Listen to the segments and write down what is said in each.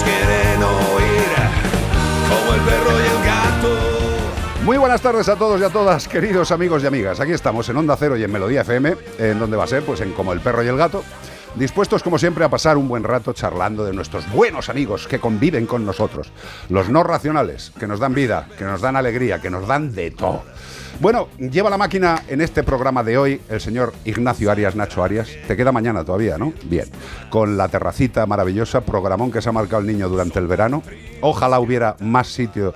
Quieren oír como el perro y el gato. Muy buenas tardes a todos y a todas, queridos amigos y amigas. Aquí estamos en Onda Cero y en Melodía FM, en donde va a ser, pues en Como el Perro y el Gato. Dispuestos, como siempre, a pasar un buen rato charlando de nuestros buenos amigos que conviven con nosotros. Los no racionales, que nos dan vida, que nos dan alegría, que nos dan de todo. Bueno, lleva la máquina en este programa de hoy el señor Ignacio Arias, Nacho Arias. Te queda mañana todavía, ¿no? Bien. Con la terracita maravillosa, programón que se ha marcado el niño durante el verano. Ojalá hubiera más sitio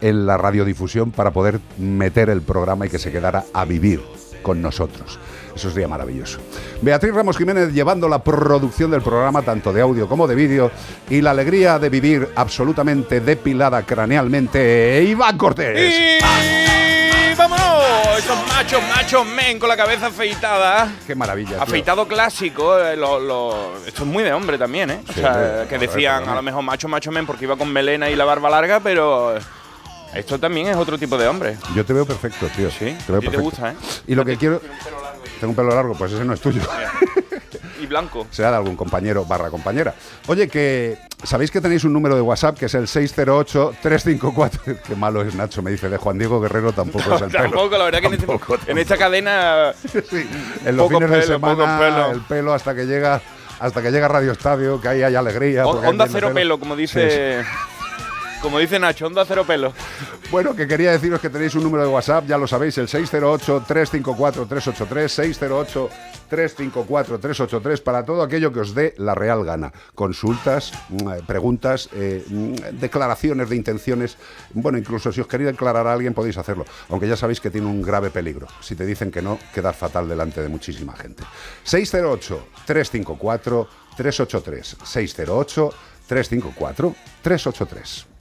en la radiodifusión para poder meter el programa y que se quedara a vivir con nosotros. Eso sería maravilloso. Beatriz Ramos Jiménez llevando la producción del programa, tanto de audio como de vídeo, y la alegría de vivir absolutamente depilada cranealmente, Iván Cortés. ¡Y vámonos! Esos machos, machos men con la cabeza afeitada. Qué maravilla. tío. Afeitado clásico, eh, lo- lo- esto es muy de hombre también, ¿eh? O sea, que decían a lo mejor macho, macho men porque iba con melena y la barba larga, pero esto también es otro tipo de hombre. Yo te veo perfecto, tío. Sí, te veo ti te perfecto. gusta, ¿eh? Y lo que quiero. Tengo un pelo largo, pues ese no es tuyo. Y blanco. Será de algún compañero barra compañera. Oye, que sabéis que tenéis un número de WhatsApp que es el 608-354. Qué malo es Nacho, me dice. De Juan Diego Guerrero tampoco es el pelo. Tampoco, la verdad que en, este- en esta cadena Sí, en los fines de pelo, poco semana, pelo. el pelo hasta que llega hasta que llega Radio Estadio, que ahí hay alegría. o- hay onda cero pelo, como Sí, dice como dice Nacho, onda cero pelo. Bueno, que quería deciros que tenéis un número de WhatsApp, ya lo sabéis, el 608-354-383, 608-354-383, para todo aquello que os dé la real gana. Consultas, mm, eh, preguntas, eh, mm, declaraciones de intenciones. Bueno, incluso si os queréis declarar a alguien podéis hacerlo, aunque ya sabéis que tiene un grave peligro. Si te dicen que no, quedas fatal delante de muchísima gente. 608-354-383, 608-354-383.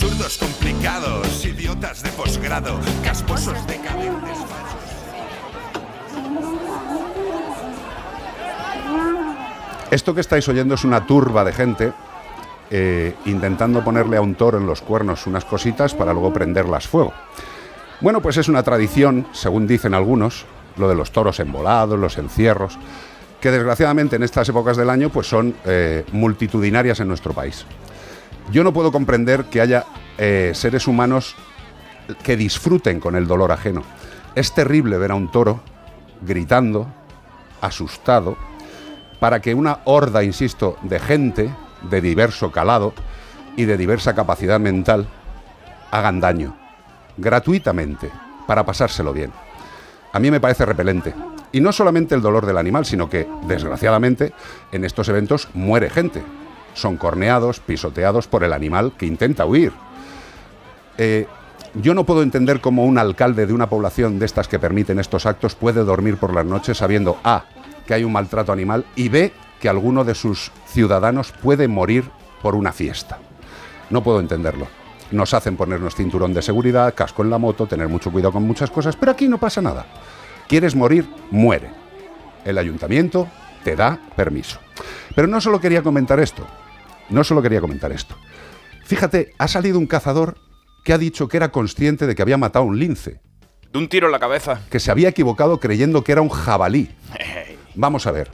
Complicados, idiotas de posgrado, casposos. Esto que estáis oyendo es una turba de gente eh, intentando ponerle a un toro en los cuernos unas cositas para luego prenderlas fuego. Bueno, pues es una tradición, según dicen algunos, lo de los toros embolados, los encierros, que desgraciadamente en estas épocas del año pues son eh, multitudinarias en nuestro país. Yo no puedo comprender que haya eh, seres humanos que disfruten con el dolor ajeno. Es terrible ver a un toro gritando, asustado, para que una horda, insisto, de gente de diverso calado y de diversa capacidad mental hagan daño, gratuitamente, para pasárselo bien. A mí me parece repelente. Y no solamente el dolor del animal, sino que, desgraciadamente, en estos eventos muere gente. Son corneados, pisoteados por el animal que intenta huir. Eh, yo no puedo entender cómo un alcalde de una población de estas que permiten estos actos puede dormir por las noches sabiendo A, que hay un maltrato animal y B, que alguno de sus ciudadanos puede morir por una fiesta. No puedo entenderlo. Nos hacen ponernos cinturón de seguridad, casco en la moto, tener mucho cuidado con muchas cosas, pero aquí no pasa nada. ¿Quieres morir? Muere. El ayuntamiento te da permiso. Pero no solo quería comentar esto, no solo quería comentar esto. Fíjate, ha salido un cazador que ha dicho que era consciente de que había matado un lince, De un tiro en la cabeza. que se había equivocado creyendo que era un jabalí. Vamos a ver,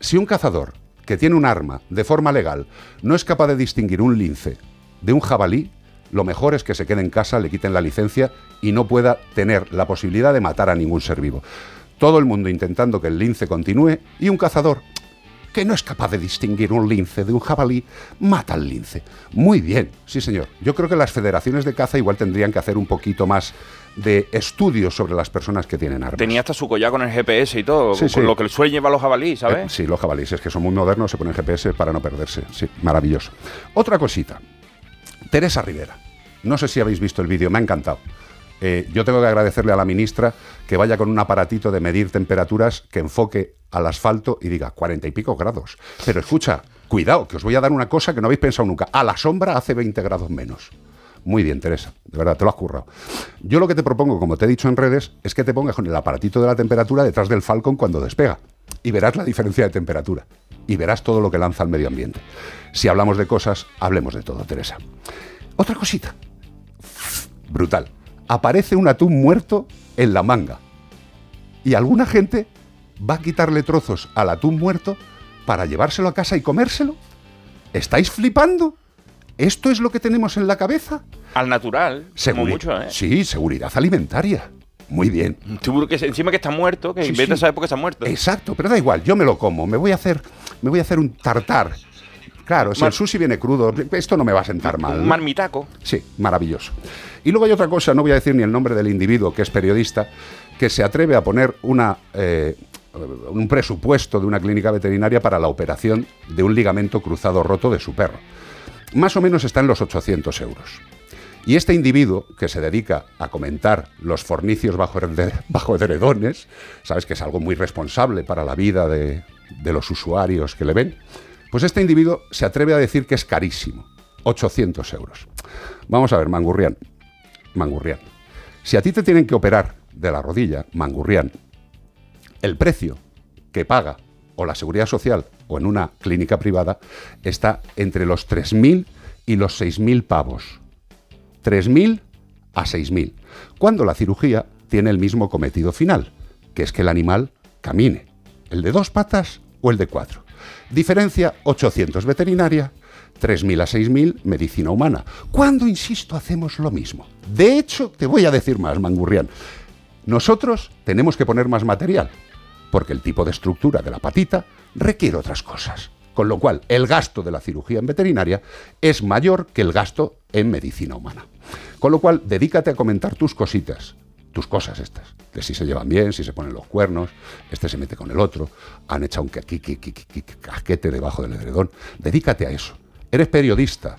si un cazador que tiene un arma de forma legal no es capaz de distinguir un lince de un jabalí, lo mejor es que se quede en casa, le quiten la licencia y no pueda tener la posibilidad de matar a ningún ser vivo. Todo el mundo intentando que el lince continúe y un cazador que no es capaz de distinguir un lince de un jabalí, mata al lince. Muy bien, sí señor. Yo creo que las federaciones de caza igual tendrían que hacer un poquito más de estudios sobre las personas que tienen armas. Tenía hasta su collar con el GPS y todo, Sí, con sí. lo que el sueño lleva a los jabalíes, Eh, ¿sabes? sí, los jabalíes, es que son muy modernos, se ponen GPS para no perderse. Sí, maravilloso. Otra cosita. Teresa Rivera. No sé si habéis visto el vídeo, me ha encantado. Eh, yo tengo que agradecerle a la ministra que vaya con un aparatito de medir temperaturas que enfoque al asfalto y diga cuarenta y pico grados. Pero escucha, cuidado, que os voy a dar una cosa que no habéis pensado nunca. A la sombra hace 20 grados menos. Muy bien, Teresa, de verdad, te lo has currado. Yo lo que te propongo, como te he dicho en redes, es que te pongas con el aparatito de la temperatura detrás del Falcon cuando despega. Y verás la diferencia de temperatura. Y verás todo lo que lanza el medio ambiente. Si hablamos de cosas, hablemos de todo, Teresa. Otra cosita. Brutal. Aparece un atún muerto en la manga. Y alguna gente va a quitarle trozos al atún muerto para llevárselo a casa y comérselo. ¿Estáis flipando? ¿Esto es lo que tenemos en la cabeza? Al natural, como Seguri- mucho, ¿eh? Sí, seguridad alimentaria. Muy bien. Seguro que encima que está muerto, que Sí, vete a sí. saber por qué está muerto. Exacto, pero da igual, yo me lo como, me voy a hacer, me voy a hacer un tartar. Claro, si Mar- el sushi viene crudo, esto no me va a sentar mal. Marmitaco. Sí, maravilloso. Y luego hay otra cosa, no voy a decir ni el nombre del individuo que es periodista, que se atreve a poner una, eh, un presupuesto de una clínica veterinaria para la operación de un ligamento cruzado roto de su perro. Más o menos está en los 800 euros. Y este individuo, que se dedica a comentar los fornicios bajo, bajo edredones, sabes que es algo muy responsable para la vida de, de los usuarios que le ven, pues este individuo se atreve a decir que es carísimo, 800 euros. Vamos a ver, Mangurrián, Mangurrián, si a ti te tienen que operar de la rodilla, Mangurrián, el precio que paga o la seguridad social o en una clínica privada está entre los 3.000 y los 6.000 pavos. 3.000 a 6.000. Cuando la cirugía tiene el mismo cometido final, que es que el animal camine. El de dos patas o el de cuatro. Diferencia 800 veterinaria, 3.000 a 6.000 medicina humana. ¿Cuándo, insisto, hacemos lo mismo? De hecho, te voy a decir más, Mangurrián. Nosotros tenemos que poner más material, porque el tipo de estructura de la patita requiere otras cosas. Con lo cual, el gasto de la cirugía en veterinaria es mayor que el gasto en medicina humana. Con lo cual, dedícate a comentar tus cositas, tus cosas estas, de si se llevan bien, si se ponen los cuernos, este se mete con el otro, han echado un casquete debajo del edredón. Dedícate a eso. Eres periodista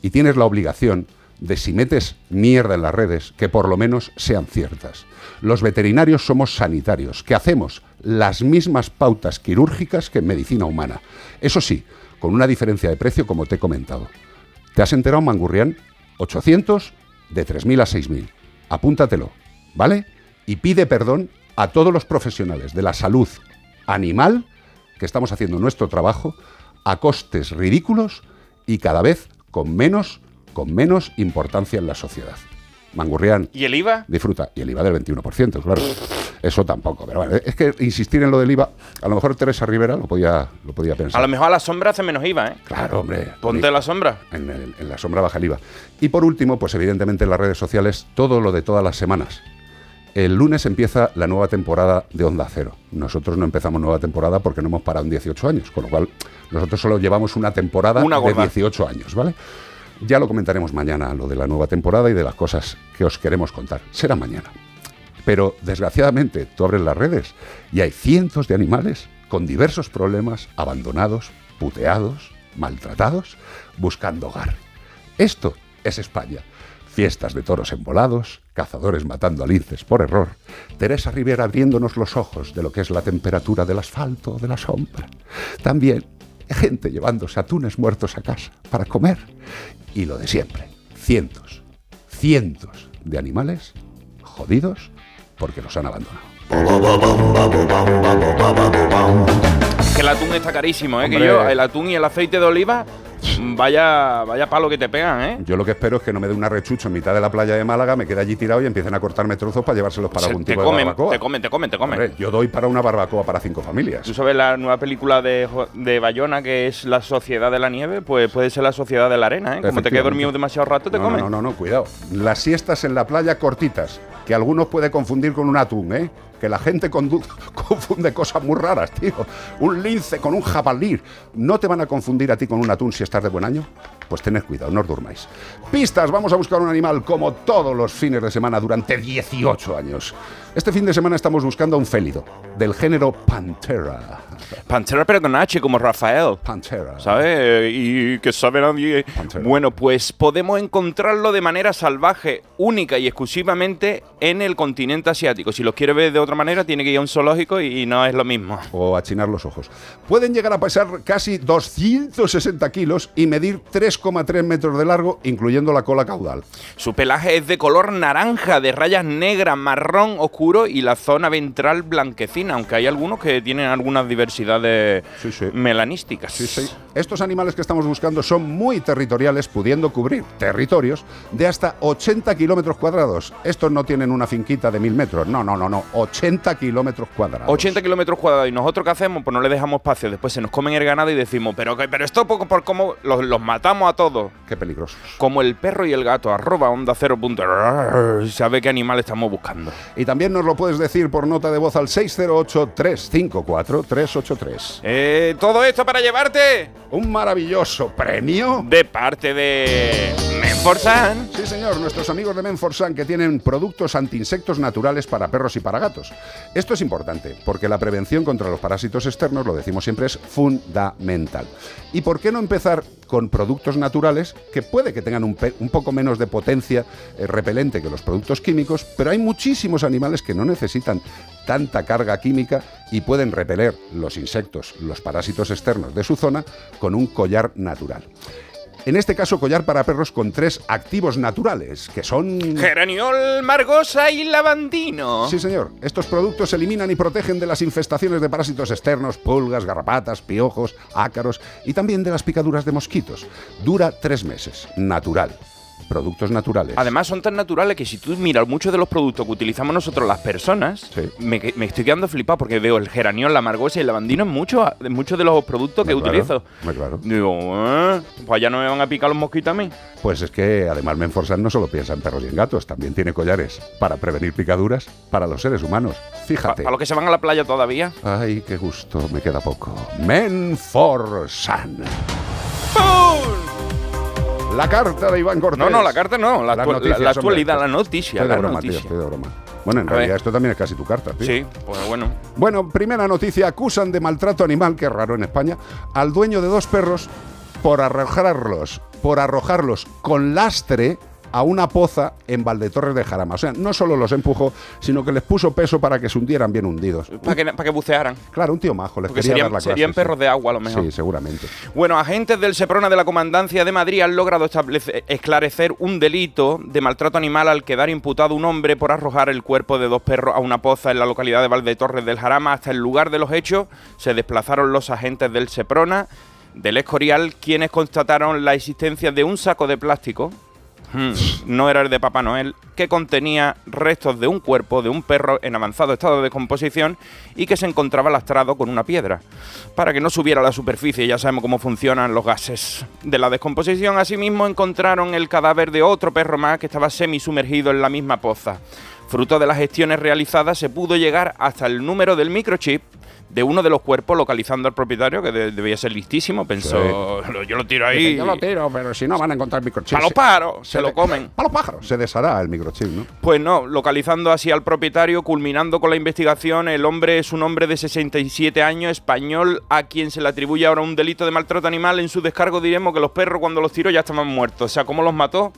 y tienes la obligación de si metes mierda en las redes, que por lo menos sean ciertas. Los veterinarios somos sanitarios, que hacemos las mismas pautas quirúrgicas que en medicina humana. Eso sí, con una diferencia de precio como te he comentado. ¿Te has enterado, Mangurrián? 800 de 3.000 a 6.000. Apúntatelo, ¿vale? Y pide perdón a todos los profesionales de la salud animal que estamos haciendo nuestro trabajo a costes ridículos y cada vez con menos, con menos importancia en la sociedad. Mangurrián, ¿Y el IVA? disfruta. Y el IVA del 21%, claro. Eso tampoco. Pero bueno, es que insistir en lo del IVA, a lo mejor Teresa Rivera lo podía, lo podía pensar. A lo mejor a la sombra hace menos IVA, ¿eh? Claro, hombre. Ponte a la sombra. En, el- en la sombra baja el IVA. Y por último, pues evidentemente en las redes sociales, todo lo de todas las semanas. El lunes empieza la nueva temporada de Onda Cero. Nosotros no empezamos nueva temporada porque no hemos parado en 18 años, con lo cual nosotros solo llevamos una temporada Una de gorda. 18 años, ¿vale? Ya lo comentaremos mañana, lo de la nueva temporada y de las cosas que os queremos contar. Será mañana. Pero desgraciadamente tú abres las redes y hay cientos de animales con diversos problemas, abandonados, puteados, maltratados, buscando hogar. Esto es España. Fiestas de toros embolados, cazadores matando a linces por error, Teresa Rivera abriéndonos los ojos de lo que es la temperatura del asfalto o de la sombra. También gente llevándose atunes muertos a casa para comer. Y lo de siempre, cientos, cientos de animales jodidos porque los han abandonado. Que el atún está carísimo, ¿eh? Que yo, el atún y el aceite de oliva, vaya, vaya palo que te pegan, ¿eh? Yo lo que espero es que no me dé una rechucho en mitad de la playa de Málaga, me quede allí tirado y empiecen a cortarme trozos para llevárselos para Se- algún te tipo comen, de barbacoa. te comen, te comen, te comen. Hombre, yo doy para una barbacoa para cinco familias. Tú sabes la nueva película de, Jo- de Bayona que es La Sociedad de la Nieve, pues puede ser La Sociedad de la Arena, ¿eh? Como te quedes Efectivamente. dormido demasiado rato, te no, comen. No, no, no, cuidado. Las siestas en la playa cortitas, que algunos puede confundir con un atún, ¿eh? Que la gente condu- confunde cosas muy raras, tío. Un lince con un jabalí. ¿No te van a confundir a ti con un atún si estás de buen año? Pues tened cuidado, no os durmáis. Pistas, vamos a buscar un animal como todos los fines de semana durante 18 años. Este fin de semana estamos buscando a un félido, del género Pantera. Pantera pero con H, como Rafael. Pantera. ¿Sabes? Y que sabe nadie. Pantera. Bueno, pues podemos encontrarlo de manera salvaje, única y exclusivamente en el continente asiático. Si los quiere ver de otra manera, tiene que ir a un zoológico y, y no es lo mismo. o achinar los ojos. Pueden llegar a pesar casi 260 kilos y medir 3,3 metros de largo, incluyendo la cola caudal. Su pelaje es de color naranja, de rayas negras, marrón oscuro y la zona ventral blanquecina, aunque hay algunos que tienen algunas diversidades Sí, sí. melanísticas. Sí. Estos animales que estamos buscando son muy territoriales, pudiendo cubrir territorios de hasta 80 kilómetros cuadrados. Estos no tienen una finquita de mil metros, no, no, no, no, 80 kilómetros cuadrados. 80 kilómetros cuadrados y nosotros qué hacemos pues no le dejamos espacio después se nos comen el ganado y decimos pero pero esto poco por cómo los, los matamos a todos Qué peligrosos. como el perro y el gato arroba onda cero punto sabe qué animal estamos buscando Y también nos lo puedes decir por nota de voz al 608-354-383. Eh, todo esto para llevarte Un maravilloso premio. de parte de Menforsan Sí, señor, nuestros amigos de Menforsan que tienen productos antiinsectos naturales para perros y para gatos. Esto es importante porque la prevención contra los parásitos externos, lo decimos siempre, es fundamental. ¿Y por qué no empezar con productos naturales que puede que tengan un, poco menos de potencia eh, repelente que los productos químicos, pero hay muchísimos animales que no necesitan tanta carga química y pueden repeler los insectos, los parásitos externos de su zona con un collar natural. En este caso, collar para perros con tres activos naturales, que son... Geraniol, Margosa y Lavandino Sí, señor. Estos productos eliminan y protegen de las infestaciones de parásitos externos, pulgas, garrapatas, piojos, ácaros y también de las picaduras de mosquitos. Dura tres meses. Natural. Productos naturales. Además son tan naturales que si tú miras muchos de los productos que utilizamos nosotros las personas, Sí. me, me estoy quedando flipado porque veo el geraniol, la margosa y el lavandino en muchos, muchos de los productos que claro, utilizo. claro. Digo, ¿eh? pues ya no me van a picar los mosquitos a mí. Pues es que además Menforsan no solo piensa en perros y en gatos, también tiene collares para prevenir picaduras para los seres humanos. Fíjate. los que se van a la playa todavía. Ay, qué gusto, me queda poco. Menforsan. La carta de Iván Cortés. No, no, la carta no, la, Las actu- noticias, la- la hombre. actualidad, la noticia, Estoy de broma, tío, noticia. estoy de broma. Bueno, en A realidad ver. esto también es casi tu carta, tío. Sí, pues bueno. Bueno, primera noticia. Acusan de maltrato animal, que es raro en España, al dueño de dos perros por arrojarlos, por arrojarlos con lastre a una poza en Valdetorres de Jarama. O sea, no solo los empujó, sino que les puso peso para que se hundieran bien hundidos. Para que, para que bucearan. Claro, un tío majo. Les Porque quería dar serían, la clase, serían sí. perros de agua a lo mejor. Sí, seguramente. Bueno, agentes del Seprona de la Comandancia de Madrid han logrado esclarecer un delito de maltrato animal al quedar imputado un hombre por arrojar el cuerpo de dos perros a una poza en la localidad de Valdetorres del Jarama. Hasta el lugar de los hechos se desplazaron los agentes del Seprona, del Escorial, quienes constataron la existencia de un saco de plástico. Hmm, no era el de Papá Noel, que contenía restos de un cuerpo de un perro en avanzado estado de descomposición y que se encontraba lastrado con una piedra. Para que no subiera a la superficie, ya sabemos cómo funcionan los gases de la descomposición. Asimismo, encontraron el cadáver de otro perro más que estaba semisumergido en la misma poza. Fruto de las gestiones realizadas, se pudo llegar hasta el número del microchip de uno de los cuerpos localizando al propietario, que de- debía ser listísimo. Pensó, yo lo tiro ahí. Dice, Yo lo tiro, pero si no van a encontrar microchips. Para los paros, se lo comen. Para los pájaros. Se deshará el microchip, ¿no? Pues no, localizando así al propietario, culminando con la investigación, el hombre es un hombre de 67 años, español, a quien se le atribuye ahora un delito de maltrato animal. En su descargo diremos que los perros cuando los tiró ya estaban muertos. O sea, ¿cómo los mató?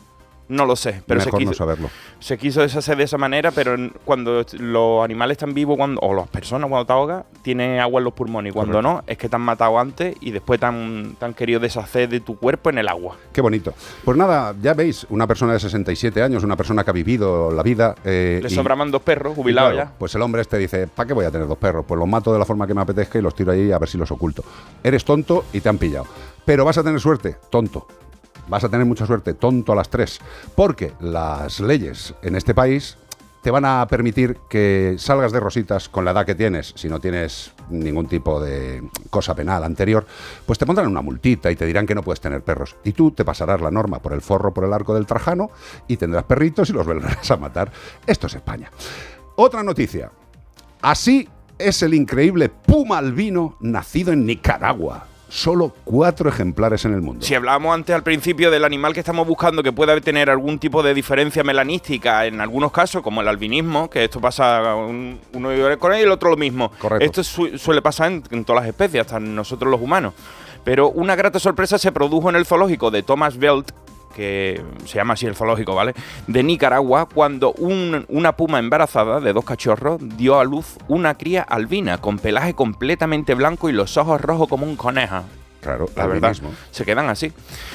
No lo sé, pero se quiso, no saberlo. se quiso deshacer de esa manera, pero cuando los animales están vivos, cuando, o las personas cuando te ahogas, tienen agua en los pulmones. Y cuando no, es que te han matado antes y después te han, te han querido deshacer de tu cuerpo en el agua. Qué bonito. Pues nada, ya veis, una persona de 67 años, una persona que ha vivido la vida. eh, Le y- sobraban dos perros jubilados claro, ya. Pues el hombre este dice, ¿para qué voy a tener dos perros? Pues los mato de la forma que me apetezca y los tiro ahí a ver si los oculto. Eres tonto y te han pillado. Pero vas a tener suerte, tonto. Vas a tener mucha suerte, tonto a las tres. Porque las leyes en este país te van a permitir que salgas de rositas con la edad que tienes, si no tienes ningún tipo de cosa penal anterior, pues te pondrán una multita y te dirán que no puedes tener perros. Y tú te pasarás la norma por el forro, por el arco del Trajano y tendrás perritos y los volverás a matar. Esto es España. Otra noticia. Así es el increíble puma albino nacido en Nicaragua. Solo cuatro ejemplares en el mundo. Si hablábamos antes al principio del animal que estamos buscando que pueda tener algún tipo de diferencia melanística en algunos casos, como el albinismo, que esto pasa un- uno vive con él y el otro lo mismo. Correcto. Esto su- suele pasar en, en todas las especies, hasta en nosotros los humanos. Pero una grata sorpresa se produjo en el zoológico de Thomas Belt, que se llama así el zoológico, ¿vale? De Nicaragua, cuando un- una puma embarazada de dos cachorros dio a luz una cría albina con pelaje completamente blanco y los ojos rojos como un conejo. Claro, La verdad, se quedan así.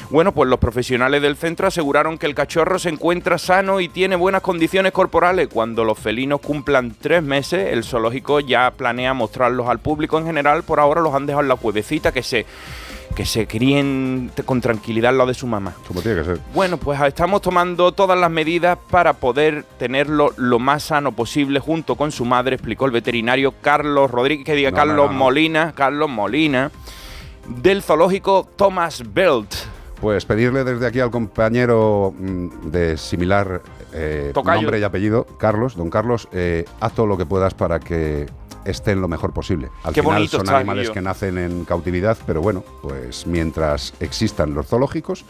Bueno, pues los profesionales del centro aseguraron que el cachorro se encuentra sano y tiene buenas condiciones corporales. Cuando los felinos cumplan tres meses, el zoológico ya planea mostrarlos al público en general. Por ahora los han dejado en la cuevecita que se, que se críen con tranquilidad al lado de su mamá. Como tiene que ser. Bueno, pues estamos tomando todas las medidas para poder tenerlo lo más sano posible junto con su madre, explicó el veterinario Carlos Rodríguez, que diga No, Carlos no, no, no. Molina, Carlos Molina, del zoológico Thomas Belt. Pues pedirle desde aquí al compañero mm, de similar eh, nombre y apellido, Carlos, don Carlos, eh, haz todo lo que puedas para que estén lo mejor posible. Al Qué final son animales que nacen en cautividad, pero bueno, pues mientras existan los zoológicos,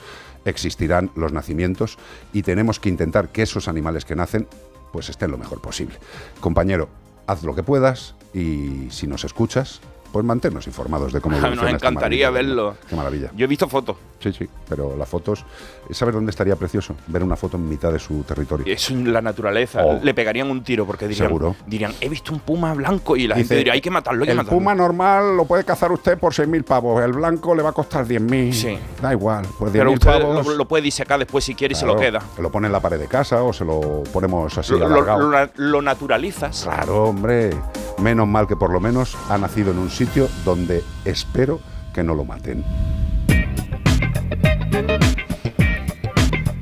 existirán los nacimientos y tenemos que intentar que esos animales que nacen pues estén lo mejor posible. Compañero, haz lo que puedas y si nos escuchas, pues manténnos informados de cómo Nos evoluciona este encantaría verlo. Qué maravilla. Yo he visto fotos. Sí, sí, pero las fotos, ¿sabes dónde estaría precioso? Ver una foto en mitad de su territorio. Es la naturaleza. Oh. Le pegarían un tiro porque dirían, Seguro. dirían, he visto un puma blanco y la Dice, gente diría, hay que matarlo, hay que el matarlo. puma normal lo puede cazar usted por 6.000 pavos, el blanco le va a costar 10.000. Sí. Da igual, pues 10.000 Pero usted pavos. lo, lo puede disecar después si quiere y se lo queda. Lo pone en la pared de casa o se lo ponemos así Lo, lo- alargado. lo- lo naturalizas. Claro, hombre. Menos mal que por lo menos ha nacido en un sitio donde espero que no lo maten.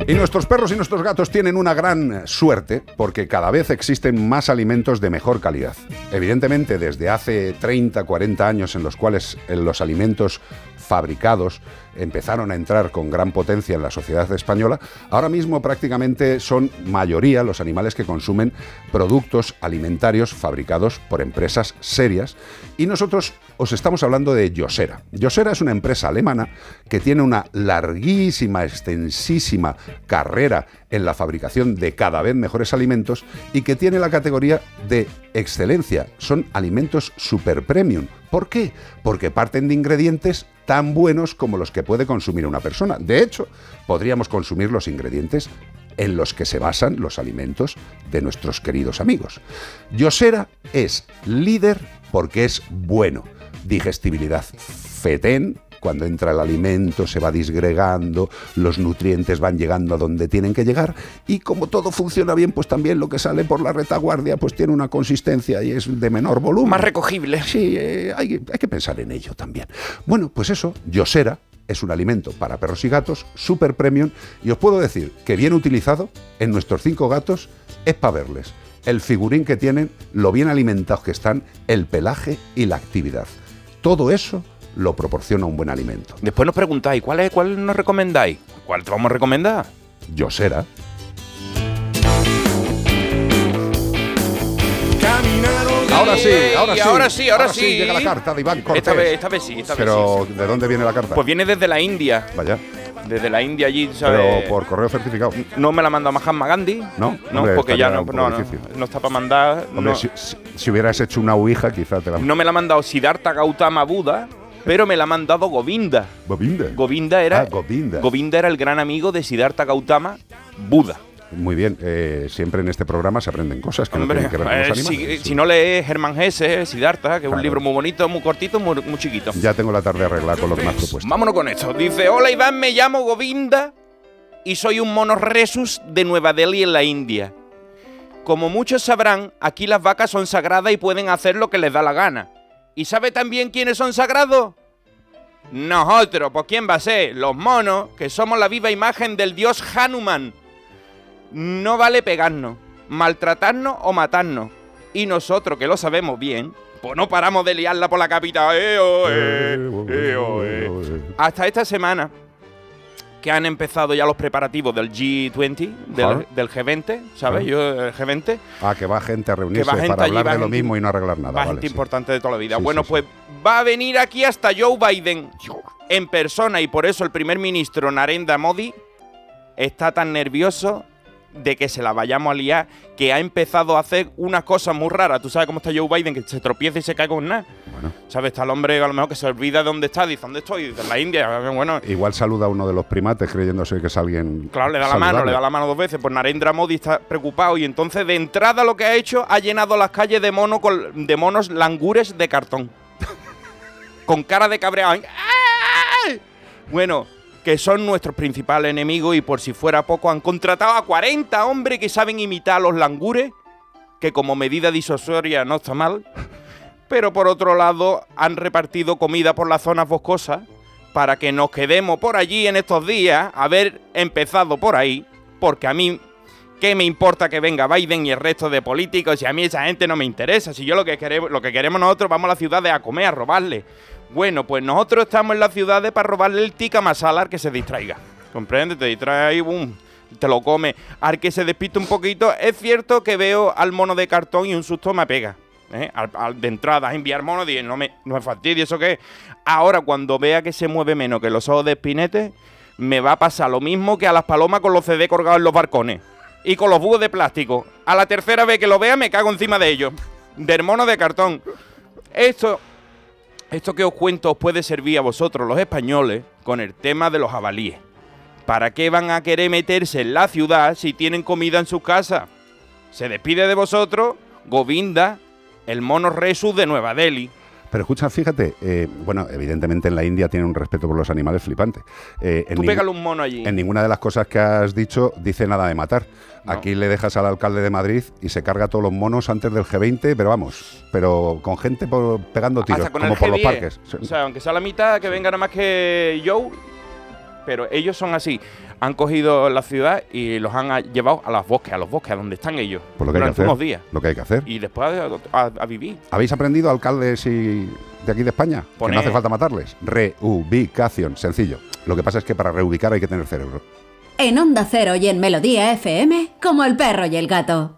Y nuestros perros y nuestros gatos tienen una gran suerte porque cada vez existen más alimentos de mejor calidad. Evidentemente, desde hace 30, 40 años en los cuales los alimentos fabricados empezaron a entrar con gran potencia en la sociedad española, ahora mismo prácticamente son mayoría los animales que consumen productos alimentarios fabricados por empresas serias. Y nosotros os estamos hablando de Yosera. Yosera es una empresa alemana que tiene una larguísima, extensísima carrera en la fabricación de cada vez mejores alimentos y que tiene la categoría de excelencia. Son alimentos super premium. ¿Por qué? Porque parten de ingredientes tan buenos como los que puede consumir una persona. De hecho, podríamos consumir los ingredientes en los que se basan los alimentos de nuestros queridos amigos. Yosera es líder porque es bueno. Digestibilidad fetén, cuando entra el alimento se va disgregando, los nutrientes van llegando a donde tienen que llegar y como todo funciona bien, pues también lo que sale por la retaguardia pues tiene una consistencia y es de menor volumen. Más recogible. Sí, eh, hay, hay que pensar en ello también. Bueno, pues eso, Yosera es un alimento para perros y gatos, super premium, y os puedo decir que bien utilizado, en nuestros cinco gatos, es para verles. El figurín que tienen, lo bien alimentados que están, el pelaje y la actividad. Todo eso lo proporciona un buen alimento. Después nos preguntáis, ¿cuál, es, ¿cuál nos recomendáis? ¿Cuál te vamos a recomendar? Yosera. Caminaron Ahora sí, ahora sí. ahora sí, ahora sí. llega la carta de Iván Cortés. Esta vez, esta vez sí, esta vez Pero, sí. ¿de dónde viene la carta? Pues viene desde la India. Vaya, Desde la India allí, ¿sabes? pero por correo certificado. No me la mandó Mahatma Gandhi. No, no, hombre, porque ya no, no, no, difícil. no está para mandar. Hombre, no, si, si- si hubieras hecho una ouija, quizá te la... no me la ha mandado Siddhartha Gautama Buda, pero me la ha mandado Govinda. Govinda. Govinda era, Ah, Govinda. Govinda era el gran amigo de Siddhartha Gautama Buda. Muy bien, eh, siempre en este programa se aprenden cosas que Hombre, no tienen que ver con eh, los si, animales. si no lees Germán Hesse, Siddhartha, que es Claro. un libro muy bonito, muy cortito, muy, muy chiquito. Ya tengo la tarde arreglada con lo que me has propuesto. Vámonos con esto. Dice, hola Iván, me llamo Govinda y soy un mono resus de Nueva Delhi en la India. Como muchos sabrán, aquí las vacas son sagradas y pueden hacer lo que les da la gana. ¿Y sabe también quiénes son sagrados? Nosotros, pues ¿quién va a ser? Los monos, que somos la viva imagen del dios Hanuman. No vale pegarnos, maltratarnos o matarnos. Y nosotros, que lo sabemos bien, pues no paramos de liarla por la capital. Eh, oh, eh, eh, oh, eh. Hasta esta semana, que han empezado ya los preparativos del G20, del, Ajá. del G20, ¿sabes? Yo, el G20, Ah, que va gente a reunirse va gente para hablar va de lo mismo y no arreglar nada. vale, gente sí. importante de toda la vida. Sí, bueno, sí. pues va a venir aquí hasta Joe Biden en persona y por eso el primer ministro Narendra Modi está tan nervioso de que se la vayamos a liar, que ha empezado a hacer unas cosas muy raras. Tú sabes cómo está Joe Biden, que se tropieza y se cae con nada. Bueno, ¿Sabes? Está el hombre a lo mejor que se olvida de dónde está, dice, ¿dónde estoy? Dice, en la India. Bueno, igual saluda a uno de los primates creyéndose que es alguien. Claro, le da la mano, le da la mano dos veces. Pues Narendra Modi está preocupado y entonces de entrada lo que ha hecho ha llenado las calles de mono con- de monos langures de cartón. con cara de cabreado. ¡Ay! Bueno, que son nuestros principales enemigos y por si fuera poco han contratado a 40 hombres que saben imitar a los langures, que como medida disuasoria no está mal. Pero por otro lado han repartido comida por las zonas boscosas para que nos quedemos por allí en estos días, haber empezado por ahí, porque a mí, ¿qué me importa que venga Biden y el resto de políticos? Si a mí esa gente no me interesa, si yo lo que queremos, lo que queremos nosotros, vamos a las ciudades a comer, a robarle. Bueno, pues nosotros estamos en las ciudades para robarle el tica masala al que se distraiga. ¿Comprende? Te distrae ahí, boom, te lo come. Al que se despiste un poquito, es cierto que veo al mono de cartón y un susto me pega. ¿eh? De entrada, enviar mono, dije, no me, no me ¿eso qué es? Ahora, cuando vea que se mueve menos que los ojos de espinete, me va a pasar lo mismo que a las palomas con los CD colgados en los barcones. Y con los búhos de plástico. A la tercera vez que lo vea, me cago encima de ellos. Del mono de cartón. Esto, esto que os cuento os puede servir a vosotros, los españoles, con el tema de los jabalíes. ¿Para qué van a querer meterse en la ciudad si tienen comida en sus casas? Se despide de vosotros Govinda, el mono Resus de Nueva Delhi. Pero escucha, fíjate, eh, bueno, evidentemente en la India tienen un respeto por los animales flipante. Eh, en Tú pégale un mono allí. En ninguna de las cosas que has dicho dice nada de matar. No. Aquí le dejas al alcalde de Madrid y se carga todos los monos antes del G20, pero vamos, pero con gente por- pegando tiros, como por los G10. parques. O sea, aunque sea la mitad, que venga nada más que Joe. Pero ellos son así. Han cogido la ciudad y los han llevado a los bosques, a los bosques, a donde están ellos. Pues lo que hay que durante hacer. unos días. Lo que hay que hacer. Y después a, a- a vivir. ¿Habéis aprendido, alcaldes y de aquí de España? Que no hace falta matarles. Reubicación, sencillo. Lo que pasa es que para reubicar hay que tener cerebro. En Onda Cero y en Melodía FM, como el perro y el gato.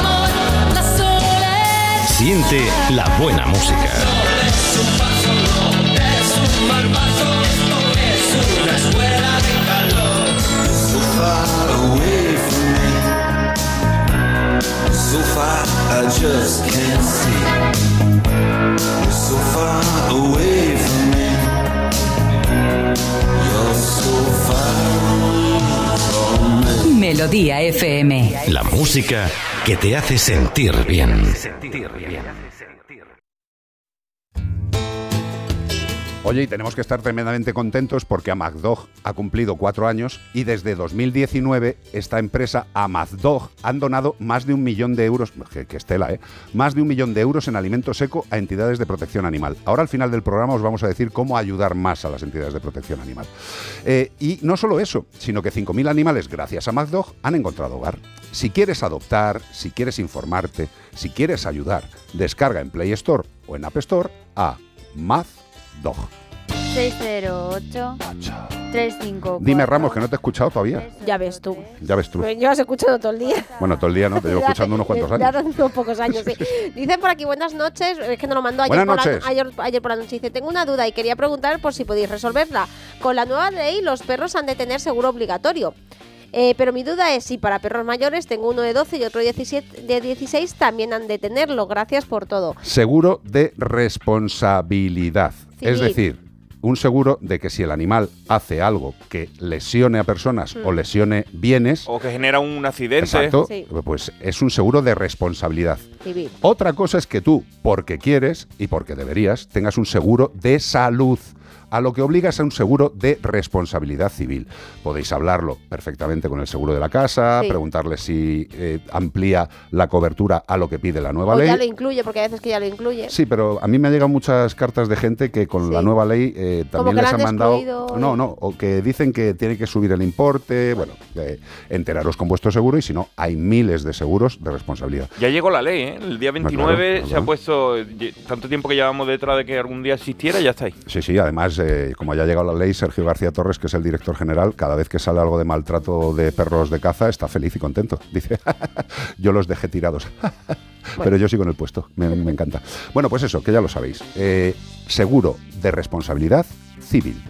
amor. La soledad. Siente la buena música. So far, I just can't see. You're so far away from me. You're so far from me. Melodía FM. La música que te hace sentir bien. Oye, y tenemos que estar tremendamente contentos porque Amazdog ha cumplido cuatro años y desde 2019 esta empresa Amazdog han donado más de un millón de euros, que, que estela, ¿eh? Más de un millón de euros en alimento seco a entidades de protección animal. Ahora al final del programa os vamos a decir cómo ayudar más a las entidades de protección animal. Eh, y no solo eso, sino que 5.000 animales, gracias a Amazdog, han encontrado hogar. Si quieres adoptar, si quieres informarte, si quieres ayudar, descarga en Play Store o en App Store a Mazdog. 608 354 Dime, Ramos, que no te he escuchado todavía. Ya ves tú. Ya ves tú. Me llevas escuchando todo el día. Bueno, todo el día no, te llevo escuchando unos cuantos Ya años. hace unos pocos años, sí. Dicen por aquí, buenas noches, es que no lo mandó ayer, Buenas por la, ayer, ayer por la noche. Dice, tengo una duda y quería preguntar por si podéis resolverla. Con la nueva ley, los perros han de tener seguro obligatorio. Eh, pero mi duda es si para perros mayores, tengo uno de 12 y otro de 17, de 16, también han de tenerlo. Gracias por todo. Seguro de responsabilidad. Es decir, un seguro de que si el animal hace algo que lesione a personas Mm. o lesione bienes, O que genera un accidente. exacto, Sí. pues es un seguro de responsabilidad. Civil. Otra cosa es que tú, porque quieres y porque deberías, tengas un seguro de salud. A lo que obligas a un seguro de responsabilidad civil. Podéis hablarlo perfectamente con el seguro de la casa, Sí. preguntarle si eh, amplía la cobertura a lo que pide la nueva O ley. ya lo incluye, porque a veces que ya lo incluye. Sí, pero a mí me han llegado muchas cartas de gente que con Sí. la nueva ley eh, Como también que les han han mandado. No, no, o que dicen que tiene que subir el importe. Bueno, eh, enteraros con vuestro seguro y si no, hay miles de seguros de responsabilidad. Ya llegó la ley, ¿eh? El día 29 claro, se claro. ha puesto. Tanto tiempo que llevamos detrás de que algún día existiera, ya está ahí. Sí, sí, además, eh, como ya ha llegado la ley, Sergio García Torres, que es el director general, cada vez que sale algo de maltrato de perros de caza, está feliz y contento. Dice, yo los dejé tirados. Pero yo sigo en el puesto, me, me encanta. Bueno, pues eso, que ya lo sabéis. Eh, seguro de responsabilidad civil.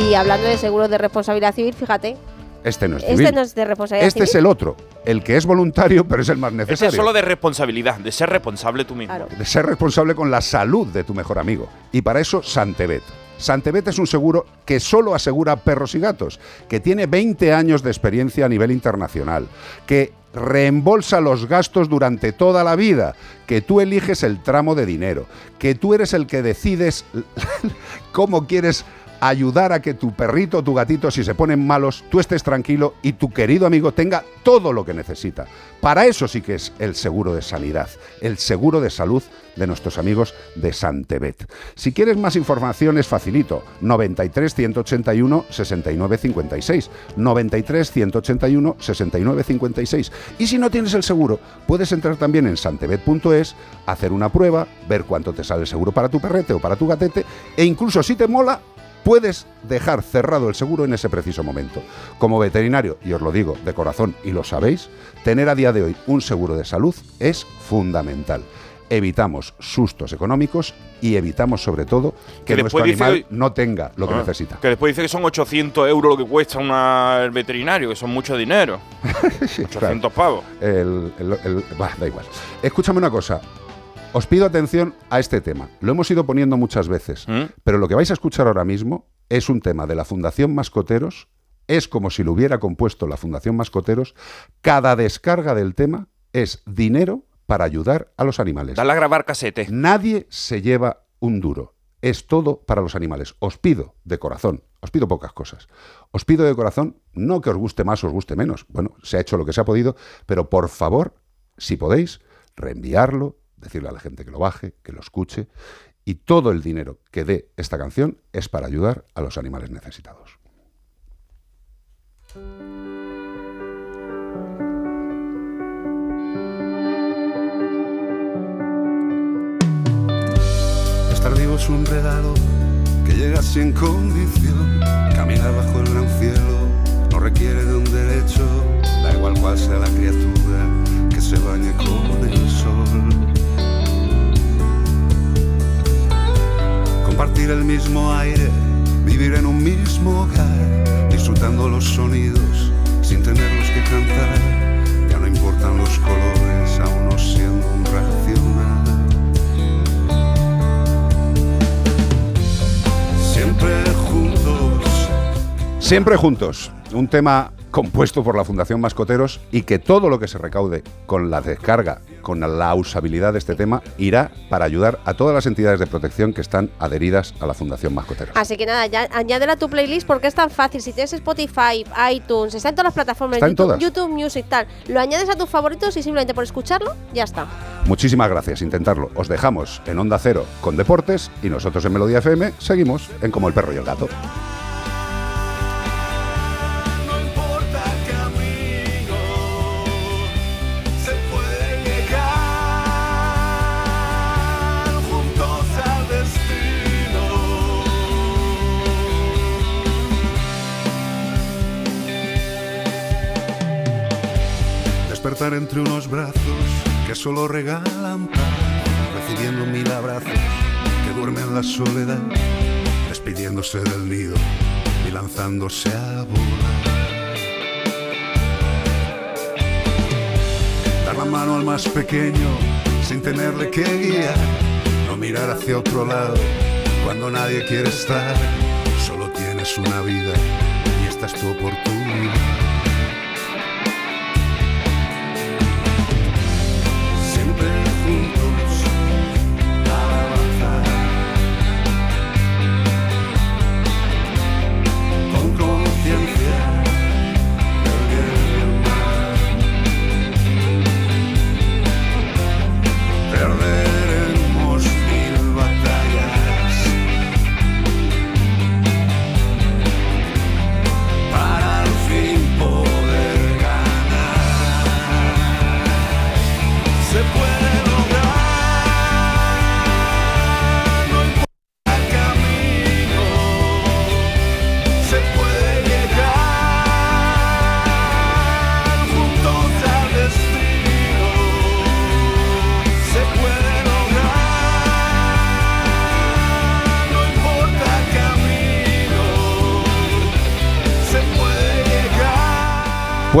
Y hablando de seguros de responsabilidad civil, fíjate, Este no es este civil. no es de responsabilidad Este es el otro, el que es voluntario, pero es el más Ese necesario. es solo de responsabilidad, de ser responsable tú mismo. Claro. de ser responsable con la salud de tu mejor amigo. Y para eso, Santebet. Santebet es un seguro que solo asegura perros y gatos, que tiene 20 años de experiencia a nivel internacional, que reembolsa los gastos durante toda la vida, que tú eliges el tramo de dinero, que tú eres el que decides cómo quieres ayudar a que tu perrito o tu gatito, si se ponen malos, tú estés tranquilo y tu querido amigo tenga todo lo que necesita. Para eso sí que es el seguro de sanidad, el seguro de salud de nuestros amigos de Santebet. Si quieres más información es facilito, 93 181 69 56, 93 181 69 56. Y si no tienes el seguro, puedes entrar también en santebet.es, hacer una prueba, ver cuánto te sale el seguro para tu perrete o para tu gatete e incluso si te mola, puedes dejar cerrado el seguro en ese preciso momento. Como veterinario, y os lo digo de corazón y lo sabéis, tener a día de hoy un seguro de salud es fundamental. Evitamos sustos económicos y evitamos sobre todo que, Que nuestro animal no tenga lo que Ah, necesita. Que después dice que son 800 euros lo que cuesta una, el veterinario, que son mucho dinero. Sí, 800 claro. pavos. El- el- el- bah, da igual. Escúchame una cosa. Os pido atención a este tema. Lo hemos ido poniendo muchas veces, ¿Mm? pero lo que vais a escuchar ahora mismo es un tema de la Fundación Mascoteros. Es como si lo hubiera compuesto la Fundación Mascoteros. Cada descarga del tema es dinero para ayudar a los animales. Dale a grabar casete. Nadie se lleva un duro. Es todo para los animales. Os pido de corazón, os pido pocas cosas. Os pido de corazón, no que os guste más o os guste menos. Bueno, se ha hecho lo que se ha podido, pero por favor, si podéis, reenviarlo, decirle a la gente que lo baje, que lo escuche. Y todo el dinero que dé esta canción es para ayudar a los animales necesitados. Estar vivo es un regalo que llega sin condición. Caminar bajo el gran cielo no requiere de un derecho. Da igual cuál sea la criatura que se bañe con el sol. Compartir el mismo aire, vivir en un mismo hogar, disfrutando los sonidos sin tenerlos que cantar. Ya no importan los colores, aún no siendo un racional. Siempre juntos. Siempre juntos, un tema compuesto por la Fundación Mascoteros y que todo lo que se recaude con la descarga con la usabilidad de este tema, irá para ayudar a todas las entidades de protección que están adheridas a la Fundación Mascoteros. Así que nada, ya, añádela a tu playlist porque es tan fácil. Si tienes Spotify, iTunes, está en todas las plataformas, Está en YouTube, todas. YouTube Music, tal. Lo añades a tus favoritos y simplemente por escucharlo, ya está. Muchísimas gracias, intentarlo. Os dejamos en Onda Cero con Deportes y nosotros en Melodía FM seguimos en Como el Perro y el Gato. Entre unos brazos que solo regalan paz, recibiendo mil abrazos que duermen en la soledad, despidiéndose del nido y lanzándose a volar. Dar la mano al más pequeño sin tenerle que guiar. No mirar hacia otro lado cuando nadie quiere estar. Solo tienes una vida y esta es tu oportunidad.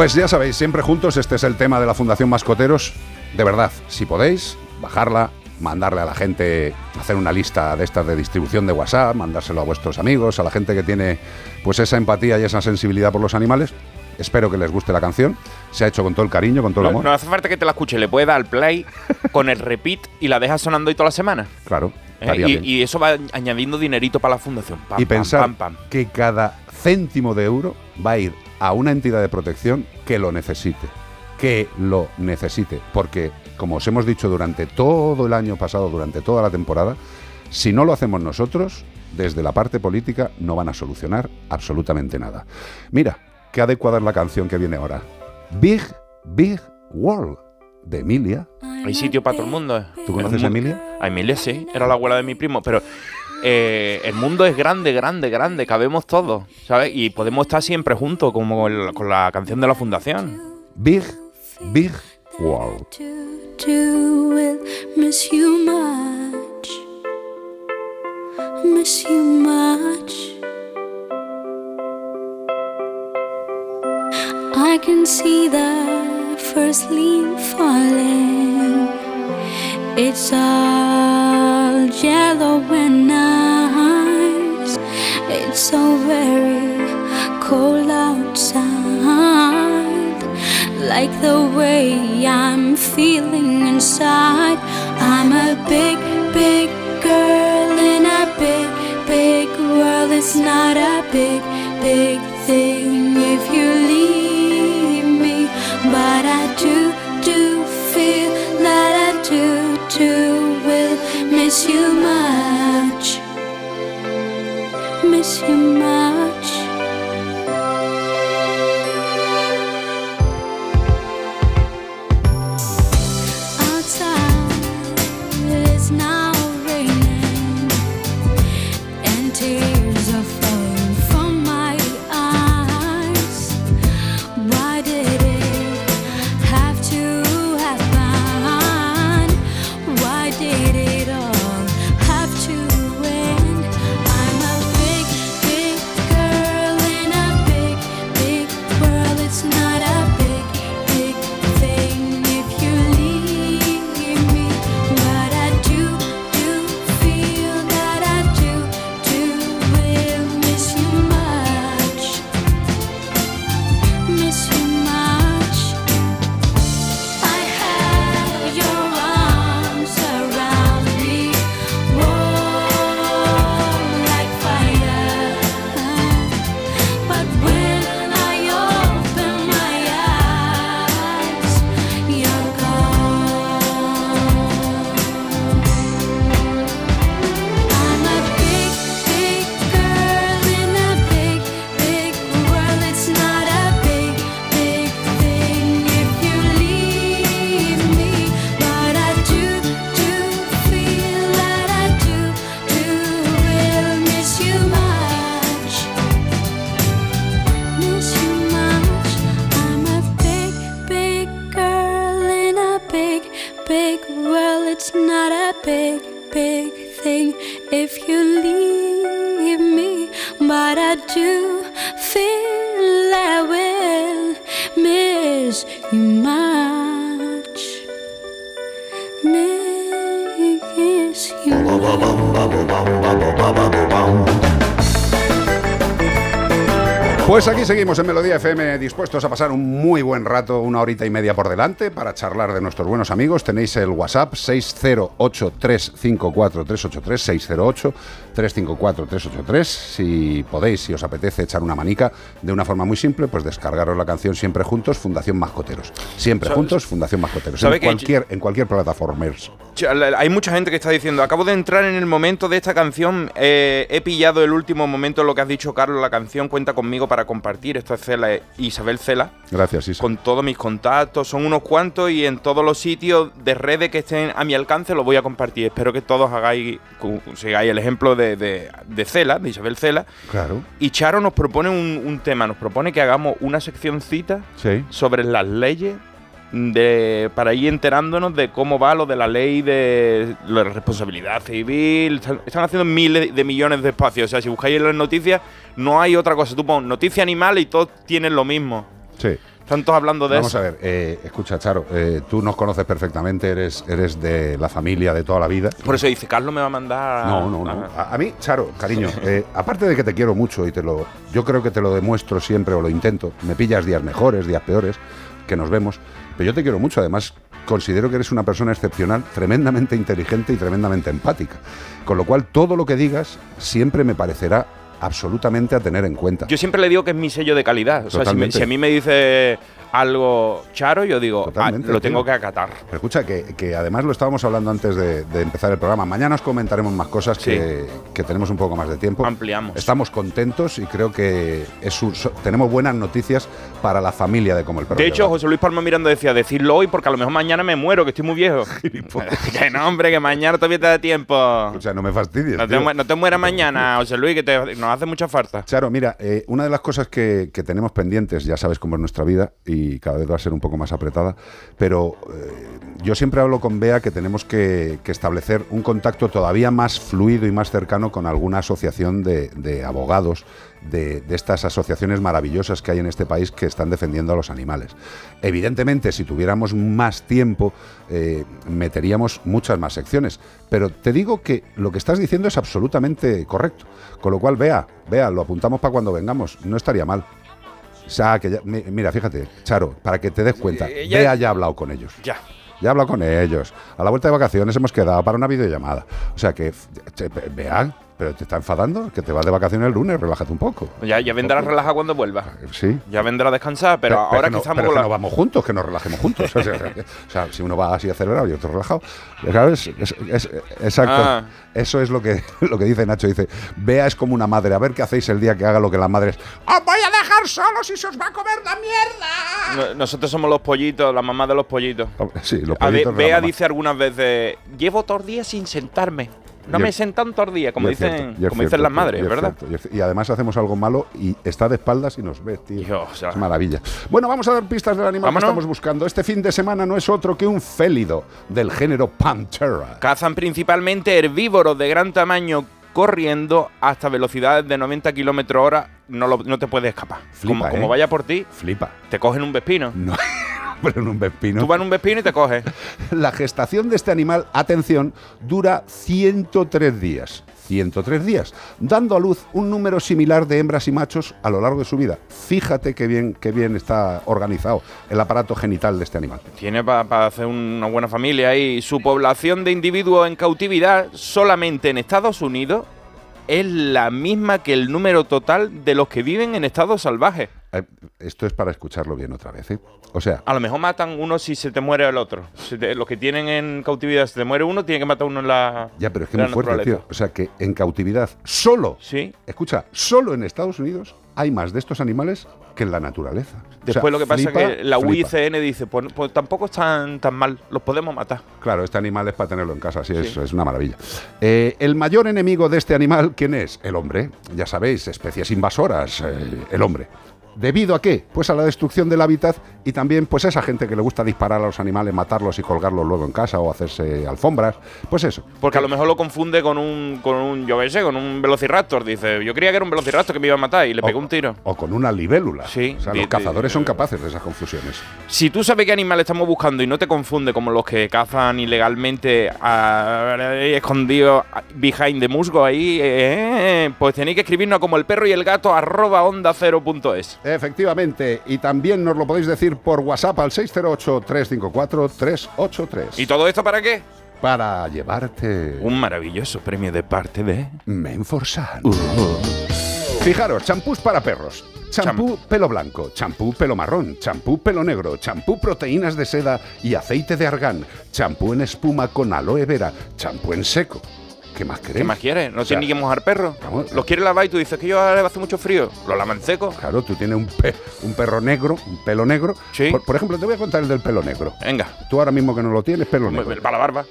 Pues ya sabéis, siempre juntos, este es el tema de la Fundación Mascoteros. De verdad, si podéis, bajarla, mandarle a la gente, hacer una lista de estas de distribución de WhatsApp, mandárselo a vuestros amigos, a la gente que tiene pues esa empatía y esa sensibilidad por los animales. Espero que les guste la canción. Se ha hecho con todo el cariño, con todo el No, amor. no hace falta que te la escuche, le puedes dar al play con el repeat y la dejas sonando ahí toda la semana. Claro, ¿eh? Y, eso va añadiendo dinerito para la fundación. Pam, y pensar pam, pam. que cada céntimo de euro va a ir a una entidad de protección que lo necesite. Que lo necesite. Porque, como os hemos dicho durante todo el año pasado, durante toda la temporada, si no lo hacemos nosotros, desde la parte política no van a solucionar absolutamente nada. Mira, qué adecuada es la canción que viene ahora. Big, Big World, de Emilia. Hay sitio para todo el mundo. ¿eh? ¿Tú conoces a Emilia? A Emilia sí, era la abuela de mi primo, pero eh, el mundo es grande, grande, grande, cabemos todos, ¿sabes? Y podemos estar siempre juntos, como el- con la canción de la fundación. Big, Big World. miss you much. Miss you much. I can see the first leaf falling. It's all yellow and nice. It's so very cold outside. Like the way I'm feeling inside. I'm a big, big girl in a big, big world. It's not a big, big thing if you do, do feel that I do, do will miss you much. Miss you much. Aquí seguimos en Melodía FM dispuestos a pasar un muy buen rato, una horita y media por delante para charlar de nuestros buenos amigos. Tenéis el WhatsApp 608-354-383, 608-354-383. Si podéis, si os apetece echar una manica de una forma muy simple, pues descargaros la canción Siempre Juntos, Fundación Mascoteros. Siempre ¿Sabes- Juntos, Fundación Mascoteros. En cualquier, en cualquier plataforma. Hay mucha gente que está diciendo, acabo de entrar en el momento de esta canción, eh, he pillado el último momento, lo que has dicho, Carlos, la canción cuenta conmigo para compartir. Esto es Cela, Isabel Cela, Gracias, Isa. con todos mis contactos, son unos cuantos y en todos los sitios de redes que estén a mi alcance lo voy a compartir. Espero que todos hagáis, sigáis el ejemplo de, de, de Cela, de Isabel Cela. Claro. Y Charo nos propone un, un tema, nos propone que hagamos una seccioncita Sí. sobre las leyes de para ir enterándonos de cómo va lo de la ley de la responsabilidad civil. Están, están haciendo miles de millones de espacios. O sea, si buscáis en las noticias, no hay otra cosa. Tú pones noticia animal y todos tienen lo mismo. Sí. Están todos hablando de Vamos eso. a ver, eh, escucha, Charo, eh, tú nos conoces perfectamente, eres, eres de la familia de toda la vida. Por eso dice, Carlos me va a mandar. No, no, no. A, a mí, Charo, cariño, eh, aparte de que te quiero mucho y te lo, yo creo que te lo demuestro siempre o lo intento. Me pillas días mejores, días peores, que nos vemos. Pero yo te quiero mucho. Además, considero que eres una persona excepcional, tremendamente inteligente y tremendamente empática. Con lo cual, todo lo que digas siempre me parecerá absolutamente a tener en cuenta. Yo siempre le digo que es mi sello de calidad. O sea, si, me- si a mí me dice algo charo, yo digo, ah, lo tengo que acatar. Pero escucha, que, que además lo estábamos hablando antes de, de empezar el programa. Mañana os comentaremos más cosas que, que tenemos un poco más de tiempo. Ampliamos. Estamos contentos y creo que es un- tenemos buenas noticias para la familia de Como el Perro. De hecho. José Luis Palma Miranda decía, decirlo hoy porque a lo mejor mañana me muero, que estoy muy viejo. que no, hombre, que mañana todavía te da tiempo. O sea, no me fastidies. No te, no te mueras mañana, José Luis, que te- hace mucha falta. Charo, mira, eh, una de las cosas que, que tenemos pendientes, ya sabes cómo es nuestra vida y cada vez va a ser un poco más apretada, pero eh, yo siempre hablo con Bea que tenemos que, establecer un contacto todavía más fluido y más cercano con alguna asociación de abogados de, de estas asociaciones maravillosas que hay en este país que están defendiendo a los animales. Evidentemente, si tuviéramos más tiempo, eh, meteríamos muchas más secciones, pero te digo que lo que estás diciendo es absolutamente correcto. Con lo cual, vea, vea, lo apuntamos para cuando vengamos, no estaría mal. O sea, que ya- mi- mira, fíjate, Charo, para que te des cuenta, Eh, ya- Bea ya ha hablado con ellos. Ya. Ya he hablado con ellos. A la vuelta de vacaciones hemos quedado para una videollamada. O sea que, vea, pero te está enfadando, que te vas de vacaciones el lunes, relájate un poco. Ya, ya vendrá relajado cuando vuelva. Sí. Ya vendrá a descansar, pero, ahora no, que pero con que la... no vamos juntos, que nos relajemos juntos. O sea, o sea, si uno va así acelerado y otro relajado. Claro, es- es- es- exacto. Ah. Eso es lo que, lo que dice Nacho. Dice, Vea es como una madre. A ver qué hacéis el día que haga lo que las madres. ¡Os voy a dejar solos y se os va a comer la mierda! No- Nosotros somos los pollitos, la mamá de los pollitos. Sí, los A ver, pollitos la Bea dice algunas veces, llevo todo el día sin sentarme. No me es- sentan todo el día, como dicen, cierto, como dicen las madres, ¿verdad? cierto, y además hacemos algo malo y está de espaldas y nos ves, tío. Hijo, o sea, Es maravilla. Bueno, vamos a dar pistas del animal Vámonos. que estamos buscando. Este fin de semana no es otro que un félido del género Pantera. Cazan principalmente herbívoros de gran tamaño corriendo hasta velocidades de 90 kilómetros hora. No, lo- no te puedes escapar. Flipa, como, ¿eh? como vaya por ti, Flipa. te cogen un vespino. No, pero en un vespino. Tú vas en un vespino y te coges. La gestación de este animal, atención, dura 103 días. 103 días, dando a luz un número similar de hembras y machos a lo largo de su vida. Fíjate qué bien, qué bien está organizado el aparato genital de este animal. Tiene para hacer una buena familia y su población de individuos en cautividad solamente en Estados Unidos es la misma que el número total de los que viven en estado salvaje. Esto es para escucharlo bien otra vez. ¿eh? O sea, A lo mejor matan uno si se te muere el otro. Si te- los que tienen en cautividad, si te muere uno, tiene que matar uno en la. ya, pero es que en muy fuerte, tío. O sea, que en cautividad, solo, Sí. escucha, solo en Estados Unidos hay más de estos animales que en la naturaleza. O sea, Después lo que pasa flipa, es que la. UICN dice, pues, pues tampoco están tan mal, los podemos matar. Claro, este animal es para tenerlo en casa, sí, Es, Sí. es una maravilla. Eh, el mayor enemigo de este animal, ¿quién es? El hombre. Ya sabéis, especies invasoras, eh, el hombre. ¿Debido a qué? Pues a la destrucción del hábitat y también pues a esa gente que le gusta disparar a los animales, matarlos y colgarlos luego en casa o hacerse alfombras. Pues eso. Porque a lo mejor lo confunde con un, con un yo qué sé, con un velociraptor. Dice, yo creía que era un velociraptor que me iba a matar y le pegó un tiro. O con una libélula. Sí. O sea, los cazadores son capaces de esas confusiones. Si tú sabes qué animal estamos buscando y no te confunde como los que cazan ilegalmente ah, escondidos behind the musgo ahí, eh, pues tenéis que escribirnos como el perro y el gato arroba onda cero punto es. Efectivamente, y también nos lo podéis decir por WhatsApp al 608-354-383. ¿Y todo esto para qué? Para llevarte Un maravilloso premio de parte de... Menforsan. Fijaros, champús para perros. Champú pelo blanco, champú pelo marrón, champú pelo negro, champú proteínas de seda y aceite de argán, champú en espuma con aloe vera, champú en seco. ¿Qué más queréis? ¿Qué más quieres? No O sea, tienes ni que mojar perro. vamos. Los quieres lavar y tú dices que yo ahora hace mucho frío. Lo lavan seco. Claro, tú tienes un, pe- un perro negro, un pelo negro. Sí. Por, por ejemplo, te voy a contar el del pelo negro. Venga, Tú ahora mismo que no lo tienes, pelo negro. para la barba.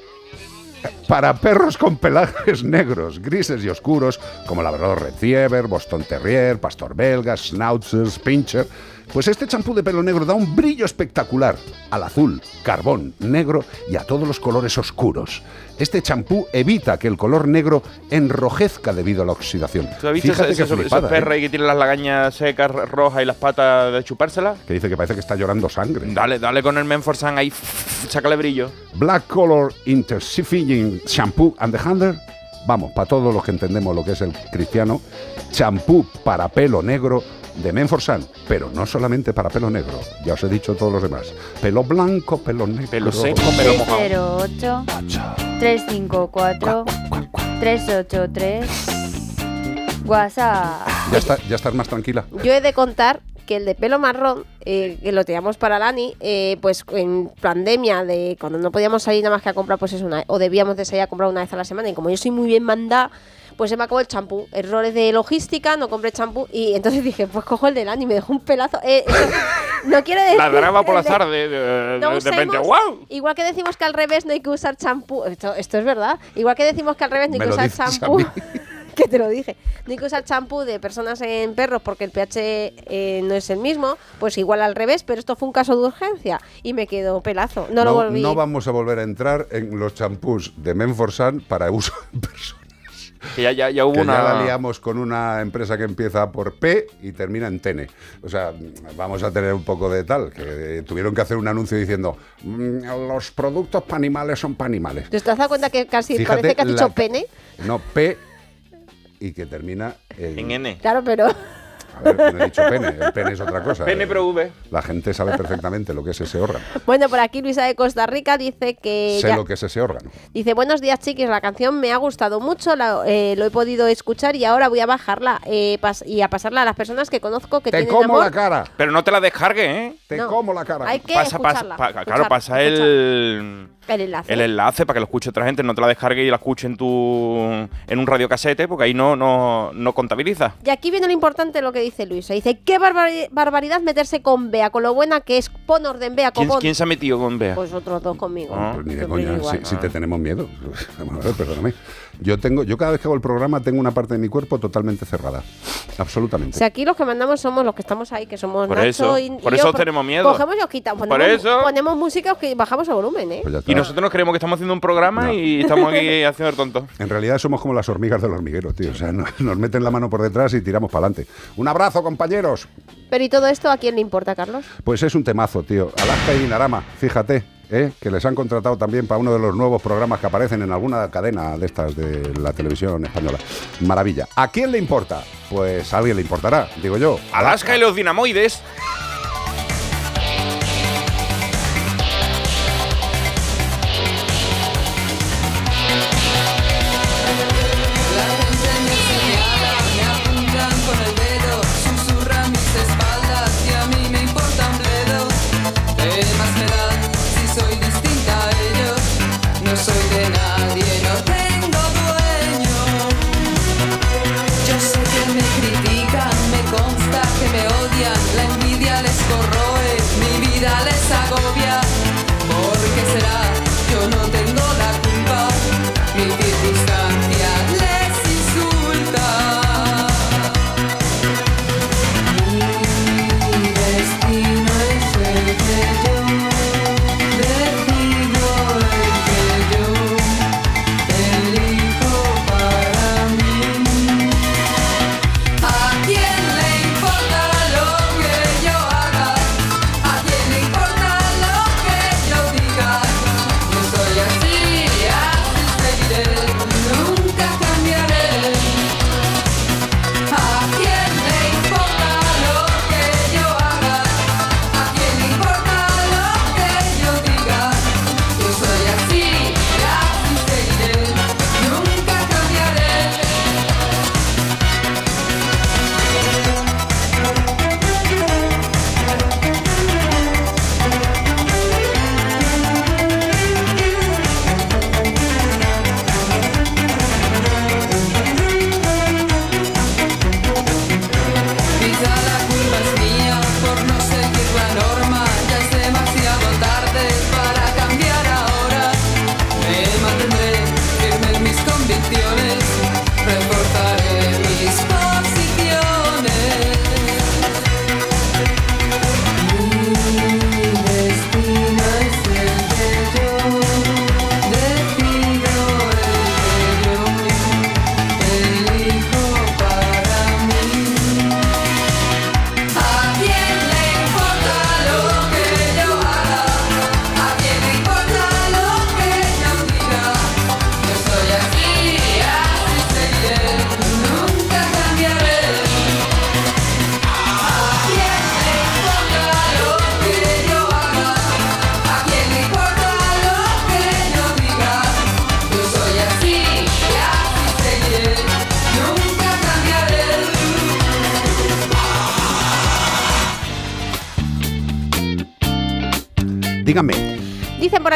Para perros con pelajes negros, grises y oscuros, como Labrador Retriever, Boston Terrier, Pastor Belga, Schnauzers, Pinscher, pues este champú de pelo negro da un brillo espectacular al azul, carbón, negro y a todos los colores oscuros. Este champú evita que el color negro enrojezca debido a la oxidación. ¿Tú has visto Fíjate ese, qué ese- flipada, perro ¿eh? que tiene las lagañas secas, rojas y las patas de chupárselas? que dice que parece que está llorando sangre. Dale, dale con el Menforsan ahí, sácale brillo. Black Color Intensifying Shampoo and the Handler. Vamos, para todos los que entendemos lo que es el cristiano, champú para pelo negro de Menforsan, pero no solamente para pelo negro, ya os he dicho todos los demás. Pelo blanco, pelo negro. Pelo seco, pelo mojado. 608 354 383 WhatsApp. Ya, está, ya estás más tranquila. Yo he de contar que el de pelo marrón, eh, que lo teníamos para Lani, eh, pues en pandemia, de cuando no podíamos salir nada más que a comprar, pues es una, o debíamos de salir a comprar una vez a la semana, y como yo soy muy bien mandada, pues se me acabó el champú. Errores de logística, no compré champú, y entonces dije, pues cojo el de Lani, me dejó un pelazo. Eh, eso no quiere decir... Ladraba por la tarde, de, no de repente, usemos- ¡wow! Igual que decimos que al revés no hay que usar champú. Esto, esto es verdad. Igual que decimos que al revés no hay Me que usar champú. que te lo dije. No hay que usar champú de personas en perros porque el pH eh, no es el mismo. Pues igual al revés, pero esto fue un caso de urgencia y me quedó pelazo. No, lo volví. no vamos a volver a entrar en los champús de Menforsan para uso en personas. Que ya, ya, ya hubo que una... ya la liamos con una empresa que empieza por P y termina en Tene. O sea, vamos a tener un poco de tal, que tuvieron que hacer un anuncio diciendo "Mm, los productos para animales son para animales. ¿Te has dado cuenta que casi Fíjate parece que has la dicho ca- pene? No, P y que termina en... En N. Claro, pero A ver, no he dicho pene, el pene es otra cosa. Pene pro V. La gente sabe perfectamente lo que es ese órgano. bueno, por aquí Luisa de Costa Rica dice que sé ya- lo que es ese órgano. Dice, buenos días chiquis, la canción me ha gustado mucho, la- eh, lo he podido escuchar y ahora voy a bajarla eh, pas- y a pasarla a las personas que conozco que Te tienen como amor. la cara, Pero no te la descargues, ¿eh? te No. como la cara. Hay que Pasa, pasa, escucharla, pa- escuchar, claro, pasa escuchar. el, el enlace. el enlace para que lo escuche otra gente. No te la descargues y la escuche en tu en un radiocasete, porque ahí no, no, no contabiliza. Y aquí viene lo importante lo que dice Luisa. Dice, qué barbari- barbaridad meterse con Bea, con lo buena que es, pon orden Bea, ¿Quién, se ha metido con Bea? Pues otros dos conmigo. Ah, Pues ni de coña, si, si te tenemos miedo. Vamos a ver, perdóname. Yo tengo, yo cada vez que hago el programa tengo una parte de mi cuerpo totalmente cerrada. Absolutamente. Sea, aquí los que mandamos somos los que estamos ahí, que somos Por Nacho eso, y, y por yo, eso por- tenemos miedo. Cogemos y os quitamos. Por Ponemos, eso. ponemos música y bajamos el volumen, ¿eh? Pues. Y nosotros nos creemos que estamos haciendo un programa No. y estamos aquí haciendo el tonto. En realidad somos como las hormigas del hormiguero, tío. O sea, no- nos meten la mano por detrás y tiramos para adelante. Un abrazo, compañeros. Pero ¿y todo esto a quién le importa, Carlos? Pues es un temazo, tío. Alaska y Dinarama, fíjate, ¿eh? que les han contratado también para uno de los nuevos programas que aparecen en alguna cadena de estas de la televisión española. Maravilla. ¿A quién le importa? Pues a alguien le importará, digo yo. Alaska y los dinamoides.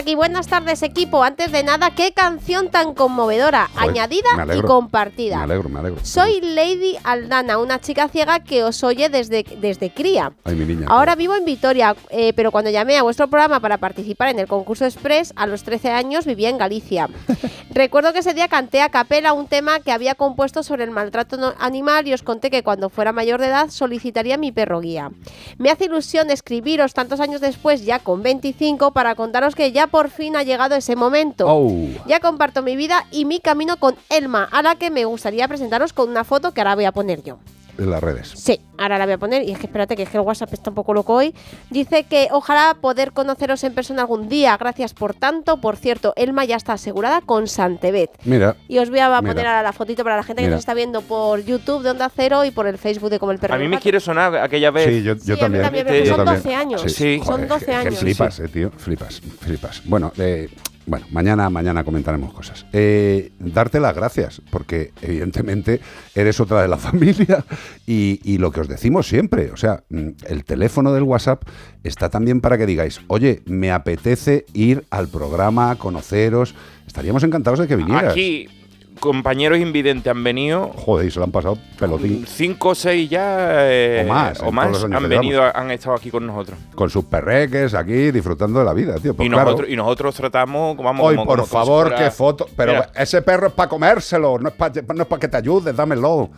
Aquí, buenas tardes equipo. Antes de nada, qué canción tan conmovedora, Joder, añadida y compartida. Me alegro, me alegro. Soy Lady Aldana, una chica ciega que os oye desde, desde cría. Ay, mi niña. Ahora vivo en Vitoria, eh, pero cuando llamé a vuestro programa para participar en el concurso Express, a los 13 años vivía en Galicia. Recuerdo que ese día canté a capela un tema que había compuesto sobre el maltrato animal y os conté que cuando fuera mayor de edad solicitaría mi perro guía. Me hace ilusión escribiros tantos años después, ya con 25, para contaros que ya por fin ha llegado ese momento. Oh. Ya comparto mi vida y mi camino con Elma, a la que me gustaría presentaros con una foto que ahora voy a poner yo. En las redes. Sí, ahora la voy a poner. Y es que espérate, que es que el WhatsApp está un poco loco hoy. Dice que ojalá poder conoceros en persona algún día. Gracias por tanto. Por cierto, Elma ya está asegurada con Santebet. Mira. Y os voy a Mira. poner ahora la fotito para la gente que nos está viendo por YouTube de Onda Cero y por el Facebook de Como el Perro. A mí me quiere sonar aquella vez. Sí, yo, yo Sí, a mí también. Yo son también. 12 años. Sí, Son joder, 12 que- años. Que flipas, eh, tío. Flipas, flipas. Bueno, eh, bueno mañana, mañana comentaremos cosas. Eh, darte las gracias, porque evidentemente eres otra de la familia y, y lo que os decimos siempre, o sea, mm, el teléfono del WhatsApp está también para que digáis, oye, me apetece ir al programa, conoceros. Estaríamos encantados de que vinieras. Aquí, compañeros invidentes han venido. Joder, y se lo han pasado pelotín. Cinco o seis ya. eh, O más, O más han venido, han estado aquí con nosotros. Con sus perreques aquí, disfrutando de la vida, tío. Pues y, claro. nosotros, y nosotros tratamos. Vamos, Hoy, como- por como- favor, qué foto. Pero Mira, ese perro es para comérselo, no es para no es pa que te ayudes, dámelo.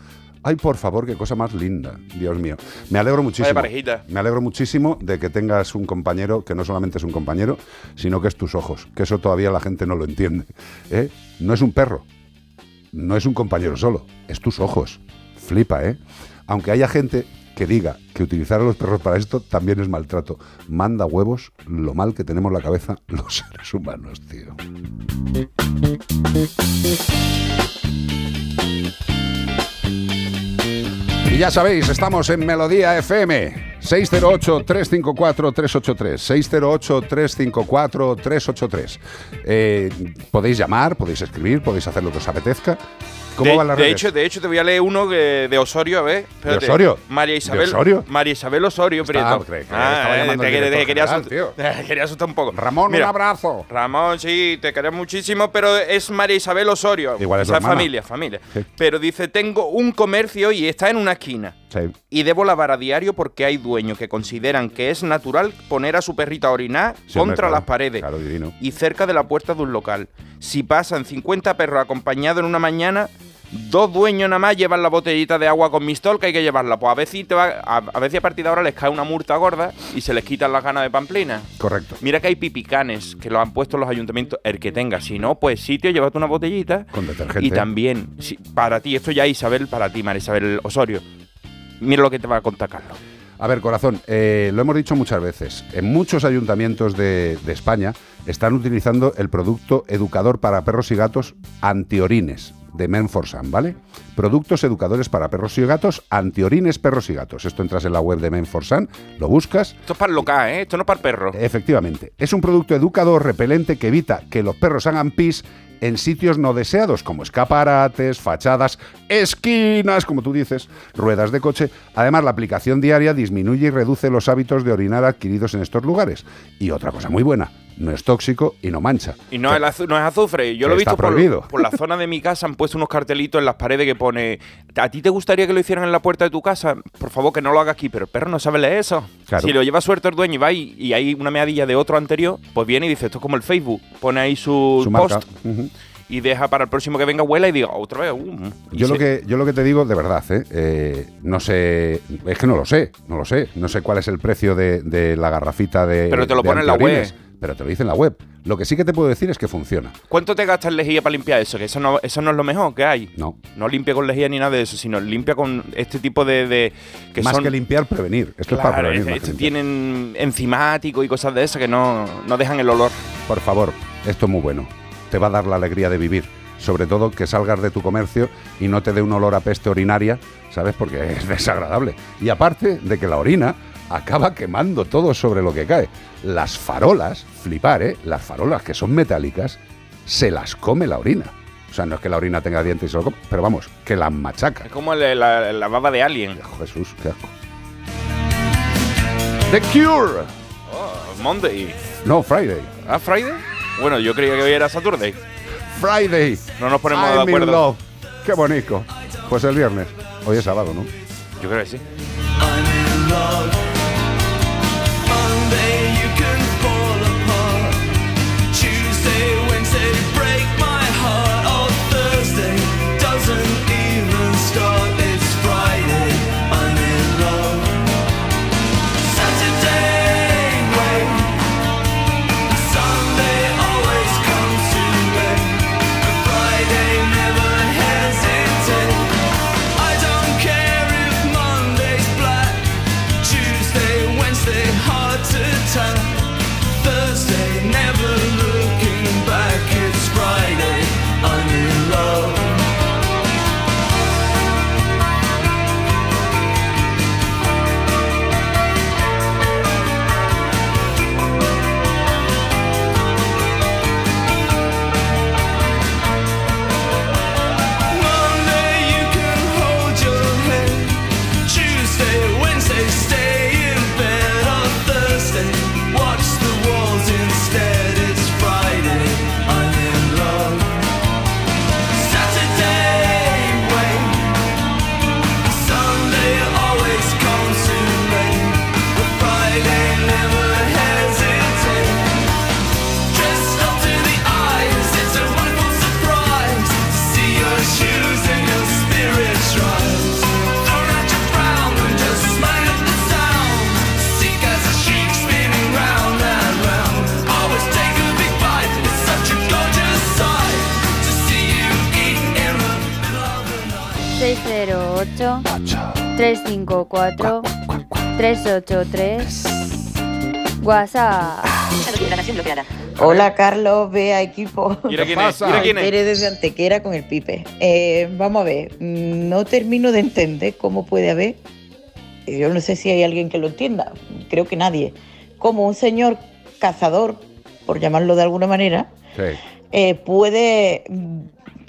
Ay, por favor, qué cosa más linda, Dios mío. Me alegro muchísimo. parejita. Me alegro muchísimo de que tengas un compañero que no solamente es un compañero, sino que es tus ojos. Que eso todavía la gente no lo entiende. ¿eh? No es un perro, no es un compañero solo, es tus ojos. Flipa, ¿eh? Aunque haya gente que diga que utilizar a los perros para esto también es maltrato. Manda huevos lo mal que tenemos la cabeza los seres humanos, tío. Y ya sabéis, estamos en Melodía FM. 608-354-383. 608-354-383. Eh, podéis llamar, podéis escribir, podéis hacer lo que os apetezca. ¿Cómo de, van las de redes? hecho, de hecho, te voy a leer uno que- de Osorio, a ver. espérate. Osorio? María ¿De Isabel. Osorio? María Isabel Osorio, Prieto. eh, llamando te, te quería asustar, quería asustar un poco. Ramón, Mira, un abrazo. Ramón, sí, te queremos muchísimo, pero es María Isabel Osorio. Igual es o sea, familia, familia. Sí. Pero dice, tengo un comercio y está en una esquina. Sí. Y debo lavar a diario porque hay dueños que consideran que es natural poner a su perrita a orinar Sí, hombre, contra claro, las paredes Claro, y cerca de la puerta de un local. Si pasan 50 perros acompañados en una mañana, dos dueños nada más llevan la botellita de agua con mistol que hay que llevarla. Pues a te va, a, a ver si a partir de ahora les cae una multa gorda y se les quitan las ganas de pamplina. Correcto. Mira que hay pipicanes que los han puesto los ayuntamientos, el que tenga. Si no, pues sitio, llévate una botellita. Con detergente. Y también, si- para ti, esto ya Isabel, para ti, María Isabel Osorio. Mira lo que te va a contar Carlos. A ver, corazón, eh, lo hemos dicho muchas veces. En muchos ayuntamientos de, de España están utilizando el producto educador para perros y gatos antiorines de Menforsan, ¿vale? Productos educadores para perros y gatos, antiorines, perros y gatos. Esto entras en la web de Menforsan, lo buscas. Esto es para el local, ¿eh? Esto no es para el perro. Efectivamente, es un producto educador repelente que evita que los perros hagan pis en sitios no deseados, como escaparates, fachadas, esquinas, como tú dices, ruedas de coche. Además, la aplicación diaria disminuye y reduce los hábitos de orinar adquiridos en estos lugares. Y otra cosa muy buena, no es tóxico y no mancha. Y no, el azu- no es azufre. Yo lo he visto por, prohibido. por la zona de mi casa. Han puesto unos cartelitos en las paredes que pone: ¿A ti te gustaría que lo hicieran en la puerta de tu casa? Por favor, que no lo haga aquí. Pero el perro no sabe leer eso. Claro. Si lo lleva suelto el dueño y va y, y hay una meadilla de otro anterior, pues viene y dice: Esto es como el Facebook. Pone ahí su, Su post marca. Y deja para el próximo que venga huela y diga: Otra vez. uh, Yo lo, que, yo lo que te digo, de verdad, ¿eh? Eh, no sé, es que no lo sé, no lo sé. No sé cuál es el precio de, de la garrafita de. Pero te lo pone en la web. Pero te lo dice en la web. Lo que sí que te puedo decir es que funciona. ¿Cuánto te gastas en lejía para limpiar eso? Que eso no, eso no es lo mejor que hay. No. No limpia con lejía ni nada de eso, sino limpia con este tipo de. de- que Más son, que limpiar, prevenir. Esto es para prevenir. este- este tienen enzimático y cosas de esas que no, no dejan el olor. Por favor, esto es muy bueno. Te va a dar la alegría de vivir. Sobre todo que salgas de tu comercio y no te dé un olor a peste urinaria, ¿sabes? Porque es desagradable. Y aparte de que la orina acaba quemando todo sobre lo que cae. Las farolas, flipar, ¿eh? Las farolas que son metálicas, se las come la orina. O sea, no es que la orina tenga dientes y se lo come, pero vamos, que las machaca. Es como la, la baba de Alien. Jesús, qué asco. The Cure. Oh, Monday. No, Friday. ¿Ah, Friday? Bueno, yo creía que hoy era Saturday. Friday. No nos ponemos I'm de in acuerdo. love. Qué bonito. Pues el viernes. Hoy es sábado, ¿no? Yo creo que sí. Monday Hola Carlos, vea equipo. Mira quién es, mira quién es. Desde Antequera con el Pipe. Eh, vamos a ver, mm, no termino de entender cómo puede haber, yo no sé si hay alguien que lo entienda, creo que nadie, como un señor cazador, por llamarlo de alguna manera, Sí. eh, puede mm,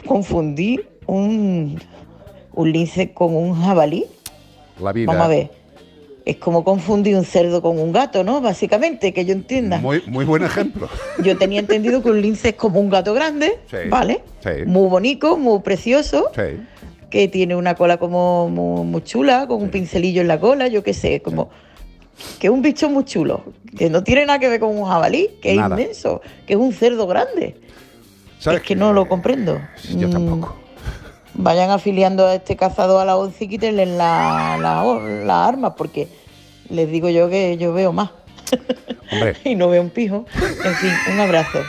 confundir un, un lince con un jabalí. La vida. Vamos a ver. Es como confundir un cerdo con un gato, ¿no? Básicamente, que yo entienda. Muy, muy buen ejemplo. Yo tenía entendido que un lince es como un gato grande, Sí. ¿vale? Sí. Muy bonito, muy precioso, Sí. que tiene una cola como muy, muy chula, con un pincelillo en la cola, yo qué sé, como que es un bicho muy chulo, que no tiene nada que ver con un jabalí, que es inmenso, que es un cerdo grande. ¿Sabes es que no lo comprendo. Yo Mm, tampoco. Vayan afiliando a este cazador a la once y quítenle la, la, la arma, porque les digo yo que yo veo más. Hombre, y no veo un pijo. En fin, un abrazo.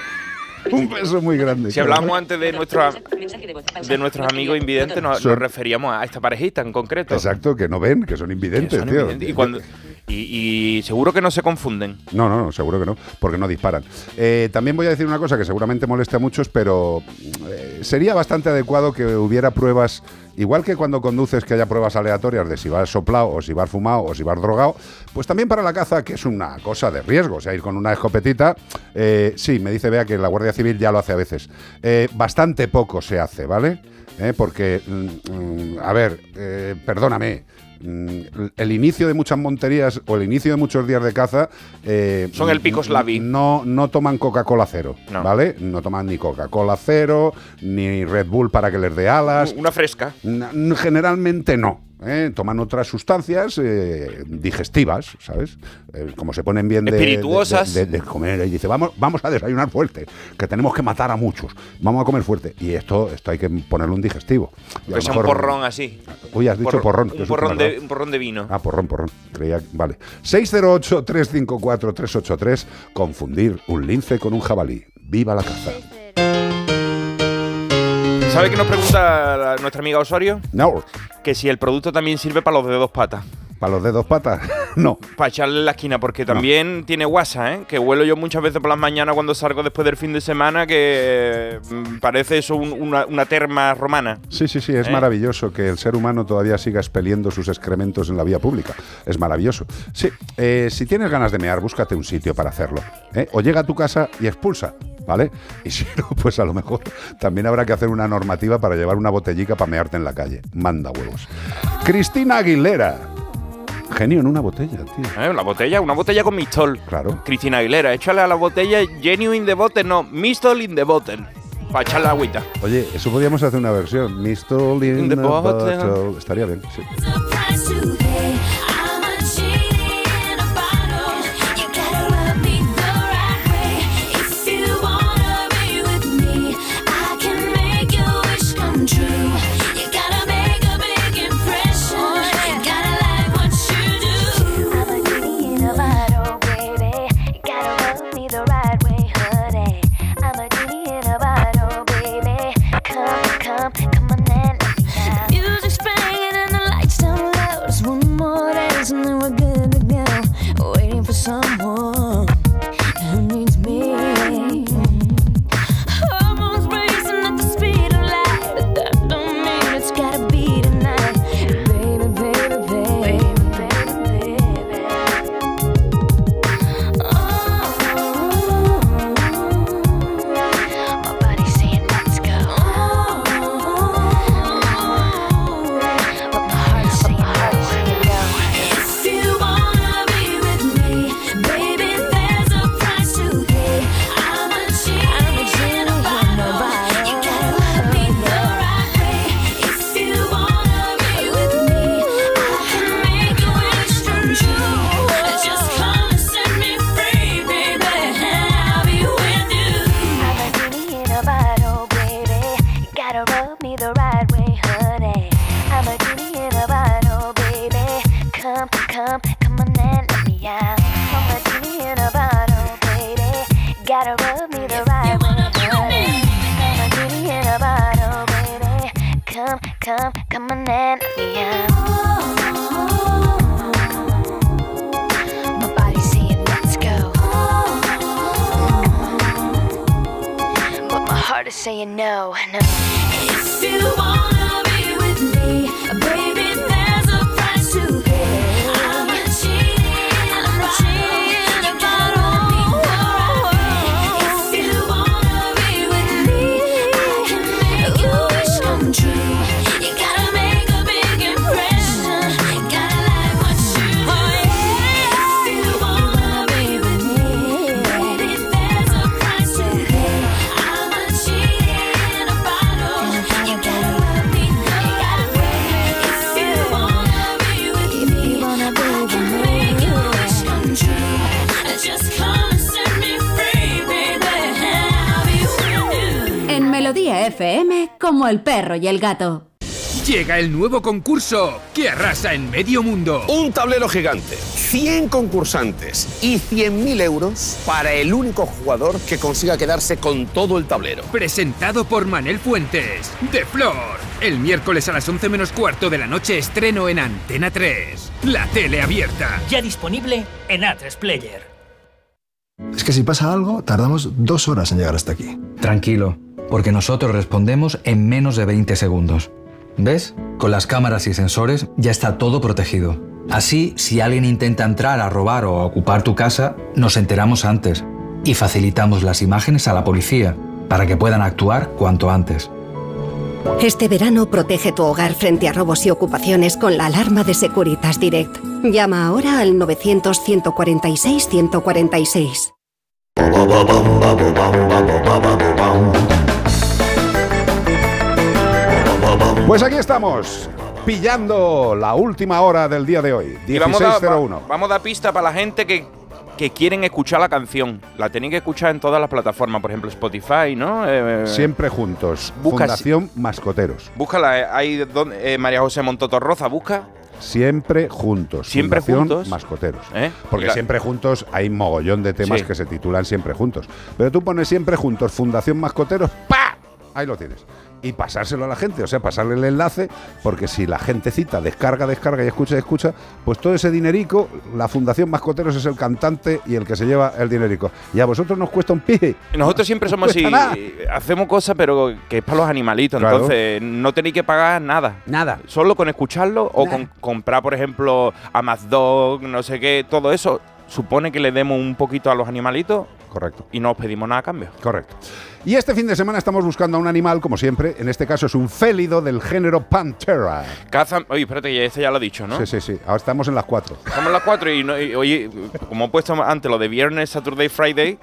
un beso muy grande. Si hablamos antes de, nuestra, de nuestros amigos invidentes, nos, nos referíamos a esta parejita en concreto. Exacto, que no ven, que son invidentes, Son tío. invidentes. Y, cuando- y- y seguro que no se confunden. No, no, no, seguro que no, porque no disparan. Eh, también voy a decir una cosa que seguramente moleste a muchos, pero eh, sería bastante adecuado que hubiera pruebas, igual que cuando conduces que haya pruebas aleatorias de si vas soplado o si vas fumado o si vas drogado, pues también para la caza, que es una cosa de riesgo, o sea, ir con una escopetita, eh, sí, me dice Bea que la Guardia Civil ya lo hace a veces. Eh, bastante poco se hace, ¿vale? Eh, porque, mm, mm, a ver, perdóname, el inicio de muchas monterías o el inicio de muchos días de caza eh, Son el pico slavi. no, no toman Coca-Cola cero, ¿vale? No toman ni Coca-Cola cero, ni Red Bull para que les dé alas. Una fresca. Generalmente no. ¿Eh? Toman otras sustancias eh, digestivas, ¿sabes? Eh, como se ponen bien de, Espirituosas. de, de- de comer y dice, vamos, vamos a desayunar fuerte, que tenemos que matar a muchos, vamos a comer fuerte. Y esto, esto hay que ponerle un digestivo. Y Que lo sea un porrón así. Uy, has dicho Porro- porrón. Un porrón, de, un porrón de vino. Ah, porrón, porrón. Creía Vale. 608-354-383. Confundir un lince con un jabalí. ¡Viva la caza! ¿Sabe qué nos pregunta la- nuestra amiga Osorio? No. Que si el producto también sirve para los de dos patas. ¿Para los de dos patas? no. Para echarle en la esquina, porque también tiene guasa, ¿eh? Que huelo yo muchas veces por las mañanas cuando salgo después del fin de semana, que mm, parece eso un- una, una terma romana. Sí, sí, sí, es ¿Eh? maravilloso que el ser humano todavía siga expeliendo sus excrementos en la vía pública. Es maravilloso. Sí, eh, si tienes ganas de mear, búscate un sitio para hacerlo. ¿eh? O llega a tu casa y expulsa, ¿vale? Y si no, pues a lo mejor también habrá que hacer una normativa para llevar una botellica para mearte en la calle. Manda huevos. Cristina Aguilera. Genio en una botella, tío. Eh, La botella, una botella con Mistol. Claro. Cristina Aguilera, échale a la botella Genuine in the bottle, no, Mistol in the bottle. Para echarle agüita. Oye, eso podríamos hacer una versión. Mistol in, In the the bottle. bottle. Estaría bien, sí. Saying no, no. FM, como el perro y el gato. Llega el nuevo concurso que arrasa en medio mundo. Un tablero gigante, 100 concursantes y 100.000 euros para el único jugador que consiga quedarse con todo el tablero. Presentado por Manel Fuentes, de Flor. El miércoles a las 11 menos cuarto de la noche estreno en Antena 3. La tele abierta. Ya disponible en A3 Player. Es que si pasa algo, tardamos dos horas en llegar hasta aquí. Tranquilo, porque nosotros respondemos en menos de 20 segundos. ¿Ves? Con las cámaras y sensores ya está todo protegido. Así, si alguien intenta entrar a robar o a ocupar tu casa, nos enteramos antes y facilitamos las imágenes a la policía para que puedan actuar cuanto antes. Este verano protege tu hogar frente a robos y ocupaciones con la alarma de Securitas Direct. Llama ahora al 900-146-146. Pues aquí estamos, pillando la última hora del día de hoy, Y vamos a, 16.01. va- vamos a dar pista para la gente que, que quieren escuchar la canción. La tienen que escuchar en todas las plataformas, por ejemplo Spotify, ¿no? Eh, Siempre juntos. Busca- Fundación Mascoteros. Búscala, eh, ahí donde, eh, María José Montotorroza, busca. Siempre juntos. Siempre Fundación juntos. Mascoteros. ¿eh? Porque la- siempre juntos hay mogollón de temas Sí. que se titulan siempre juntos. Pero tú pones siempre juntos Fundación Mascoteros, ¡pa! Ahí lo tienes. Y pasárselo a la gente, o sea, pasarle el enlace, porque si la gentecita descarga, descarga y escucha, escucha, pues todo ese dinerico, la Fundación Mascoteros es el cantante y el que se lleva el dinerico. Y a vosotros nos cuesta un pije. Nosotros siempre No somos así, nada. hacemos cosas pero que es para los animalitos, Claro. entonces no tenéis que pagar nada. Nada. Solo con escucharlo o con comprar, por ejemplo, Amazon, no sé qué, todo eso, supone que le demos un poquito a los animalitos Correcto. y no os pedimos nada a cambio. Correcto. Y este fin de semana estamos buscando a un animal, como siempre. En este caso es un félido del género Panthera. Cazan. Oye, espérate, que este ya lo he dicho, ¿no? Sí, sí, sí. Ahora estamos en las cuatro. Estamos en las 4 y, no- y, oye, como he puesto antes lo de viernes, Saturday, Friday,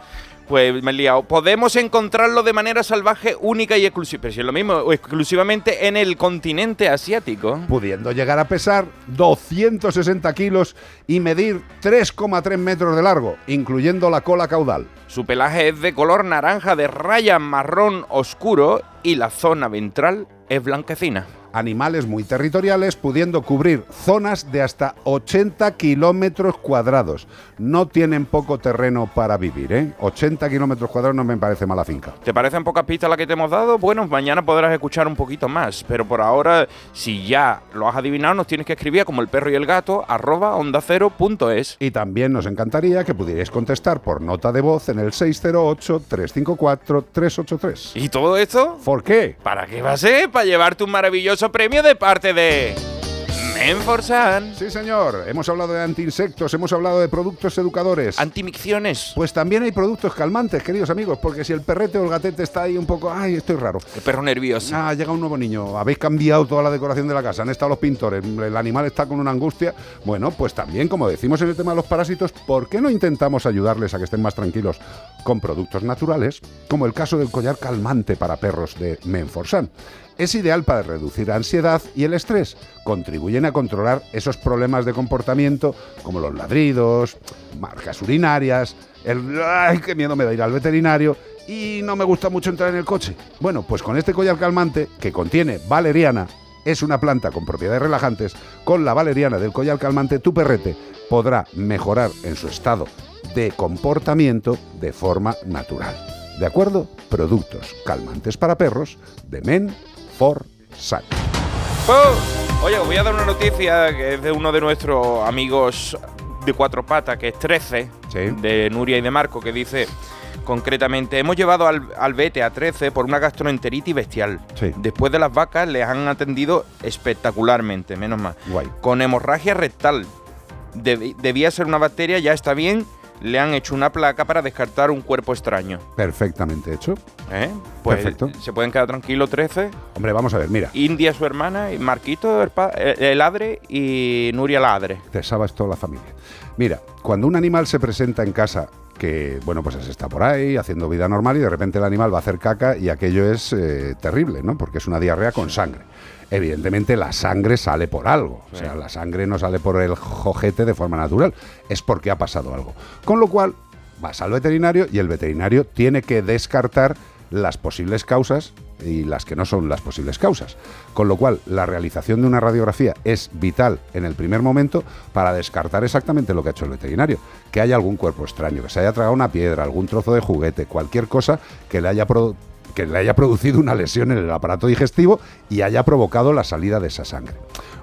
pues me he liado. Podemos encontrarlo de manera salvaje, única y exclusiva. Pero si es lo mismo, exclusivamente en el continente asiático. Pudiendo llegar a pesar 260 kilos y medir 3,3 metros de largo, incluyendo la cola caudal. Su pelaje es de color naranja de raya marrón oscuro y la zona ventral es blanquecina. Animales muy territoriales, pudiendo cubrir zonas de hasta 80 kilómetros cuadrados. No tienen poco terreno para vivir, ¿eh? 80 kilómetros cuadrados no me parece mala finca. ¿Te parecen pocas pistas las que te hemos dado? Bueno, mañana podrás escuchar un poquito más. Pero por ahora, si ya lo has adivinado, nos tienes que escribir como el perro y el gato, arroba onda cero punto es. Y también nos encantaría que pudierais contestar por nota de voz en el 608-354-383. ¿Y todo esto? ¿Por qué? ¿Para qué va a ser? Para llevarte un maravilloso premio de parte de Menforsan. Sí, señor. Hemos hablado de antiinsectos, hemos hablado de productos educadores. Antimicciones. Pues también hay productos calmantes, queridos amigos, porque si el perrete o el gatete está ahí un poco, ay, estoy raro. El perro nervioso. Ah, llega un nuevo niño, habéis cambiado toda la decoración de la casa, han estado los pintores, el animal está con una angustia. Bueno, pues también, como decimos en el tema de los parásitos, ¿por qué no intentamos ayudarles a que estén más tranquilos con productos naturales, como el caso del collar calmante para perros de Menforsan? Es ideal para reducir la ansiedad y el estrés. Contribuyen a controlar esos problemas de comportamiento como los ladridos, marcas urinarias, el ¡ay, qué miedo me da ir al veterinario! Y no me gusta mucho entrar en el coche. Bueno, pues con este collar calmante que contiene valeriana, es una planta con propiedades relajantes, con la valeriana del collar calmante tu perrete podrá mejorar en su estado de comportamiento de forma natural. ¿De acuerdo? Productos calmantes para perros de Men for Sun. ¡Oh! Oye, os voy a dar una noticia que es de uno de nuestros amigos de cuatro patas, que es 13, de Nuria y de Marco, que dice concretamente, hemos llevado al, al vete a 13 por una gastroenteritis bestial. Sí. Después de las vacas les han atendido espectacularmente, menos mal. Guay. Con hemorragia rectal. Deb- debía ser una bacteria, ya está bien. Le han hecho una placa para descartar un cuerpo extraño. Perfectamente hecho. ¿Eh? Pues Perfecto. se pueden quedar tranquilos 13. Hombre, vamos a ver, mira. India su hermana, y Marquito el, el- y Nuria ladre. Te sabes toda la familia. Mira, cuando un animal se presenta en casa que, bueno, pues está por ahí haciendo vida normal y de repente el animal va a hacer caca y aquello es eh, terrible, ¿no? Porque es una diarrea con sangre. Evidentemente la sangre sale por algo, o sea, la sangre no sale por el jojete de forma natural, es porque ha pasado algo. Con lo cual, vas al veterinario y el veterinario tiene que descartar las posibles causas y las que no son las posibles causas. Con lo cual, la realización de una radiografía es vital en el primer momento para descartar exactamente lo que ha hecho el veterinario. Que haya algún cuerpo extraño, que se haya tragado una piedra, algún trozo de juguete, cualquier cosa que le haya que le haya producido una lesión en el aparato digestivo y haya provocado la salida de esa sangre.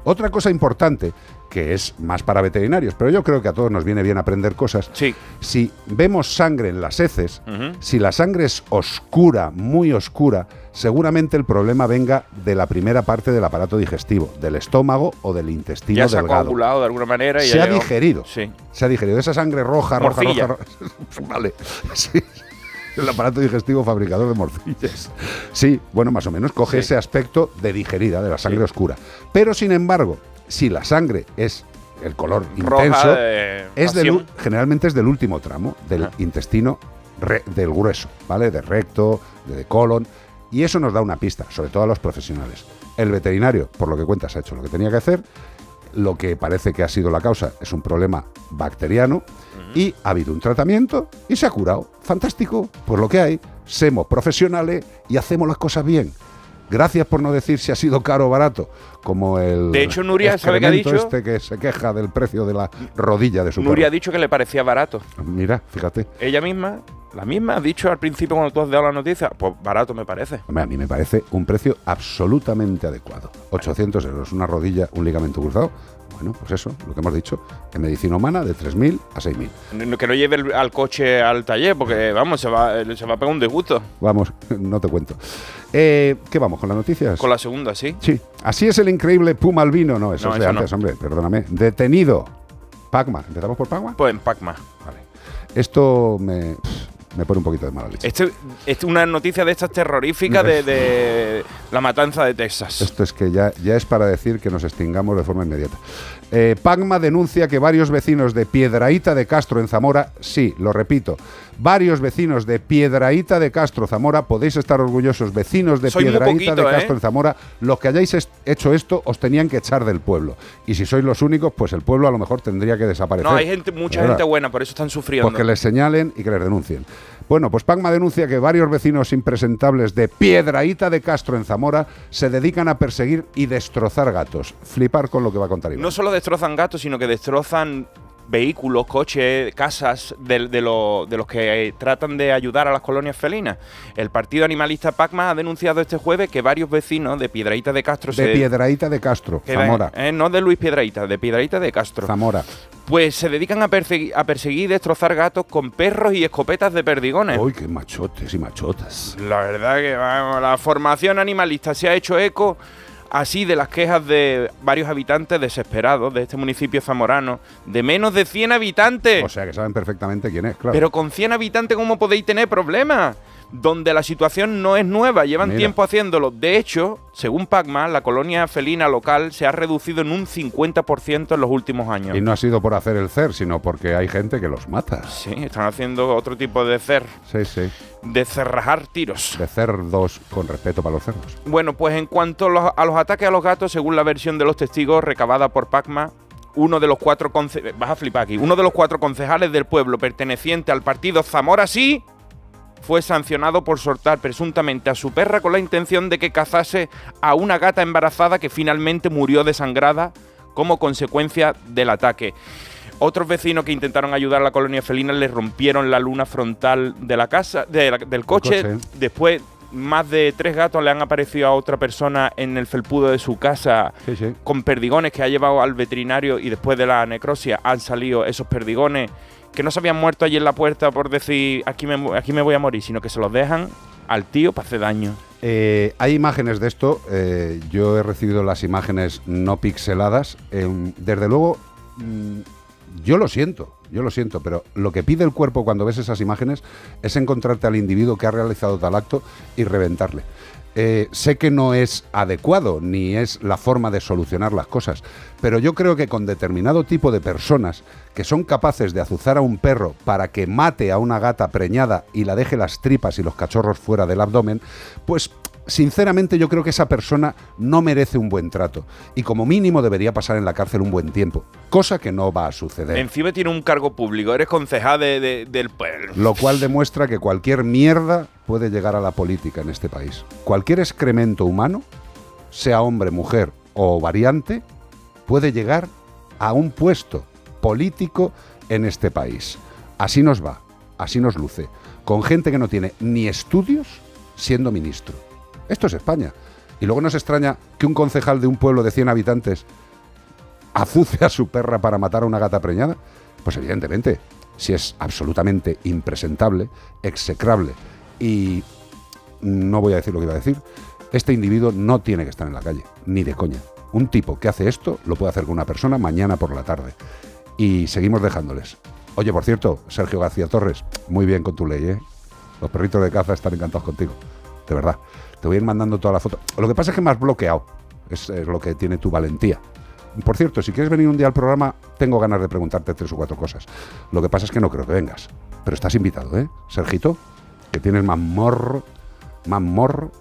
Otra cosa importante, que es más para veterinarios, pero yo creo que a todos nos viene bien aprender cosas. Si vemos sangre en las heces, si la sangre es oscura, muy oscura, seguramente el problema venga de la primera parte del aparato digestivo, del estómago o del intestino Ya se ha coagulado de alguna manera y Se ya ha llegó. digerido. Sí. Se ha digerido. Esa sangre roja, roja, Morcilla. roja, roja. vale. Sí. El aparato digestivo fabricador de morcillas. Sí, bueno, más o menos coge Sí. ese aspecto de digerida, de la sangre oscura. Pero sin embargo, si la sangre es el color Roja intenso, de es del, generalmente es del último tramo, del intestino re- del grueso, ¿vale? De recto, de, de colon. Y eso nos da una pista, sobre todo a los profesionales. El veterinario, por lo que cuentas, ha hecho lo que tenía que hacer. Lo que parece que ha sido la causa es un problema bacteriano y ha habido un tratamiento y se ha curado. Fantástico, pues lo que hay, semos profesionales y hacemos las cosas bien. Gracias por no decir si ha sido caro o barato, como el De hecho, Nuria, ¿sabe qué ha dicho? este que se queja del precio de la rodilla de su Nuria ha dicho que le parecía barato. Mira, fíjate. Ella misma, la misma, ha dicho al principio cuando tú has dado la noticia, pues barato me parece. Hombre, a mí me parece un precio absolutamente adecuado. 800 euros, una rodilla, un ligamento cruzado. Bueno, pues eso, lo que hemos dicho, en medicina humana de 3.000 a 6.000. No- Que no lleve el- al coche al taller, porque vamos, se va, se va a pegar un disgusto. Vamos, no te cuento. Eh, ¿Qué vamos con las noticias? Con la segunda, sí. Sí, así es el increíble Puma albino. No, eso No, es de eso no. antes, hombre, perdóname. Detenido Pacma. ¿Empezamos por Pacma? Pues en Pacma. Esto me, me pone un poquito de mala leche. Este, es una noticia de estas terroríficas de, de la matanza de Texas. Esto es que ya, ya es para decir que nos extingamos de forma inmediata. Eh, Pacma denuncia que varios vecinos de Piedraíta de Castro en Zamora, sí, lo repito, varios vecinos de Piedraíta de Castro, Zamora, podéis estar orgullosos, vecinos de Soy Piedraíta poquito, de Castro ¿eh? en Zamora, los que hayáis est- hecho esto os tenían que echar del pueblo. Y si sois los únicos, pues el pueblo a lo mejor tendría que desaparecer. No, hay gente, mucha ¿Verdad? gente buena, por eso están sufriendo. Pues que les señalen y que les denuncien. Bueno, pues Pacma denuncia que varios vecinos impresentables de Piedraíta de Castro en Zamora se dedican a perseguir y destrozar gatos. Flipar con lo que va a contar Iván. No solo destrozan gatos, sino que destrozan vehículos, coches, casas de, de lo- de los que eh, tratan de ayudar a las colonias felinas. El partido animalista Pacma ha denunciado este jueves que varios vecinos de Piedraíta de Castro De se Piedraíta de Castro, que- Zamora. eh, no de Luis Piedraíta, de Piedraíta de Castro. Zamora. Pues se dedican a, persegui- a perseguir y destrozar gatos con perros y escopetas de perdigones. Uy, qué machotes y machotas. La verdad que vamos, la formación animalista se ha hecho eco así de las quejas de varios habitantes desesperados de este municipio zamorano, de menos de 100 habitantes. O sea que saben perfectamente quién es, claro. Pero con 100 habitantes, ¿cómo podéis tener problemas? Donde la situación no es nueva, llevan Mira. tiempo haciéndolo. De hecho, según Pacma, la colonia felina local se ha reducido en un 50% en los últimos años. Y no ha sido por hacer el CER, sino porque hay gente que los mata. Sí, están haciendo otro tipo de cer, Sí, sí. de cerrajar tiros. De cerdos con respeto para los cerdos. Bueno, pues en cuanto a los, ataques a los gatos, según la versión de los testigos recabada por Pacma, uno de los cuatro conce- vas a flipar aquí, uno de los cuatro concejales del pueblo perteneciente al partido Zamora sí fue sancionado por soltar presuntamente a su perra con la intención de que cazase a una gata embarazada que finalmente murió desangrada como consecuencia del ataque. Otros vecinos que intentaron ayudar a la colonia felina le rompieron la luna frontal de la casa, de la- del coche. coche. Después, más de tres gatos le han aparecido a otra persona en el felpudo de su casa Sí, sí. con perdigones que ha llevado al veterinario y después de la necrosia han salido esos perdigones que no se habían muerto allí en la puerta por decir aquí me, aquí me voy a morir, sino que se los dejan al tío para hacer daño. Eh, hay imágenes de esto. eh, yo he recibido las imágenes no pixeladas. eh, desde luego, mm, yo lo siento, yo lo siento, pero lo que pide el cuerpo cuando ves esas imágenes es encontrarte al individuo que ha realizado tal acto y reventarle. Eh, sé que no es adecuado ni es la forma de solucionar las cosas, pero yo creo que con determinado tipo de personas que son capaces de azuzar a un perro para que mate a una gata preñada y la deje las tripas y los cachorros fuera del abdomen, pues sinceramente yo creo que esa persona no merece un buen trato y como mínimo debería pasar en la cárcel un buen tiempo, cosa que no va a suceder. Encima tiene un cargo público, eres concejal de- de- del pueblo. Lo cual demuestra que cualquier mierda puede llegar a la política en este país. Cualquier excremento humano, sea hombre, mujer o variante, puede llegar a un puesto político en este país. Así nos va, así nos luce, con gente que no tiene ni estudios siendo ministro. Esto es España. Y luego nos extraña que un concejal de un pueblo de 100 habitantes azuce a su perra para matar a una gata preñada? Pues evidentemente, si es absolutamente impresentable, execrable y no voy a decir lo que iba a decir, este individuo no tiene que estar en la calle, ni de coña. Un tipo que hace esto lo puede hacer con una persona mañana por la tarde. Y seguimos dejándoles. Oye, por cierto, Sergio García Torres, muy bien con tu ley, ¿eh? Los perritos de caza están encantados contigo. De verdad. Te voy a ir mandando toda la foto. Lo que pasa es que me has bloqueado. Es, es lo que tiene tu valentía. Por cierto, si quieres venir un día al programa, tengo ganas de preguntarte tres o cuatro cosas. Lo que pasa es que no creo que vengas. Pero estás invitado, ¿eh? Sergito, que tienes más morro, más morro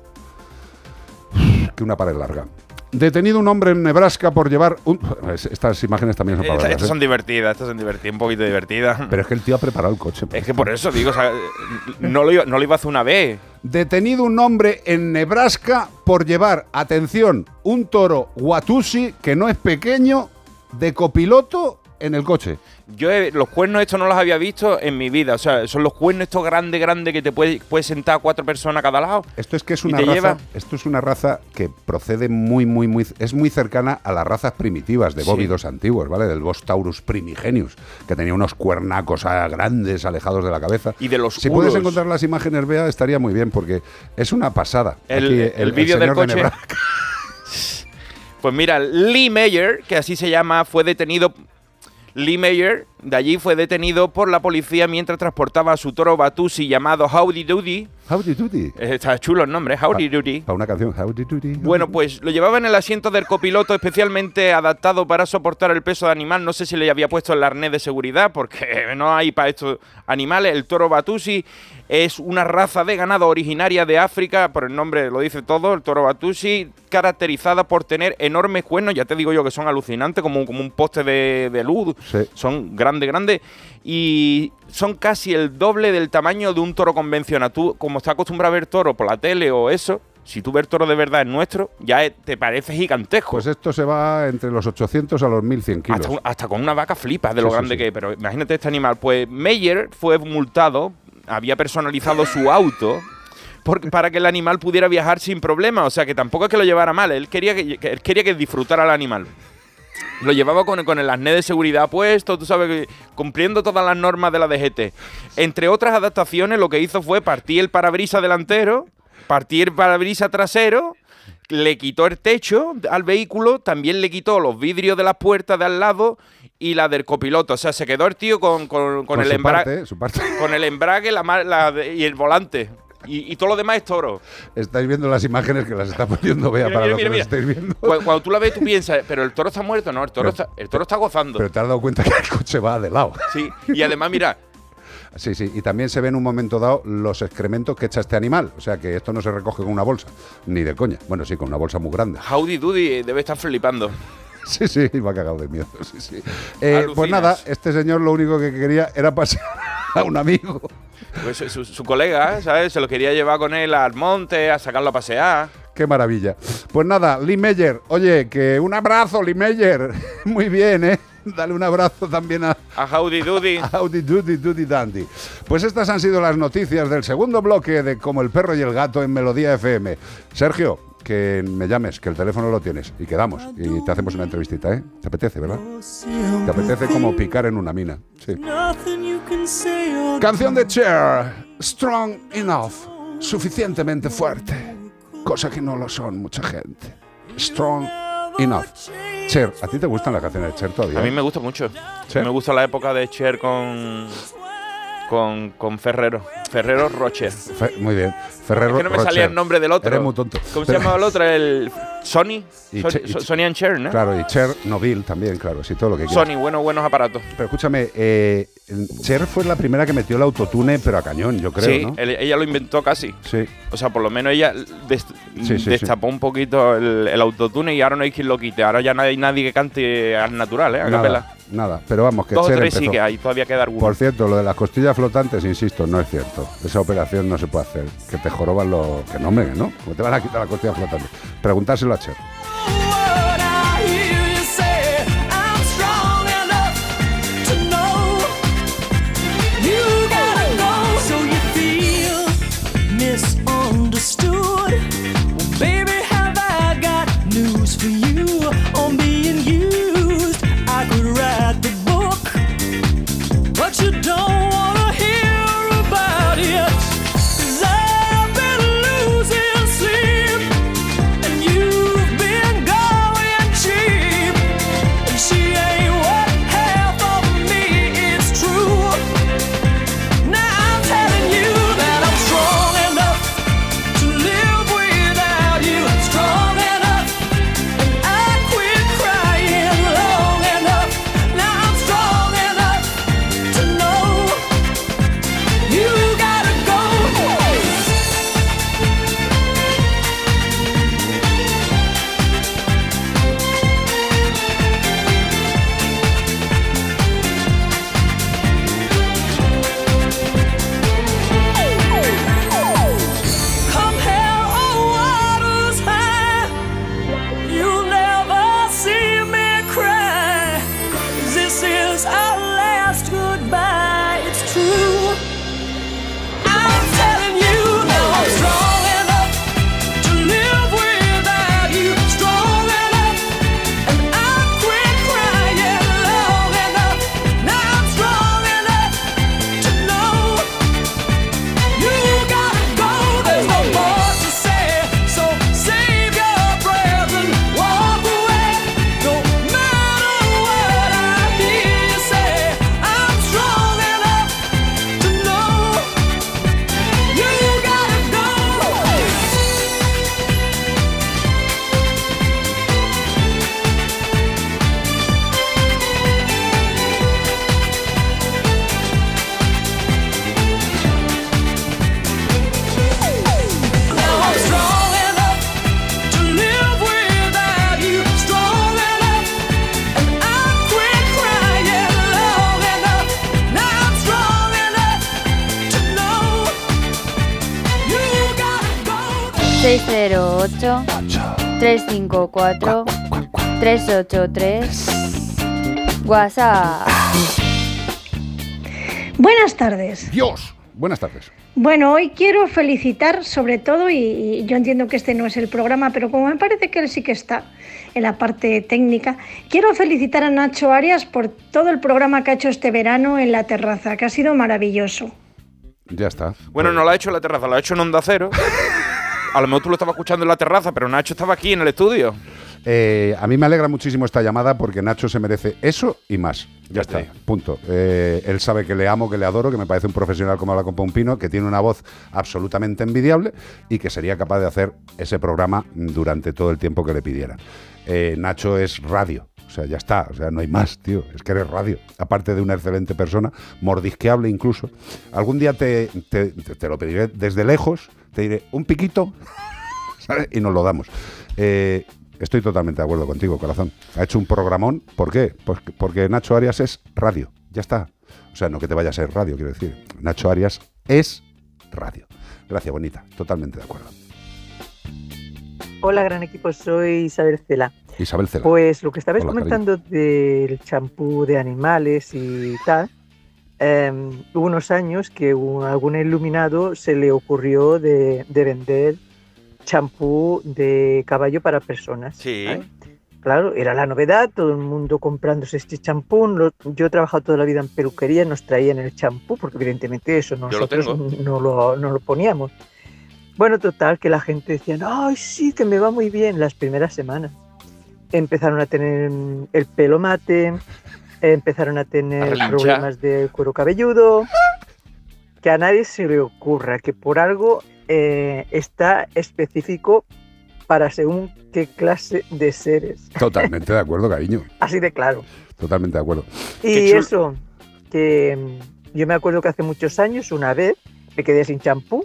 que una pared larga. Detenido un hombre en Nebraska por llevar un... Estas imágenes también son para Estas, estas ¿eh? son divertidas, estas son divertidas, un poquito divertidas. Pero es que el tío ha preparado el coche. Es que por eso digo, o sea, no, lo iba, no lo iba a hacer una vez. Detenido un hombre en Nebraska por llevar, atención, un toro Watusi, que no es pequeño, de copiloto en el coche. Yo he- los cuernos estos no los había visto en mi vida. O sea, son los cuernos estos grandes, grandes que te puedes puedes sentar a cuatro personas a cada lado. Esto es que es ¿Y una raza, lleva? esto es una raza que procede muy, muy, muy, es muy cercana a las razas primitivas de Sí. bóvidos antiguos, ¿vale? Del Bos Taurus primigenius, que tenía unos cuernacos ah, grandes, alejados de la cabeza. Y de los Si puedes encontrar las imágenes, vea, estaría muy bien, porque es una pasada. El, Aquí el vídeo del de coche. Pues mira, Lee Meyer, que así se llama, fue detenido. Lee Mayer de allí fue detenido por la policía mientras transportaba a su toro Batusi llamado Howdy Doody. Howdy Doody. Eh, Está chulo el nombre, Howdy Doody. Para una canción, Howdy Doody. Bueno, pues lo llevaba en el asiento del copiloto especialmente adaptado para soportar el peso de animal. No sé si le había puesto el arnés de seguridad porque no hay para estos animales. El toro Batusi es una raza de ganado originaria de África, por el nombre lo dice todo, el toro Batusi, caracterizada por tener enormes cuernos, ya te digo yo que son alucinantes, como, como un poste de, de luz, son grandes, grandes, y son casi el doble del tamaño de un toro convencional. Tú, como estás acostumbrado a ver toro por la tele o eso, si tú ves toro de verdad en nuestro, ya es- te parece gigantesco. Pues esto se va entre los 800 a los 1100 kilos. Hasta, hasta con una vaca flipas de lo Sí, grande sí. que es. Pero imagínate este animal. Pues Meyer fue multado, había personalizado su auto. para que el animal pudiera viajar sin problema, o sea que tampoco es que lo llevara mal, él quería que, que- él quería que disfrutara el animal. Lo llevaba con, con el arnés de seguridad puesto, tú sabes, que- cumpliendo todas las normas de la DGT. Entre otras adaptaciones, lo que hizo fue partir el parabrisas delantero, partir el parabrisas trasero, le quitó el techo al vehículo, también le quitó los vidrios de las puertas de al lado y la del copiloto. O sea, se quedó el tío con, con- con Con el embrague. Con el embrague la la y el volante. Y, y todo lo demás es toro. Estáis viendo las imágenes que las está poniendo Bea Mira, para mira, lo que mira, lo mira. estáis viendo. Cuando, cuando tú la ves, tú piensas, pero el toro está muerto, no, el toro, Pero- está, el toro está gozando. Pero te has dado cuenta que el coche va de lado. Sí, y además, mira, Sí, sí, y también se ve en un momento dado los excrementos que echa este animal. O sea que esto no se recoge con una bolsa, ni de coña. Bueno, sí, con una bolsa muy grande. Howdy Doody debe estar flipando. Sí, sí, va cagado de miedo. Sí, sí. Eh, pues nada, este señor lo único que quería era pasear a un amigo. Pues su, su- colega, ¿sabes? Se lo quería llevar con él al monte, a sacarlo a pasear. Qué maravilla. Pues nada, Lee Meyer, oye, que un abrazo, Lee Meyer. Muy bien, ¿eh? Dale un abrazo también a, A Howdy Doody. a Howdy Doody Doody Dandy. Pues estas han sido las noticias del segundo bloque de Como el perro y el gato en Melodía FM. Sergio, que me llames, que el teléfono lo tienes y quedamos y te hacemos una entrevistita, ¿eh? ¿Te apetece, verdad? Te apetece como picar en una mina. Sí. Canción de Cher, Strong Enough, suficientemente fuerte, cosa que no lo son mucha gente. Strong Enough. Cher, ¿a ti te gustan las canciones de Cher todavía? A mí me gusta mucho. ¿Sí? Me gusta la época de Cher con. Con, con Ferrero. Ferrero Rocher. Fe- muy bien. Ferrero Es que no me salía Rocher. el nombre del otro. Eres muy tonto. ¿Cómo se Pero- llamaba el otro? El Sony. Y Sony, y Sony and Cher, ¿no? Claro, y Cher Noville también, claro, sí, todo lo que quieras. Sony, bueno, buenos aparatos. Pero escúchame, eh, Cher fue la primera que metió el autotune, pero a cañón, yo creo, sí, ¿no? él- ella lo inventó casi. Sí. O sea, por lo menos ella des- Sí, sí, destapó un poquito el, el autotune y ahora no hay quien lo quite. Ahora ya no hay nadie que cante al natural, ¿eh? A capela. Nada, nada. Pero vamos, que Dos Cher tres sí que hay, todavía queda alguno. Por cierto, lo de las costillas flotantes, insisto, no es cierto. Esa operación no se puede hacer. Que te joroban los... Que no, hombre, no. ¿Cómo te van a quitar las costillas flotantes? Preguntárselo a 383 WhatsApp. Buenas tardes. Dios. Buenas tardes. Bueno, hoy quiero felicitar sobre todo, y, y yo entiendo que este no es el programa, pero como me parece que él sí que está en la parte técnica, quiero felicitar a Nacho Arias por todo el programa que ha hecho este verano en la terraza, que ha sido maravilloso. Ya está. Bueno, no lo ha hecho en la terraza, lo ha hecho en Onda Cero. A lo mejor tú lo estabas escuchando en la terraza, pero Nacho estaba aquí en el estudio. Eh, a mí me alegra muchísimo esta llamada porque Nacho se merece eso y más. Ya está, punto. Eh, él sabe que le amo, que le adoro, que me parece un profesional como habla con Pompino, que tiene una voz absolutamente envidiable y que sería capaz de hacer ese programa durante todo el tiempo que le pidieran. Eh, Nacho es radio. O sea, ya está, o sea, no hay más, tío. Es que eres radio. Aparte de una excelente persona, mordisqueable incluso. Algún día te, te- te- te lo pediré desde lejos, te diré un piquito, ¿sabes? Y nos lo damos. Eh, estoy totalmente de acuerdo contigo, corazón. Ha hecho un programón. ¿Por qué? Porque, porque Nacho Arias es radio. Ya está. O sea, no que te vaya a ser radio, quiero decir. Nacho Arias es radio. Gracias, bonita. Totalmente de acuerdo. Hola, gran equipo, soy Isabel Cela. Isabel Cela. Pues lo que estabais Hola, comentando del champú de animales y tal, em, hubo unos años que a algún iluminado se le ocurrió de, de vender champú de caballo para personas. Sí. ¿vale? Claro, era la novedad, todo el mundo comprándose este champú. Yo he trabajado toda la vida en peluquería, nos traían el champú, porque evidentemente eso lo nosotros no lo, no lo poníamos. Bueno, total, que la gente decía, ay, sí, que me va muy bien las primeras semanas. Empezaron a tener el pelo mate, empezaron a tener problemas de cuero cabelludo. Que a nadie se le ocurra que por algo eh, está específico para según qué clase de seres. Totalmente de acuerdo, cariño. Así de claro. Totalmente de acuerdo. Y eso, que mm, yo me acuerdo que hace muchos años, una vez, me quedé sin champú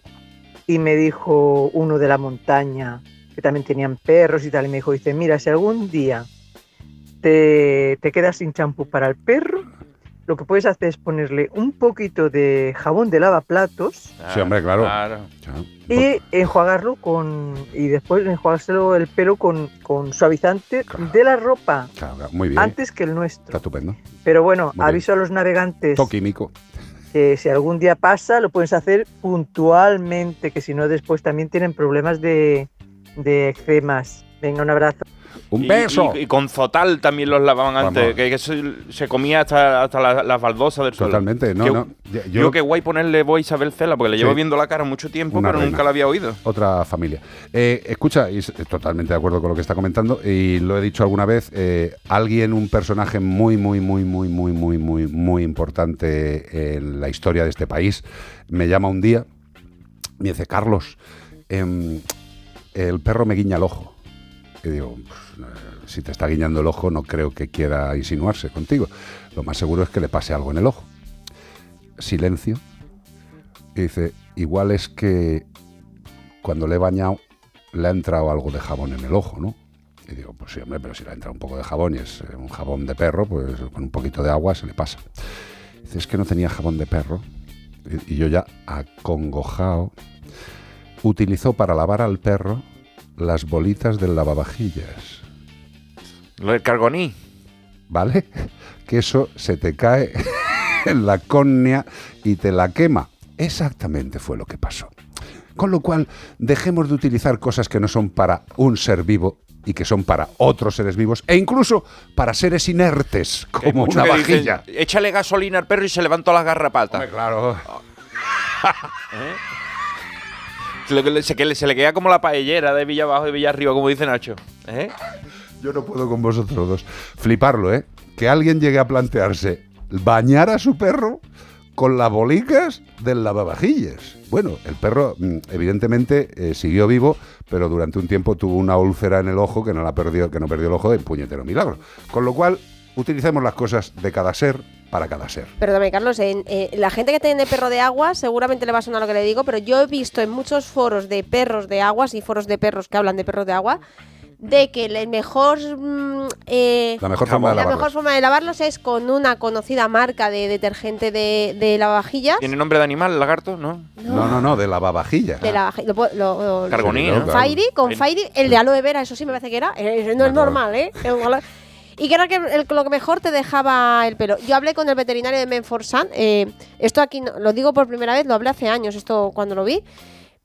y me dijo uno de la montaña, que también tenían perros y tal, y me dijo, dice, mira, si algún día te, te quedas sin champú para el perro, lo que puedes hacer es ponerle un poquito de jabón de lavaplatos Sí, hombre, claro. y enjuagarlo con y después enjuagárselo el pelo con, con suavizante de la ropa Claro, muy bien. antes que el nuestro. Está estupendo. Pero bueno, Muy bien. aviso a los navegantes Todo químico. que si algún día pasa lo puedes hacer puntualmente, que si no después también tienen problemas de, de eczemas. Venga, un abrazo. Un Y- Y, y con Zotal también los lavaban antes, que, que se, se comía hasta, hasta la- las baldosas del suelo. Totalmente, no, no. Yo, yo- qué guay ponerle voz a Isabel Cela, porque le llevo viendo la cara mucho tiempo, Una pero reina. nunca la había oído. Otra familia. Eh, escucha, y totalmente de acuerdo con lo que está comentando, y lo he dicho alguna vez, eh, alguien, un personaje muy, muy, muy, muy, muy, muy, muy, muy importante en la historia de este país, me llama un día, me dice, Carlos, em, el perro me guiña el ojo. Y digo, "Pues, eh, si te está guiñando el ojo, no creo que quiera insinuarse contigo. Lo más seguro es que le pase algo en el ojo. Silencio. Y dice, igual es que cuando le he bañado le ha entrado algo de jabón en el ojo, ¿no? Y digo, pues sí, hombre, pero si le ha entrado un poco de jabón y es eh, un jabón de perro, pues con un poquito de agua se le pasa. Dice, es que no tenía jabón de perro. Y, y yo ya acongojado, utilizó para lavar al perro las bolitas del lavavajillas. Lo del cargoní. ¿Vale? Que eso se te cae en la córnea y te la quema. Exactamente fue lo que pasó. Con lo cual, dejemos de utilizar cosas que no son para un ser vivo y que son para otros seres vivos e incluso para seres inertes, como una que dicen, vajilla. Échale gasolina al perro y se levantó las garrapatas. claro. Se le- se le queda como la paellera de Villa Abajo y Villa Arriba, como dice Nacho. ¿Eh? Yo no puedo con vosotros dos. Fliparlo, ¿eh? Que alguien llegue a plantearse bañar a su perro con las bolicas del lavavajillas. Bueno, el perro mm, evidentemente eh, siguió vivo, pero durante un tiempo tuvo una úlcera en el ojo que no la perdió, que no perdió el ojo de puñetero milagro. Con lo cual, utilicemos las cosas de cada ser para cada ser. Perdóname, Carlos, en, eh, la gente que tiene perro de agua seguramente le va a sonar lo que le digo, pero yo he visto en muchos foros de perros de aguas y foros de perros que hablan de perros de agua de que el mejor mm, eh, La mejor forma de la lavarlos. mejor forma de lavarlos es con una conocida marca de detergente de, de lavavajillas. ¿Tiene nombre de animal, lagarto? ¿No. No, no, no, de lavavajillas. De la, lo, puedo- lo- lo- Cargonía. Sí, no, claro. Fairy, con Fairy, el de aloe vera, eso sí me parece que era. eh, no es normal, ¿eh? Y que era que el- lo que mejor te dejaba el pelo. Yo hablé con el veterinario de Menforsan. Eh, esto aquí no- lo digo por primera vez, lo hablé hace años, esto cuando lo vi.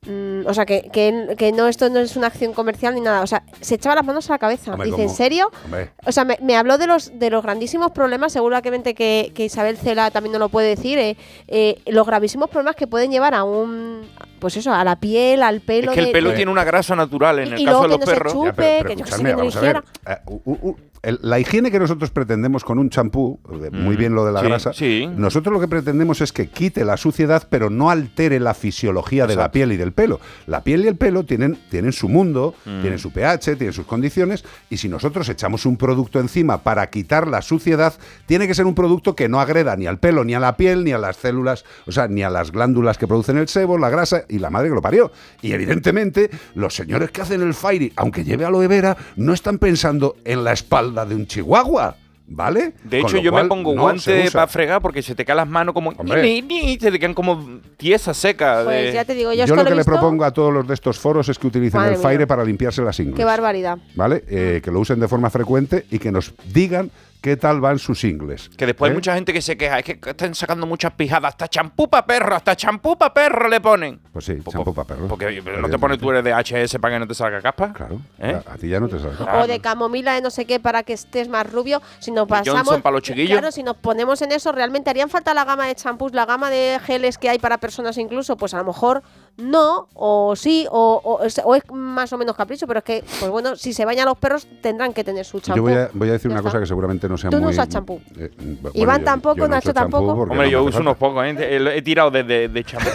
Mm, o sea, que, que, que no, esto no es una acción comercial ni nada. O sea, se echaba las manos a la cabeza. Hombre, Dice, ¿en serio? Hombre. O sea, me, me habló de los, de los grandísimos problemas, seguramente que, que Isabel Cela también nos lo puede decir, eh, eh, los gravísimos problemas que pueden llevar a un, pues eso, a la piel, al pelo. Es que el de- pelo de- tiene una grasa natural en Y- el y caso de los que no se perros. chupe, Ya, pero- pero que yo que no vamos a ver. El- la higiene que nosotros pretendemos con un champú, muy Mm, bien lo de la sí, grasa, sí. nosotros lo que pretendemos es que quite la suciedad, pero no altere la fisiología de la piel y del pelo. La piel y el pelo tienen, tienen su mundo, Mm. tienen su pH, tienen sus condiciones, y si nosotros echamos un producto encima para quitar la suciedad, tiene que ser un producto que no agreda ni al pelo, ni a la piel, ni a las células, o sea, ni a las glándulas que producen el sebo, la grasa y la madre que lo parió. Y evidentemente, los señores que hacen el Fairy, aunque lleve aloe vera, no están pensando en la espalda de un chihuahua. ¿Vale? De hecho, yo me pongo no guante para fregar porque se te caen las manos como. Ni, ni, ni, se te quedan como tiesas secas. Pues de- ya te digo, yo, Yo lo lo que le propongo a todos los de estos foros es que utilicen Madre el mía. Fire para limpiarse las ingles. Qué barbaridad. ¿Vale? Eh, que lo usen de forma frecuente y que nos digan qué tal van sus ingles. Que después ¿Eh? hay mucha gente que se queja, es que están sacando muchas pijadas, hasta champú para perro, hasta champú para perro le ponen. Pues sí, champú para perro. Porque no te pones tú eres de HS para que no te salga caspa. Claro. ¿Eh? A, a ti ya no te sale. O de camomila de no sé qué para que estés más rubio. Si nos pasamos. Johnson para los chiquillos. Claro, si nos ponemos en eso, realmente harían falta la gama de champús, la gama de geles que hay para personas incluso. Pues a lo mejor no, o sí, o, o es, o es más o menos capricho, pero es que, pues bueno, si se bañan los perros tendrán que tener su champú. Yo voy a, voy a decir una está. cosa que seguramente no sea Tú muy... no usas champú. eh, bueno, Iván yo- tampoco, yo no Nacho tampoco. Hombre, no yo uso falta. unos pocos, ¿eh? He he tirado desde de champú,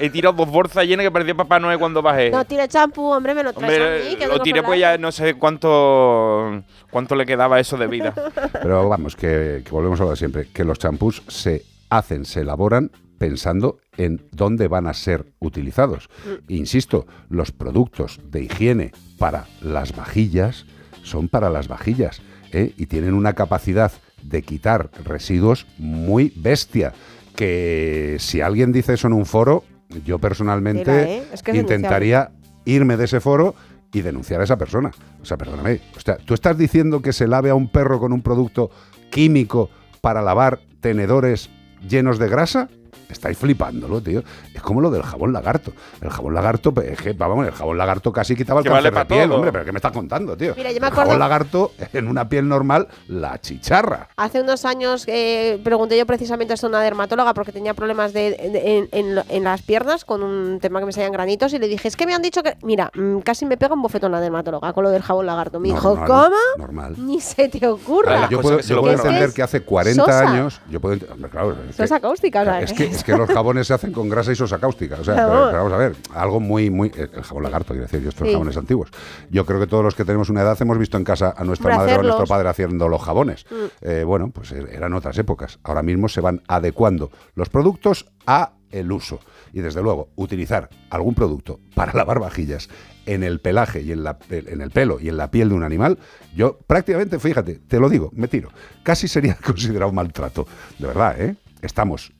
he tirado dos bolsas llenas que parecía Papá Noel cuando bajé. No tire champú, hombre, me lo traes a mí. que lo tiré pues ya no sé cuánto cuánto le quedaba eso de vida. Pero vamos, que, que volvemos a lo de siempre, que los champús se hacen, se elaboran pensando en dónde van a ser utilizados. Insisto, los productos de higiene para las vajillas son para las vajillas ¿eh? y tienen una capacidad de quitar residuos muy bestia. Que si alguien dice eso en un foro, yo personalmente ¿eh? Es que es intentaría irme de ese foro y denunciar a esa persona. O sea, perdóname. O sea, ¿tú estás diciendo que se lave a un perro con un producto químico para lavar tenedores llenos de grasa? Estáis flipándolo, tío. Es como lo del jabón lagarto. El jabón lagarto, pues, es que, vamos, el jabón lagarto casi quitaba el Que vale cáncer de piel, todo. hombre, pero ¿qué me estás contando, tío? Mira, yo me el jabón lagarto, en una piel normal, la chicharra. Hace unos años eh, pregunté yo precisamente a una dermatóloga porque tenía problemas de, de- en, en las piernas con un tema que me salían granitos y le dije, es que me han dicho que... Mira, mm, casi me pega un bofetón la dermatóloga con lo del jabón lagarto. Me dijo, Normal, ¿cómo? Normal. Ni se te ocurra. Yo puedo, yo puedo entender que hace 40 sosa. años. Yo puedo hombre, claro, es que- Sosa cáustica, o sea, Es que, es que los jabones se hacen con grasa y sosa cáustica. O sea, pero, pero vamos a ver, algo muy, muy. El jabón lagarto, quiero decir, estos Sí. jabones antiguos. Yo creo que todos los que tenemos una edad hemos visto en casa a nuestra madre o a nuestro padre haciendo los jabones. Mm. Eh, bueno, pues er- eran otras épocas. Ahora mismo se van adecuando los productos a el uso. Y desde luego, utilizar algún producto para lavar vajillas en el pelaje y en, la, en el pelo y en la piel de un animal, yo prácticamente, fíjate, te lo digo, me tiro. Casi sería considerado maltrato. De verdad, ¿eh? Estamos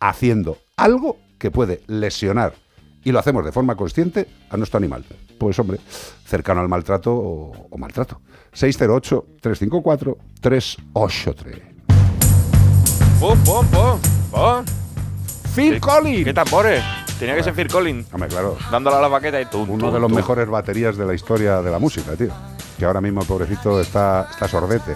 haciendo algo que puede lesionar y lo hacemos de forma consciente a nuestro animal. Pues hombre, cercano al maltrato o, o maltrato. 608-354-383. ¡Po, po, po! po. Phil ¿Qué- Collins. ¿Qué tambores? Tenía que ser Phil Collins. Hombre, claro. Dándole a la baqueta y tú. Uno de los mejores baterías de la historia de la música, tío. Que ahora mismo, pobrecito, está, está sordete.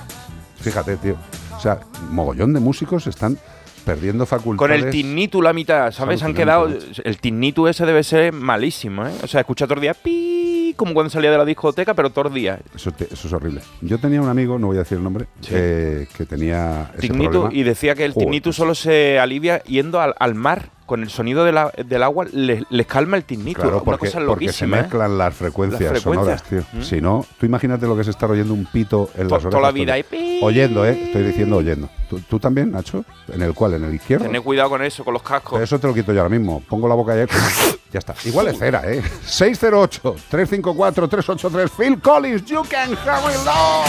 Fíjate, tío. O sea, mogollón de músicos están perdiendo Con facultades. el tinnitu la mitad, ¿sabes? Han quedado. El tinnitu ese debe ser malísimo, ¿eh? O sea, escucha todo el día pi, como cuando salía de la discoteca, pero todo el día. Eso, te- eso es horrible. Yo tenía un amigo, no voy a decir el nombre, que, que tenía ese problema. y decía que el Joder, tinnitu solo se alivia yendo al, al mar. Con el sonido de la- del agua les, les calma el tinnitu. Claro, Una porque, cosa porque se ¿eh? mezclan las frecuencias, Las frecuencias. sonoras, tío. ¿Mm? Si no, tú imagínate lo que es estar oyendo un pito en To- las orejas. toda la vida, y pi. Oyendo, ¿eh? Estoy diciendo oyendo. ¿Tú, tú también, Nacho? ¿En el cual? ¿En el izquierdo? Tened cuidado con eso, con los cascos. Eso te lo quito yo ahora mismo. Pongo la boca ahí. Ya está. Igual es cera, ¿eh? 608-354-383. Phil Collins, You Can Love. No,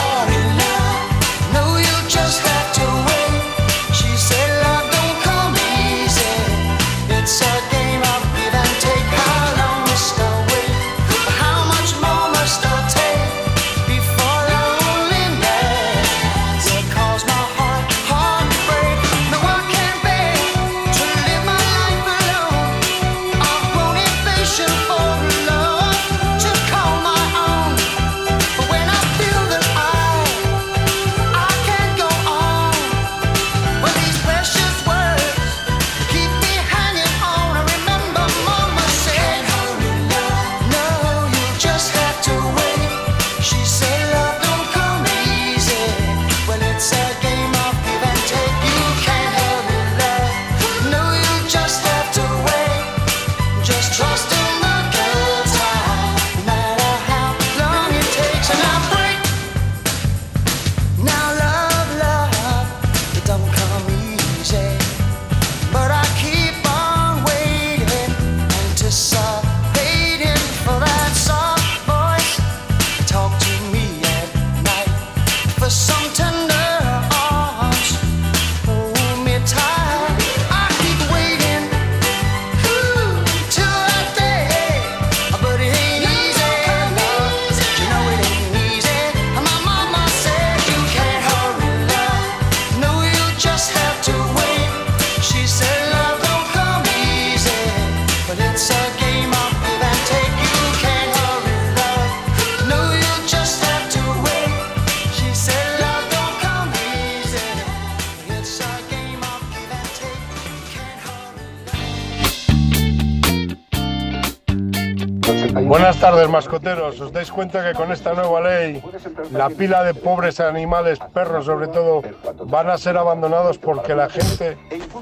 tardes, mascoteros. ¿Os dais cuenta que con esta nueva ley la pila de pobres animales, perros sobre todo, van a ser abandonados porque la gente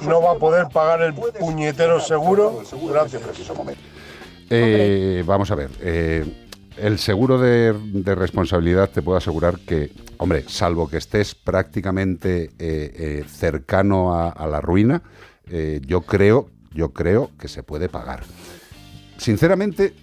no va a poder pagar el puñetero seguro? Gracias. Eh, vamos a ver. eh, el seguro de, responsabilidad te puedo asegurar que, hombre, salvo que estés prácticamente eh, eh, cercano a, a la ruina, yo creo, yo creo que se puede pagar. Sinceramente,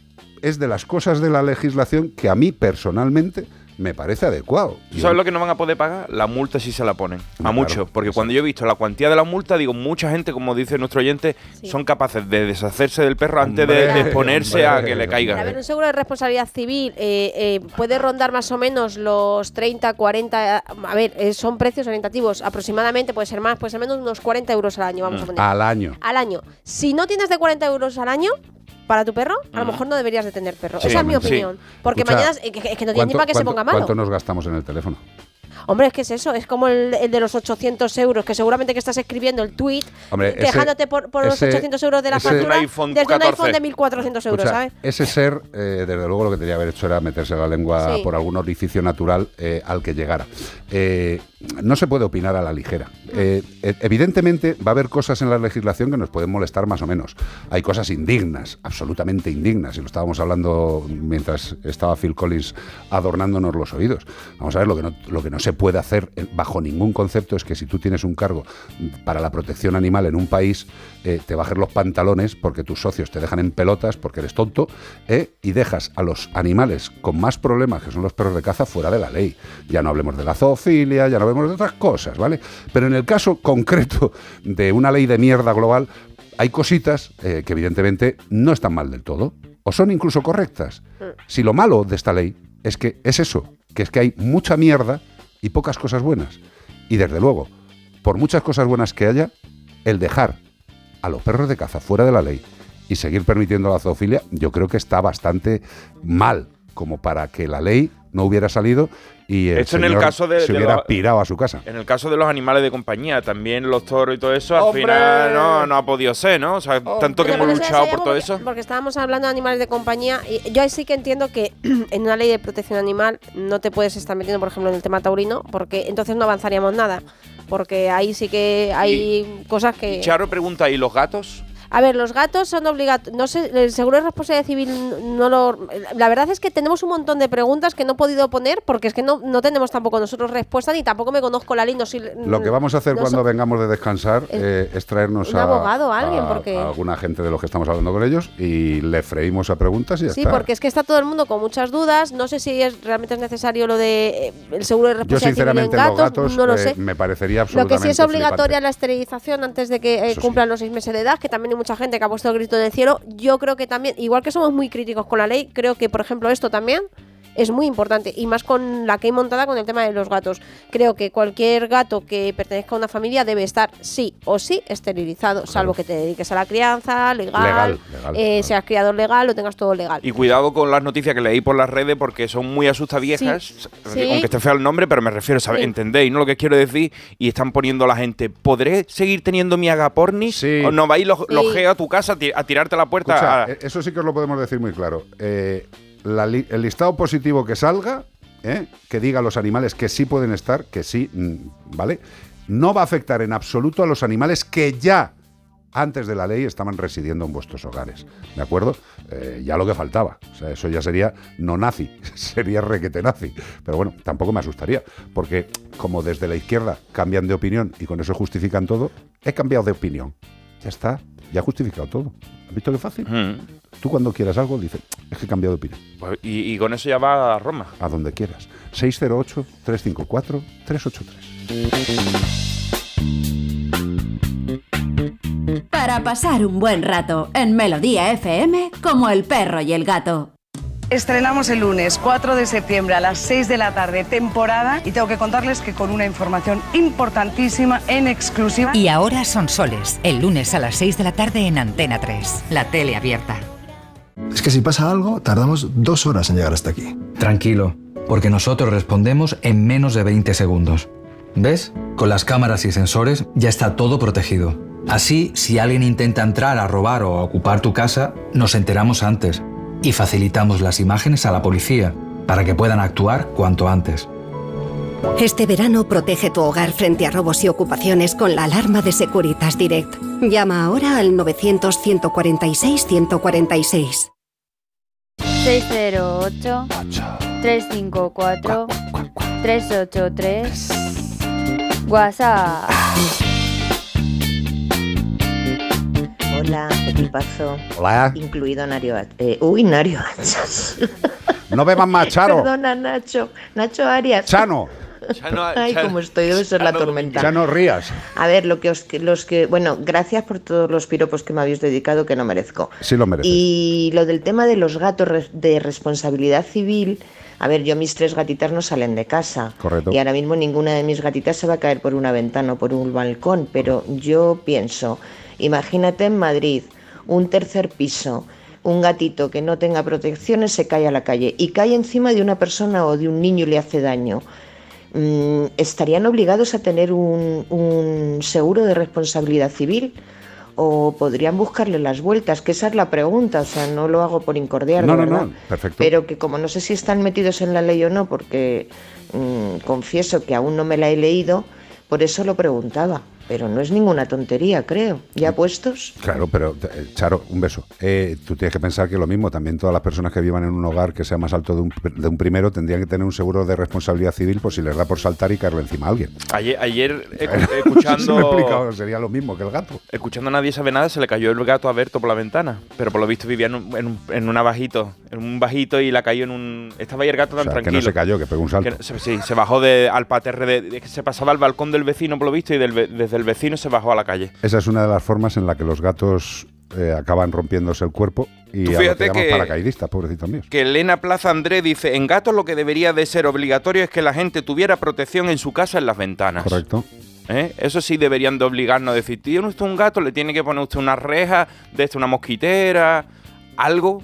es de las cosas de la legislación que a mí personalmente me parece adecuado. ¿Tú ¿Sabes lo que no van a poder pagar? La multa si se la ponen. A muchos. Porque cuando yo he visto la cuantía de la multa, digo, mucha gente, como dice nuestro oyente, son capaces de deshacerse del perro antes de, de Hombre, exponerse a que le A caiga. ver, un seguro de responsabilidad civil eh, eh, puede rondar más o menos los 30, 40. A ver, eh, son precios orientativos. Aproximadamente puede ser más, puede ser menos, unos 40 euros al año, vamos a poner. Al año. Al año. Si no tienes de 40 euros al año para tu perro, a lo mejor no deberías de tener perro. Sí, Esa es mi sí. opinión. Porque Escucha, mañana es que, es que no tiene ni ¿Cuánto- para que se ponga malo. ¿Cuánto nos gastamos en el teléfono? Hombre, es que es eso, es como el, el de los 800 euros, que seguramente que estás escribiendo el tweet Hombre, ese- quejándote por, por ese- los 800 euros de la ese- factura iPhone desde un 14. iPhone de 1400 euros, Escucha, ¿sabes? Ese ser, eh, desde luego, lo que tenía que haber hecho era meterse la lengua Sí. por algún orificio natural eh, al que llegara. Eh, no se puede opinar a la ligera. Eh, e- evidentemente, va a haber cosas en la legislación que nos pueden molestar más o menos. Hay cosas indignas, absolutamente indignas, y lo estábamos hablando mientras estaba Phil Collins adornándonos los oídos. Vamos a ver, lo que no, lo que no se puede hacer eh, bajo ningún concepto es que si tú tienes un cargo para la protección animal en un país, eh, te bajes los pantalones porque tus socios te dejan en pelotas porque eres tonto eh, y dejas a los animales con más problemas, que son los perros de caza, fuera de la ley. Ya no hablemos de la zoofilia, ya no hablemos de otras cosas, ¿vale? Pero en el caso concreto de una ley de mierda global, hay cositas eh, que evidentemente no están mal del todo, o son incluso correctas. Si lo malo de esta ley es que es eso, que es que hay mucha mierda y pocas cosas buenas. Y desde luego, por muchas cosas buenas que haya, el dejar a los perros de caza fuera de la ley y seguir permitiendo la zoofilia, yo creo que está bastante mal como para que la ley no hubiera salido y el Esto en el caso de- se de hubiera los- pirado a su casa. En el caso de los animales de compañía, también los toros y todo eso, al ¡Hombre! final no, no ha podido ser, ¿no? O sea, tanto que Pero hemos luchado por todo eso. Porque estábamos hablando de animales de compañía. Y yo ahí sí que entiendo que en una ley de protección animal no te puedes estar metiendo, por ejemplo, en el tema taurino, porque entonces no avanzaríamos nada. Porque ahí sí que hay cosas que. Charo pregunta, ¿y los gatos? A ver, los gatos son obligatorios. No sé, el seguro de responsabilidad civil no lo. La verdad es que tenemos un montón de preguntas que no he podido poner porque es que no, no tenemos tampoco nosotros respuesta ni tampoco me conozco la ley. No soy, Lo que vamos a hacer no cuando so- vengamos de descansar eh, es traernos un a, abogado, a alguien, a- porque- a alguna gente de los que estamos hablando con ellos y le freímos a preguntas y ya Sí, está. porque es que está todo el mundo con muchas dudas. No sé si es realmente es necesario lo de eh, el seguro de Yo responsabilidad civil en sinceramente gatos. los gatos no lo eh, sé. me parecería Lo que absolutamente sí es obligatoria flipante. la esterilización antes de que eh, sí. cumplan los seis meses de edad, que también mucha gente que ha puesto el grito en el cielo. Yo creo que también, igual que somos muy críticos con la ley, creo que, por ejemplo, esto también es muy importante. Y más con la que hay montada con el tema de los gatos. Creo que cualquier gato que pertenezca a una familia debe estar sí o sí esterilizado, salvo que te dediques a la crianza, legal, Legal, legal, eh, seas criador legal, lo tengas todo legal. Y cuidado con las noticias que leí por las redes porque son muy asustaviejas, Sí. aunque Sí. esté feo el nombre, pero me refiero, ¿sabes? Sí. ¿entendéis? ¿no? Lo que quiero decir. Y están poniendo a la gente, ¿podré seguir teniendo mi agapornis? ¿O no vais los, los a tu casa a, ti- a tirarte a la puerta? Escucha, a- eh, eso sí que os lo podemos decir muy claro. Eh, el listado positivo que salga, eh, que diga a los animales que sí pueden estar, que sí, mm, ¿vale? No va a afectar en absoluto a los animales que ya antes de la ley estaban residiendo en vuestros hogares, ¿de acuerdo? Eh, ya lo que faltaba, o sea, eso ya sería no nazi, sería requete nazi, pero bueno, tampoco me asustaría, porque como desde la izquierda cambian de opinión y con eso justifican todo, he cambiado de opinión, ya está, ya he justificado todo, ¿has visto qué fácil? Tú cuando quieras algo dices, es que he cambiado de opinión, Pues, y, y con eso ya va a Roma. a donde quieras, 608-354-383. Para pasar un buen rato en Melodía FM como el perro y el gato. Estrenamos el lunes 4 de septiembre a las 6 de la tarde temporada y tengo que contarles que con una información importantísima en exclusiva. Y ahora son soles, el lunes a las 6 de la tarde en Antena 3, la tele abierta. Es que si pasa algo, tardamos dos horas en llegar hasta aquí. Tranquilo, porque nosotros respondemos en menos de 20 segundos. ¿Ves? Con las cámaras y sensores ya está todo protegido. Así, si alguien intenta entrar a robar o a ocupar tu casa, nos enteramos antes y facilitamos las imágenes a la policía para que puedan actuar cuanto antes. Este verano protege tu hogar frente a robos y ocupaciones con la alarma de Securitas Direct. Llama ahora al 900-146-146. 608 354 383 WhatsApp. Hola, equipazo. Hola. Incluido Nario eh, Uy, Nario Hachas. No beban más, Charo. Perdona, Nacho. Nacho Arias. Chano. Ay, como estoy, debe ser la tormenta. Ya no rías. A ver, lo que os, los que, bueno, gracias por todos los piropos que me habéis dedicado, que no merezco. Sí lo mereces. Y lo del tema de los gatos de responsabilidad civil, a ver, yo mis tres gatitas no salen de casa. Correcto. Y ahora mismo ninguna de mis gatitas se va a caer por una ventana o por un balcón, pero yo pienso, imagínate en Madrid, un tercer piso, un gatito que no tenga protecciones se cae a la calle y cae encima de una persona o de un niño y le hace daño. Mm, ¿Estarían obligados a tener un, un seguro de responsabilidad civil? ¿O podrían buscarle las vueltas? Que esa es la pregunta, o sea, no lo hago por incordiar, No, de no, verdad. no, perfecto. Pero que como no sé si están metidos en la ley o no, porque mm, confieso que aún no me la he leído, por eso lo preguntaba. Pero no es ninguna tontería, creo. ¿Ya puestos? Claro, pero eh, Charo, un beso. Eh, tú tienes que pensar que lo mismo, también todas las personas que vivan en un hogar que sea más alto de un, de un primero tendrían que tener un seguro de responsabilidad civil por si les da por saltar y caerle encima a alguien. Ayer, ayer me he escuchando. explicado, sería lo mismo que el gato. Escuchando a nadie sabe nada, se le cayó el gato a Berto por la ventana. Pero por lo visto vivía en un, en un, en una bajito, en un bajito y la cayó en un. Estaba ahí el gato tan O sea, que tranquilo. no se cayó, que pegó un salto. Que no- sí, se bajó de, al paterre de, de- que se pasaba al balcón del vecino por lo visto y del desde el vecino se bajó a la calle. Esa es una de las formas en la que los gatos eh, acaban rompiéndose el cuerpo y Tú a fíjate que llaman que- paracaidistas, pobrecitos míos. Que Elena Plaza André dice, en gatos lo que debería de ser obligatorio es que la gente tuviera protección en su casa en las ventanas. Correcto. ¿Eh? Eso sí deberían de obligarnos a decir, tiene usted un gato, le tiene que poner usted una reja, de esto una mosquitera, algo,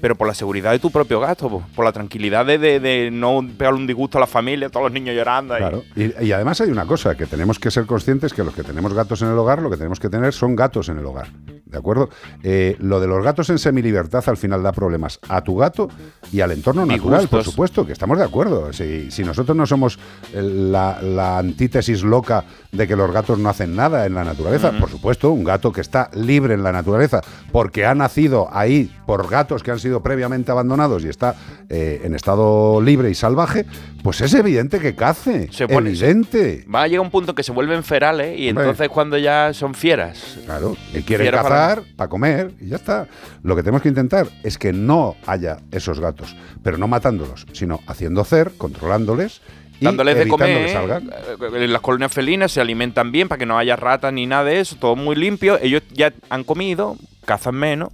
pero por la seguridad de tu propio gato, po, por la tranquilidad de, de- de no pegarle un disgusto a la familia, todos los niños llorando. ahí. Claro. Y, y además hay una cosa, que tenemos que ser conscientes que los que tenemos gatos en el hogar, lo que tenemos que tener son gatos en el hogar. ¿De acuerdo? Eh, lo de los gatos en semilibertad al final da problemas a tu gato y al entorno natural, por supuesto, que estamos de acuerdo. Si, si nosotros no somos la antítesis loca de que los gatos no hacen nada en la naturaleza, por supuesto, un gato que está libre en la naturaleza porque ha nacido ahí por gatos que han sido previamente abandonados y está eh, en estado libre y salvaje, pues es evidente que cace. Se pone- evidente. Va a llegar un punto que se vuelven ferales y Hombre. entonces cuando ya son fieras. Claro, y quieren Fieras para- cazar para comer y ya está. Lo que tenemos que intentar es que no haya esos gatos, pero no matándolos, sino haciendo cer, controlándoles y Dándoles de comer, salgan. eh, las colonias felinas se alimentan bien para que no haya ratas ni nada de eso, todo muy limpio. Ellos ya han comido, cazan menos.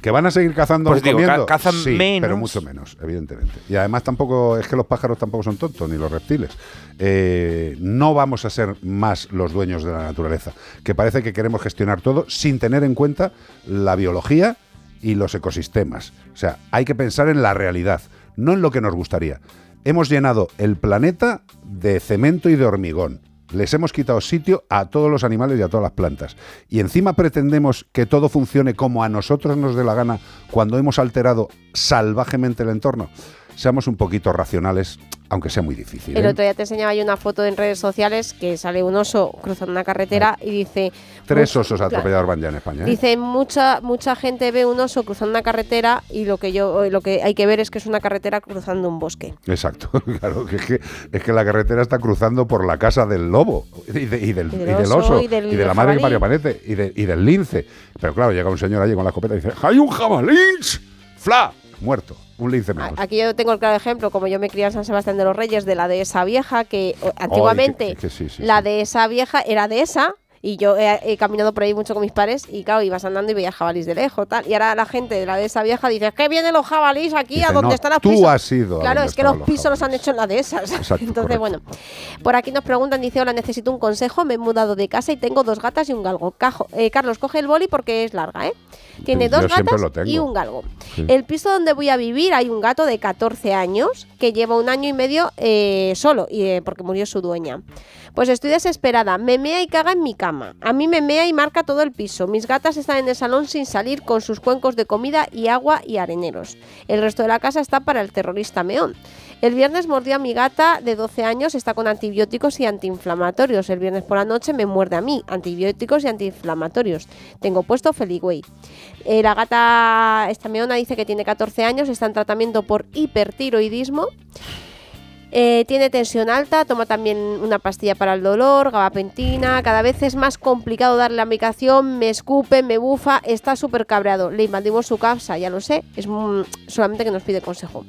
Que van a seguir cazando Pues digo, ca- comiendo. cazan Sí, menos. pero mucho menos, evidentemente. Y además tampoco es que los pájaros tampoco son tontos ni los reptiles. Eh, no vamos a ser más los dueños de la naturaleza, que parece que queremos gestionar todo sin tener en cuenta la biología y los ecosistemas. O sea, hay que pensar en la realidad, no en lo que nos gustaría. Hemos llenado el planeta de cemento y de hormigón. Les hemos quitado sitio a todos los animales y a todas las plantas. Y encima pretendemos que todo funcione como a nosotros nos dé la gana cuando hemos alterado salvajemente el entorno. Seamos un poquito racionales, aunque sea muy difícil. El ¿eh? otro día te enseñaba yo una foto en redes sociales que sale un oso cruzando una carretera y dice... Tres osos claro, atropellados van ya en España. ¿eh? Dice mucha mucha gente ve un oso cruzando una carretera y lo que yo lo que hay que ver es que es una carretera cruzando un bosque. Exacto, claro, que es, que es que la carretera está cruzando por la casa del lobo y, de- y del, Y del y del oso, y del de la madre que parió Panete y, de- y del lince. Pero claro, llega un señor allí con la escopeta y dice, ¡hay un jabalí! ¡Fla! Muerto, un lince menos. Aquí yo tengo el claro ejemplo, como yo me crié en San Sebastián de los Reyes, de la dehesa vieja, que antiguamente Ay, que- que sí, sí, la dehesa vieja era dehesa. Y yo he, he caminado por ahí mucho con mis pares y claro, ibas andando y veías jabalís de lejos, tal. Y ahora la gente de la dehesa vieja dice, es que vienen los jabalís aquí Dice, a donde "No, están las tú pisos". has ido Claro, es que los los pisos los han hecho en la dehesas. Exacto, Entonces, correcto. bueno. Por aquí nos preguntan, dice, hola, necesito un consejo, me he mudado de casa y tengo dos gatas y un galgo. Cajo- eh, Carlos, coge el boli porque es larga, ¿eh? Tiene dos gatas y un galgo. Sí. El piso donde voy a vivir hay un gato de 14 años que lleva un año y medio eh, solo y, eh, porque murió su dueña. Pues estoy desesperada, me mea y caga en mi cama. A mí me mea y marca todo el piso. Mis gatas están en el salón sin salir con sus cuencos de comida y agua y areneros. El resto de la casa está para el terrorista meón. El viernes mordió a mi gata de 12 años, está con antibióticos y antiinflamatorios. El viernes por la noche me muerde a mí, antibióticos y antiinflamatorios. Tengo puesto Feligüey. Eh, la gata, esta meona, dice que tiene 14 años, está en tratamiento por hipertiroidismo. Eh, tiene tensión alta, toma también una pastilla para el dolor, gabapentina. Cada vez es más complicado darle la medicación, me escupe, me bufa, está súper cabreado. Le invadimos su casa, ya lo sé, es solamente que nos pide consejo.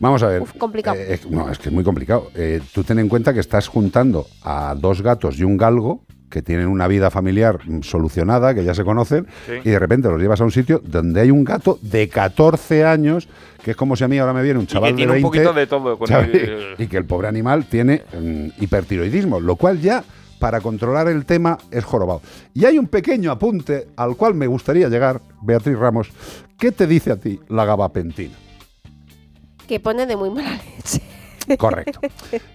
Vamos a ver. Uf, complicado. Eh, es- no, es que es muy complicado. Eh, tú ten en cuenta que estás juntando a dos gatos y un galgo que tienen una vida familiar solucionada, que ya se conocen, Sí. y de repente los llevas a un sitio donde hay un gato de 14 años, que es como si a mí ahora me viene un chaval que tiene de un 20 poquito de todo. Con el- y que el pobre animal tiene mm, hipertiroidismo, lo cual ya para controlar el tema es jorobado. Y hay un pequeño apunte al cual me gustaría llegar, Beatriz Ramos. ¿Qué te dice a ti la gabapentina? Que pone de muy mala leche. Correcto.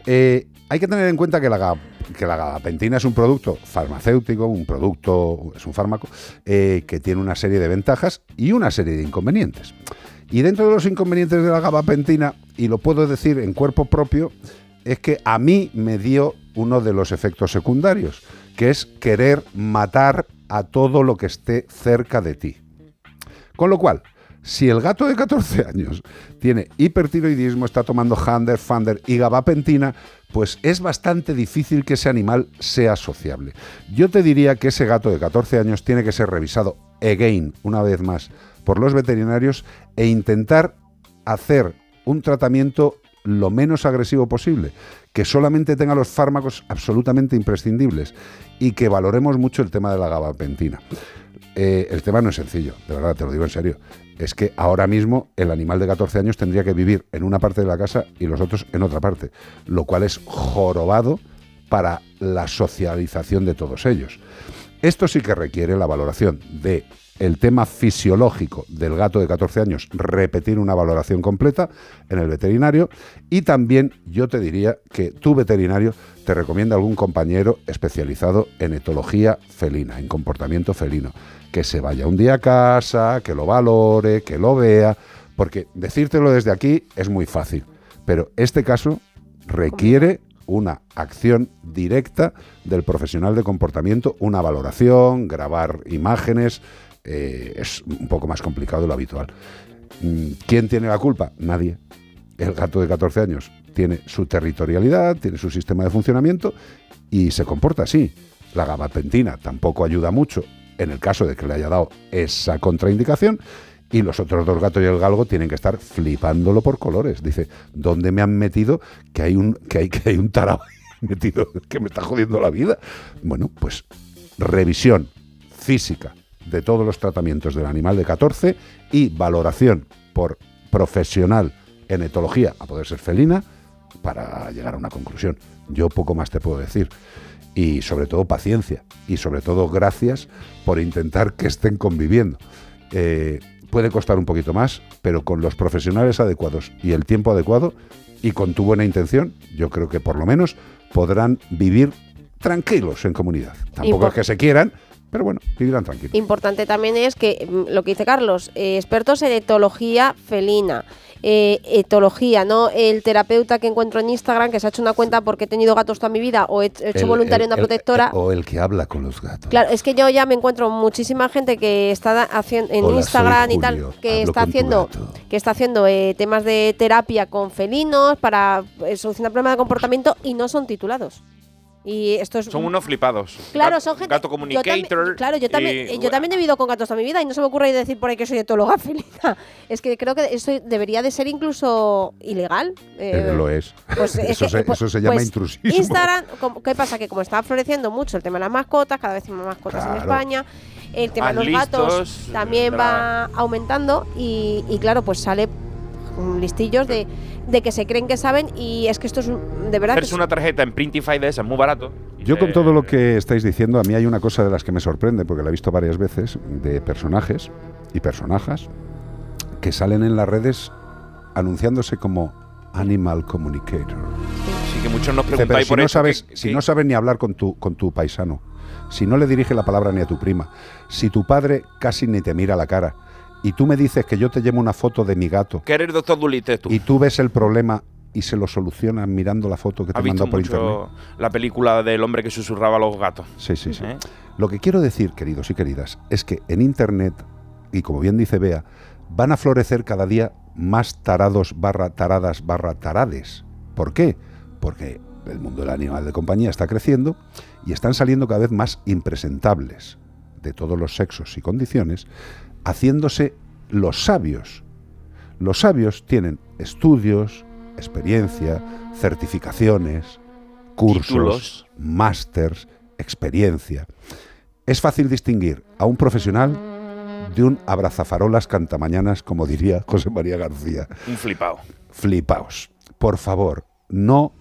Eh, hay que tener en cuenta que la, gabapentina es un producto farmacéutico, un producto, es un fármaco, eh, que tiene una serie de ventajas y una serie de inconvenientes. Y dentro de los inconvenientes de la gabapentina, y lo puedo decir en cuerpo propio, es que a mí me dio uno de los efectos secundarios, que es querer matar a todo lo que esté cerca de ti. Con lo cual, si el gato de 14 años tiene hipertiroidismo, está tomando Hander, Fander y gabapentina, pues es bastante difícil que ese animal sea sociable. Yo te diría que ese gato de 14 años tiene que ser revisado again, una vez más, por los veterinarios e intentar hacer un tratamiento lo menos agresivo posible, que solamente tenga los fármacos absolutamente imprescindibles y que valoremos mucho el tema de la gabapentina. Eh, el tema no es sencillo, de verdad, te lo digo en serio. Es que ahora mismo el animal de 14 años tendría que vivir en una parte de la casa y los otros en otra parte, lo cual es jorobado para la socialización de todos ellos. Esto sí que requiere la valoración de el tema fisiológico del gato de 14 años, repetir una valoración completa en el veterinario. Y también yo te diría que tu veterinario te recomienda algún compañero especializado en etología felina, en comportamiento felino, que se vaya un día a casa, que lo valore, que lo vea, Porque decírtelo desde aquí es muy fácil, pero este caso requiere una acción directa del profesional de comportamiento, una valoración, grabar imágenes, eh, es un poco más complicado de lo habitual. Mm, ¿Quién tiene la culpa? Nadie. El gato de 14 años tiene su territorialidad, tiene su sistema de funcionamiento y se comporta así. La gabapentina tampoco ayuda mucho en el caso de que le haya dado esa contraindicación. Y los otros dos gatos y el galgo tienen que estar flipándolo por colores. Dice, ¿dónde me han metido que hay un, que hay, que hay un metido que me está jodiendo la vida? Bueno, pues revisión física de todos los tratamientos del animal de 14 y valoración por profesional en etología, a poder ser felina, para llegar a una conclusión. Yo poco más te puedo decir. Y sobre todo paciencia. Y sobre todo gracias por intentar que estén conviviendo. Eh, puede costar un poquito más, pero con los profesionales adecuados y el tiempo adecuado y con tu buena intención, yo creo que por lo menos podrán vivir tranquilos en comunidad. Tampoco es que se quieran, pero bueno, vivirán tranquilos. Importante también es que mm, lo que dice Carlos, eh, expertos en etología felina. eh, etología, no el terapeuta que encuentro en Instagram que se ha hecho una cuenta porque he tenido gatos toda mi vida o he he hecho El- voluntario en una el- protectora. o el que habla con los gatos. Claro, es que yo ya me encuentro muchísima gente que está haciendo en Hola, Instagram y tal, que está haciendo, que está haciendo eh, temas de terapia con felinos para eh, solucionar problemas de comportamiento y no son titulados. Y esto es Son unos flipados. Claro, son gente. Gato yo también- communicator. claro, yo también, y- eh, yo también he vivido con gatos toda mi vida y no se me ocurre decir por ahí que soy etóloga felina. Es que creo que eso debería de ser incluso ilegal. eh, Eh, lo es. pues es eso, que, se, pues- eso se llama pues intrusismo. Instagram, ¿qué pasa? Que como está floreciendo mucho el tema de las mascotas, cada vez hay más mascotas en. España, el tema de Más los gatos también de va aumentando y, y claro, pues sale listillos de, de que se creen que saben y es que esto es un- de verdad que es- una tarjeta en Printify de esas, muy barato. Yo con todo lo que estáis diciendo, a mí hay una cosa de las que me sorprende, porque la he visto varias veces, de personajes y personajes que salen en las redes anunciándose como Animal Communicator. Sí, que muchos nos Dice, pero preguntáis si por no eso. sabes, que- si que- no sabes ni hablar con tu, con tu paisano, si no le dirige la palabra ni a tu prima, si tu padre casi ni te mira la cara, y tú me dices que yo te llevo una foto de mi gato, que eres doctor Dulite tú. y tú ves el problema y se lo solucionas mirando la foto que te mandó por internet. la película del hombre que susurraba a los gatos. Sí, sí, sí. ¿Eh? Lo que quiero decir, queridos y queridas, es que en Internet, y como bien dice Bea, van a florecer cada día más tarados barra taradas barra tarades. ¿Por qué? Porque el mundo del animal de compañía está creciendo y están saliendo cada vez más impresentables de todos los sexos y condiciones, haciéndose los sabios. Los sabios tienen estudios, experiencia, certificaciones, cursos, másters, experiencia. Es fácil distinguir a un profesional de un abrazafarolas cantamañanas, como diría José María García. Un flipado. Flipaos. Por favor, no,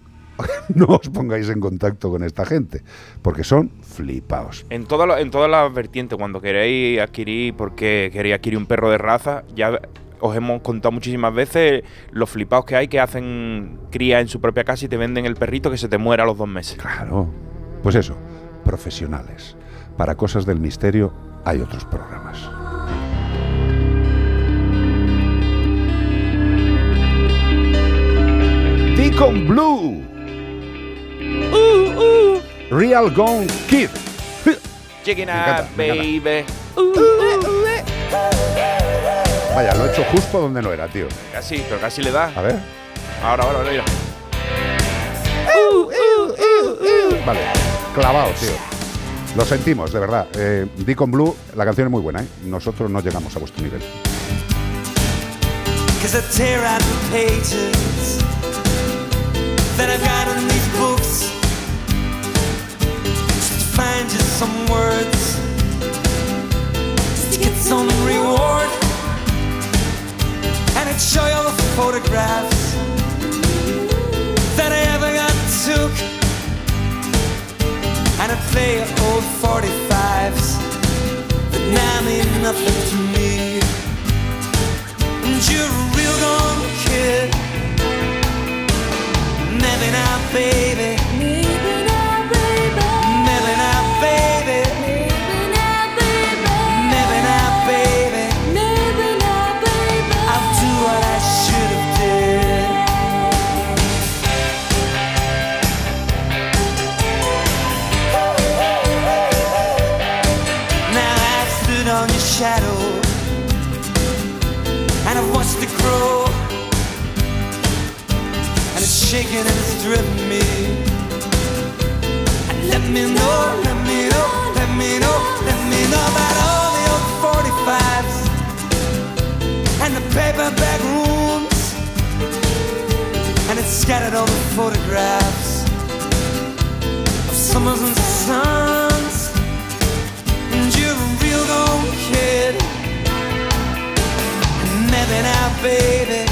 no os pongáis en contacto con esta gente, porque son flipaos. En, toda la- en todas las vertientes, cuando queréis adquirir, porque queréis adquirir un perro de raza, ya os hemos contado muchísimas veces los flipados que hay que hacen cría en su propia casa y te venden el perrito que se te muera a los dos meses. Claro. Pues eso, profesionales. Para cosas del misterio hay otros programas. Deacon Blue. Real Gone Kid. Chicken encanta. baby. Vaya, lo he hecho justo donde no era, tío. Casi, pero casi le da. A ver. Ahora, ahora, ahora, mira. Vale, clavado, tío. Lo sentimos, de verdad. Eh, Deacon Blue, la canción es muy buena, ¿eh? Nosotros no llegamos a vuestro nivel. Cause I tear out the pages that I've got in find just some words to get some reward and I'd show you the photographs that I ever got took and I'd play old 45s that now mean nothing to me and you're a real gone kid. Maybe not, baby. And driven me. Let me know, let me know, let me know, let me know about all the old 45s and the paperback rooms. And it's scattered the photographs of summers and suns. And you're a real old kid. Maybe now, baby.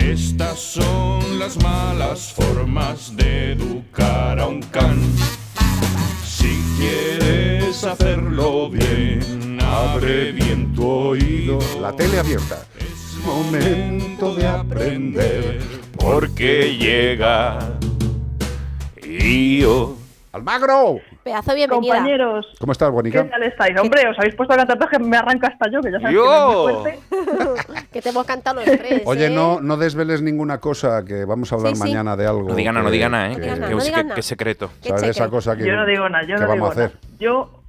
Estas son las malas formas de educar a un can. Si quieres hacerlo bien, abre bien tu oído. La tele abierta. Es momento de aprender, porque llega Io. ¡Almagro! Pedazo bienvenida. Compañeros, ¿Cómo estás, ¿qué Bonica? tal estáis? Hombre, os habéis puesto a cantar que me arranca hasta yo, que ya sabéis ¡Yo! que no es fuerte. que te hemos cantado los tres. Oye, ¿eh? no, no desveles ninguna cosa, que vamos a hablar Sí, sí. mañana de algo. No diga nada, no que- diga nada, ¿eh? que- no secreto. ¿Sabes esa cosa que, Yo no digo nada, yo no vamos digo a hacer? nada. Yo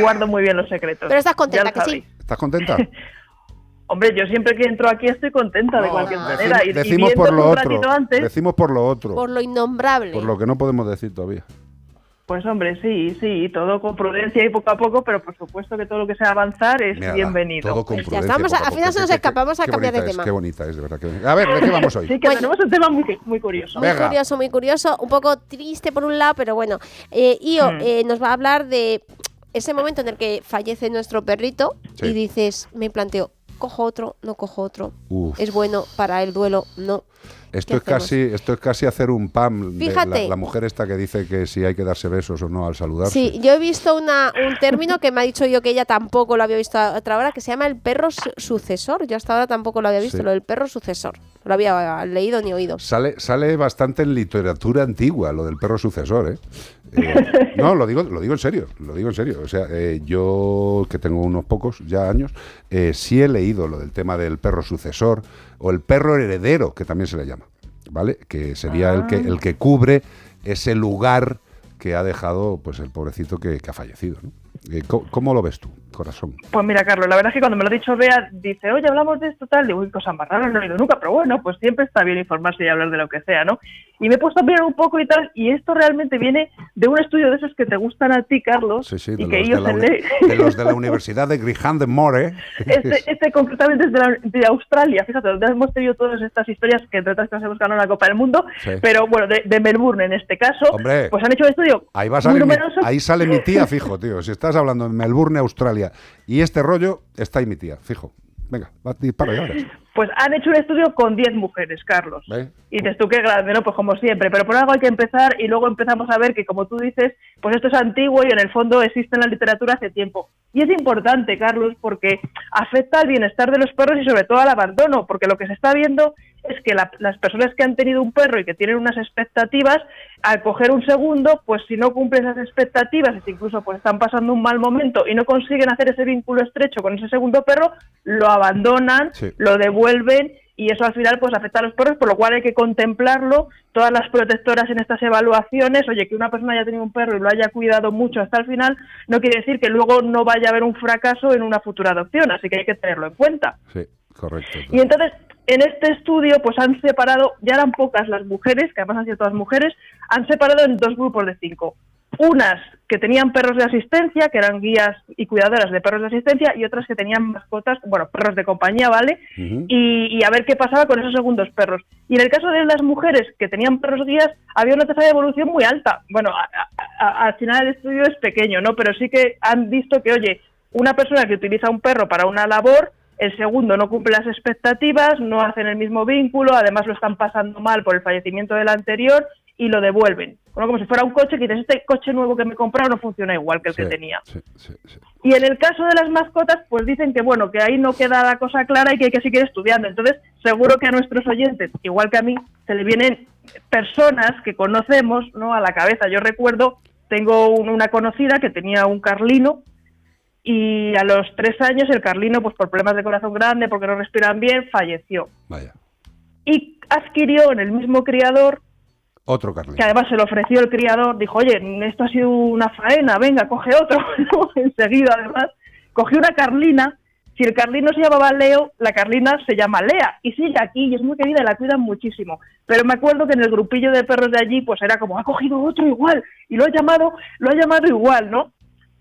guardo muy bien los secretos. Pero estás contenta, que sí. ¿Estás contenta? Hombre, yo siempre que entro aquí estoy contenta de cualquier manera. Decim- Y, y decimos por viéndolo lo un otro. ratito antes, Decimos por lo otro. Por lo innombrable. Por lo que no podemos decir todavía. Pues hombre, sí, sí, todo con prudencia y poco a poco, pero por supuesto que todo lo que sea avanzar es Mira, bienvenido. Todo con Ya prudencia, estamos, poco a al final se nos escapamos a cambiar de es, tema. Qué bonita es, de verdad. que- A ver, ¿de qué vamos hoy? Sí, que tenemos un tema muy, muy curioso. Muy curioso, muy curioso, un poco triste por un lado, pero bueno. Eh, Io Hmm. eh, nos va a hablar de ese momento en el que fallece nuestro perrito Sí. y dices, me planteo, cojo otro, no cojo otro. Uf. Es bueno para el duelo, no. Esto ¿Qué es, casi, esto es casi hacer un pam de la, Fíjate. la mujer esta que dice que si hay que darse besos o no al saludarse. Sí, yo he visto una, un término que me ha dicho yo que ella tampoco lo había visto a otra hora, que se llama el perro su- sucesor. Yo hasta ahora tampoco lo había visto, Sí. lo del perro sucesor. No lo había leído ni oído. Sale, sale bastante en literatura antigua lo del perro sucesor, ¿eh? Eh, no, lo digo, lo digo en serio, lo digo en serio. O sea, eh, yo que tengo unos pocos ya años, eh, sí he leído lo del tema del perro sucesor o el perro heredero, que también se le llama, ¿vale? Que sería el que el que cubre ese lugar que ha dejado, pues, el pobrecito que, que ha fallecido. ¿no? Eh, ¿cómo, cómo lo ves tú, corazón? Pues mira, Carlos, la verdad es que cuando me lo ha dicho Bea, dice, oye, hablamos de esto tal, digo, uy, cosas más raras, no he oído nunca, pero bueno, pues siempre está bien informarse y hablar de lo que sea, ¿no? Y me he puesto a mirar un poco y tal, y esto realmente viene de un estudio de esos que te gustan a ti, Carlos, Sí, sí, y de que los, ellos de, la, de los de la Universidad de Grijan de More. Este, este concretamente es de, la- de Australia, fíjate, donde hemos tenido todas estas historias que entre otras cosas hemos ganado la Copa del Mundo, Sí. pero bueno, de, de Melbourne en este caso, Hombre. pues han hecho un estudio Ahí, va a muy salir mi- ahí sale mi tía, fijo, tío. Si estás hablando de Melbourne, Australia, y este rollo, está ahí mi tía, fijo. Venga, ya. verás. Pues han hecho un estudio con 10 mujeres, Carlos. Y dices tú qué grande, ¿no? Pues como siempre, pero por algo hay que empezar y luego empezamos a ver que, como tú dices, pues esto es antiguo y en el fondo existe en la literatura hace tiempo. Y es importante, Carlos, porque afecta al bienestar de los perros y sobre todo al abandono, porque lo que se está viendo es que la- las personas que han tenido un perro y que tienen unas expectativas, al coger un segundo, pues si no cumplen esas expectativas, si incluso pues están pasando un mal momento y no consiguen hacer ese vínculo estrecho con ese segundo perro, lo abandonan, Sí. lo devuelven y eso al final pues afecta a los perros, por lo cual hay que contemplarlo. Todas las protectoras en estas evaluaciones, oye, que una persona haya tenido un perro y lo haya cuidado mucho hasta el final, no quiere decir que luego no vaya a haber un fracaso en una futura adopción, así que hay que tenerlo en cuenta. Sí, correcto. Y entonces, en este estudio, pues han separado, ya eran pocas las mujeres, que además han sido todas mujeres, han separado en dos grupos de cinco. Unas que tenían perros de asistencia, que eran guías y cuidadoras de perros de asistencia, y otras que tenían mascotas, bueno, perros de compañía, ¿vale? y, y a ver qué pasaba con esos segundos perros. Y en el caso de las mujeres que tenían perros guías, había una tasa de evolución muy alta. Bueno, a- a- a- al final el estudio es pequeño, ¿no? Pero sí que han visto que, oye, una persona que utiliza un perro para una labor, el segundo no cumple las expectativas, no hacen el mismo vínculo, además lo están pasando mal por el fallecimiento del anterior y lo devuelven. Bueno, como si fuera un coche que dices, este coche nuevo que me he comprado no funciona igual que el que tenía. Y en el caso de las mascotas, pues dicen que bueno, que ahí no queda la cosa clara y que hay que seguir estudiando. Entonces, seguro que a nuestros oyentes, igual que a mí, se le vienen personas que conocemos, ¿no? A la cabeza. Yo recuerdo, tengo un- una conocida que tenía un carlino y a los tres años el carlino, pues por problemas de corazón grande, porque no respiran bien, falleció. Vaya. Y adquirió en el mismo criador Otro Carlín. que además se lo ofreció el criador, dijo, oye, esto ha sido una faena, venga, coge otro, enseguida además, cogió una carlina, si el carlino se llamaba Leo, la carlina se llama Lea, y sigue aquí, y es muy querida, y la cuidan muchísimo, pero me acuerdo que en el grupillo de perros de allí, pues era como, ha cogido otro igual, y lo ha llamado, lo ha llamado igual, ¿no?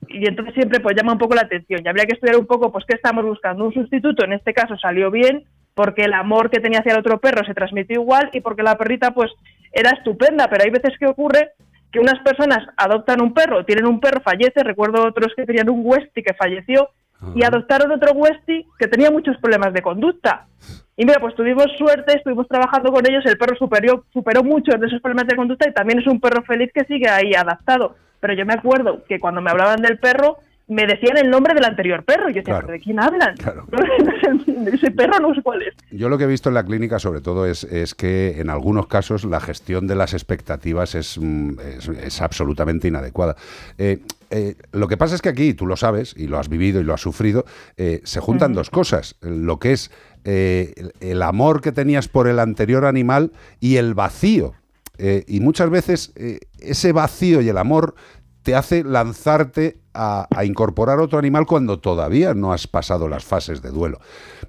Y entonces siempre pues llama un poco la atención. Y habría que estudiar un poco pues qué estamos buscando. Un sustituto en este caso salió bien porque el amor que tenía hacia el otro perro se transmitió igual y porque la perrita pues era estupenda. Pero hay veces que ocurre que unas personas adoptan un perro tienen un perro fallece. Recuerdo otros que tenían un Westie que falleció y adoptaron otro Westie que tenía muchos problemas de conducta. Y mira, pues tuvimos suerte, estuvimos trabajando con ellos, el perro superó, superó muchos de esos problemas de conducta y también es un perro feliz que sigue ahí adaptado. Pero yo me acuerdo que cuando me hablaban del perro, me decían el nombre del anterior perro. Yo decía, Claro. ¿pero de quién hablan? No entiende, Ese perro no sé cuál es. Yo lo que he visto en la clínica, sobre todo, es, es que en algunos casos la gestión de las expectativas es, mm, es, es absolutamente inadecuada. Eh, eh, lo que pasa es que aquí, tú lo sabes, y lo has vivido y lo has sufrido, eh, se juntan dos cosas. Lo que es el, el amor que tenías por el anterior animal y el vacío. Eh, y muchas veces eh, ese vacío y el amor te hace lanzarte a, incorporar otro animal cuando todavía no has pasado las fases de duelo.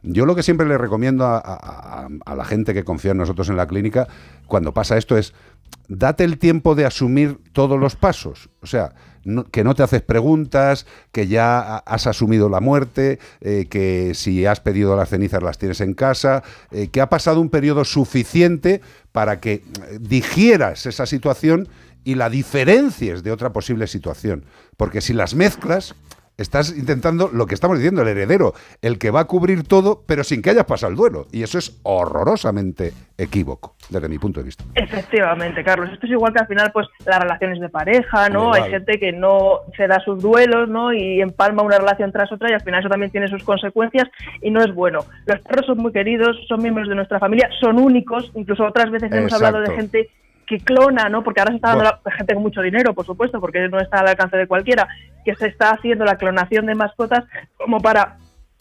Yo lo que siempre le recomiendo a- a la gente que confía en nosotros en la clínica cuando pasa esto es date el tiempo de asumir todos los pasos. O sea, que no te haces preguntas, que ya ha- has asumido la muerte, eh, que si has pedido las cenizas las tienes en casa, eh, que ha pasado un periodo suficiente para que eh, digieras esa situación y la diferencies de otra posible situación. Porque si las mezclas, estás intentando lo que estamos diciendo, el heredero, el que va a cubrir todo, pero sin que hayas pasado el duelo. Y eso es horrorosamente equívoco, desde mi punto de vista. Efectivamente, Carlos. Esto es igual que al final, pues, las relaciones de pareja, ¿no? Hay gente que no se da sus duelos, ¿no? Y empalma una relación tras otra y al final eso también tiene sus consecuencias y no es bueno. Los perros son muy queridos, son miembros de nuestra familia, son únicos. Incluso otras veces hemos hablado de gente que clona, ¿no? Porque ahora se está dando Bueno. la- gente con mucho dinero, por supuesto, porque no está al alcance de cualquiera, que se está haciendo la clonación de mascotas como para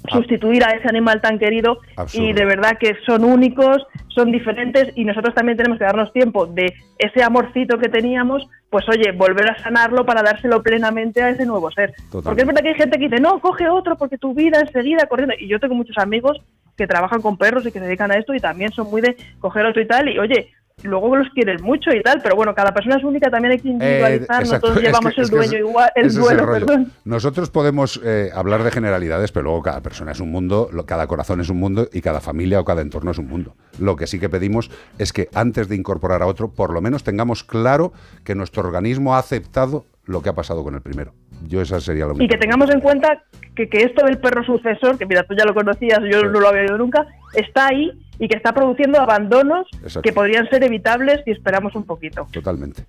sustituir a ese animal tan querido Absurdo. y de verdad que son únicos, son diferentes y nosotros también tenemos que darnos tiempo de ese amorcito que teníamos, pues oye, volver a sanarlo para dárselo plenamente a ese nuevo ser. Porque es verdad que hay gente que dice, no, coge otro porque tu vida enseguida corriendo. Y yo tengo muchos amigos que trabajan con perros y que se dedican a esto y también son muy de coger otro y tal. Y oye, luego los quieren mucho y tal, pero bueno, cada persona es única, también hay que individualizar, no exacto. todos Es llevamos que- el es que dueño igual, el duelo. Nosotros podemos eh, hablar de generalidades, pero luego cada persona es un mundo, lo- cada corazón es un mundo y cada familia o cada entorno es un mundo. Lo que sí que pedimos es que antes de incorporar a otro, por lo menos tengamos claro que nuestro organismo ha aceptado lo que ha pasado con el primero. Yo esa sería la única. Y que tengamos en cuenta que, que esto del perro sucesor, que mira, tú ya lo conocías, yo no lo había oído nunca, está ahí y que está produciendo abandonos Exacto. que podrían ser evitables si esperamos un poquito. Totalmente.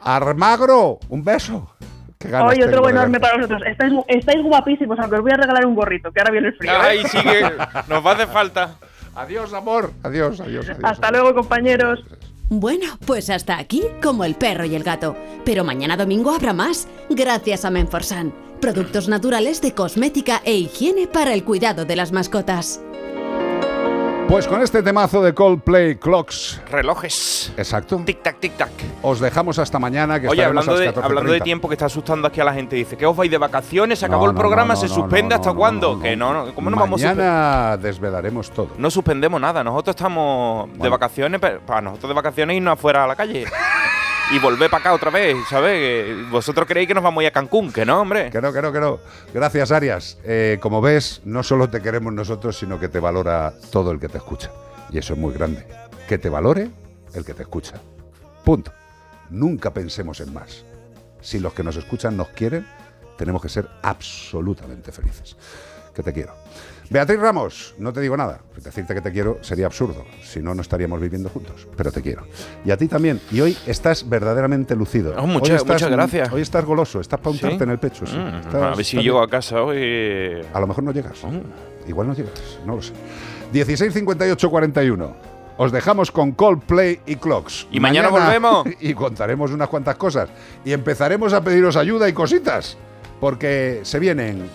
Armagro, un beso. Qué ganas Oye, otro enorme para vosotros. Estáis, estáis guapísimos, aunque os voy a regalar un gorrito, que ahora viene el frío. ¿eh? Ay, sigue. Nos va a hacer falta. Adiós, amor. Adiós, adiós, adiós. Hasta luego, compañeros. Bueno, pues hasta aquí como el perro y el gato. Pero mañana domingo habrá más, gracias a Menforsan. Productos naturales de cosmética e higiene para el cuidado de las mascotas. Pues con este temazo de Coldplay Clocks. Relojes. Exacto. Tic tac, tic tac. Os dejamos hasta mañana. Que Oye, hablando a de, las 14:30. hablando de tiempo que está asustando aquí a la gente, dice, ¿qué os vais de vacaciones? ¿Se acabó No, el no, programa? no, ¿Se no, suspende no, hasta no, cuándo? no, Que no, no, ¿cómo no vamos a suspender? Mañana desvelaremos todo. No suspendemos nada, nosotros estamos de vacaciones, pero para nosotros de vacaciones irnos afuera a la calle. y volver para acá otra vez, ¿sabes? Vosotros creéis que nos vamos a a Cancún, que no, hombre. Que no, que no, que no. Gracias, Arias. Eh, como ves, no solo te queremos nosotros, sino que te valora todo el que te escucha. Y eso es muy grande. Que te valore el que te escucha. Punto. Nunca pensemos en más. Si los que nos escuchan nos quieren, tenemos que ser absolutamente felices. Que te quiero. Beatriz Ramos, no te digo nada. Decirte que te quiero sería absurdo. Si no, no estaríamos viviendo juntos. Pero te quiero. Y a ti también. Y hoy estás verdaderamente lucido. Oh, muchas- Hoy estás- muchas gracias. Hoy estás goloso. Estás para ¿Sí? untarte en el pecho. sí. Mm, Estás- a ver si llego a casa hoy. A lo mejor no llegas. Igual no llegas, no lo sé. 16 58 41. Os dejamos con Coldplay y Clocks. Y mañana volvemos. Y contaremos unas cuantas cosas. Y empezaremos a pediros ayuda y cositas. Porque se vienen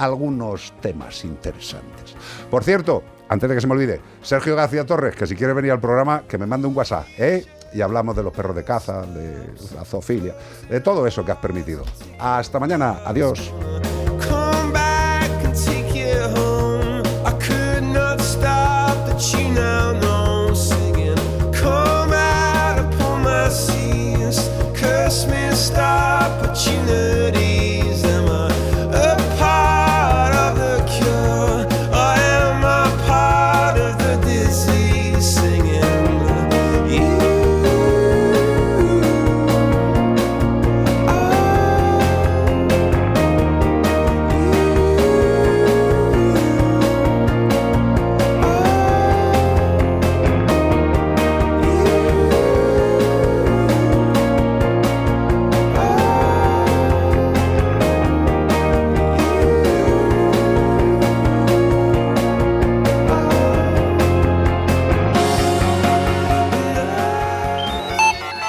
algunos temas interesantes. Por cierto, antes de que se me olvide, Sergio García Torres, que si quiere venir al programa, que me mande un WhatsApp, ¿eh? Y hablamos de los perros de caza, de la zoofilia, de todo eso que has permitido. Hasta mañana, adiós.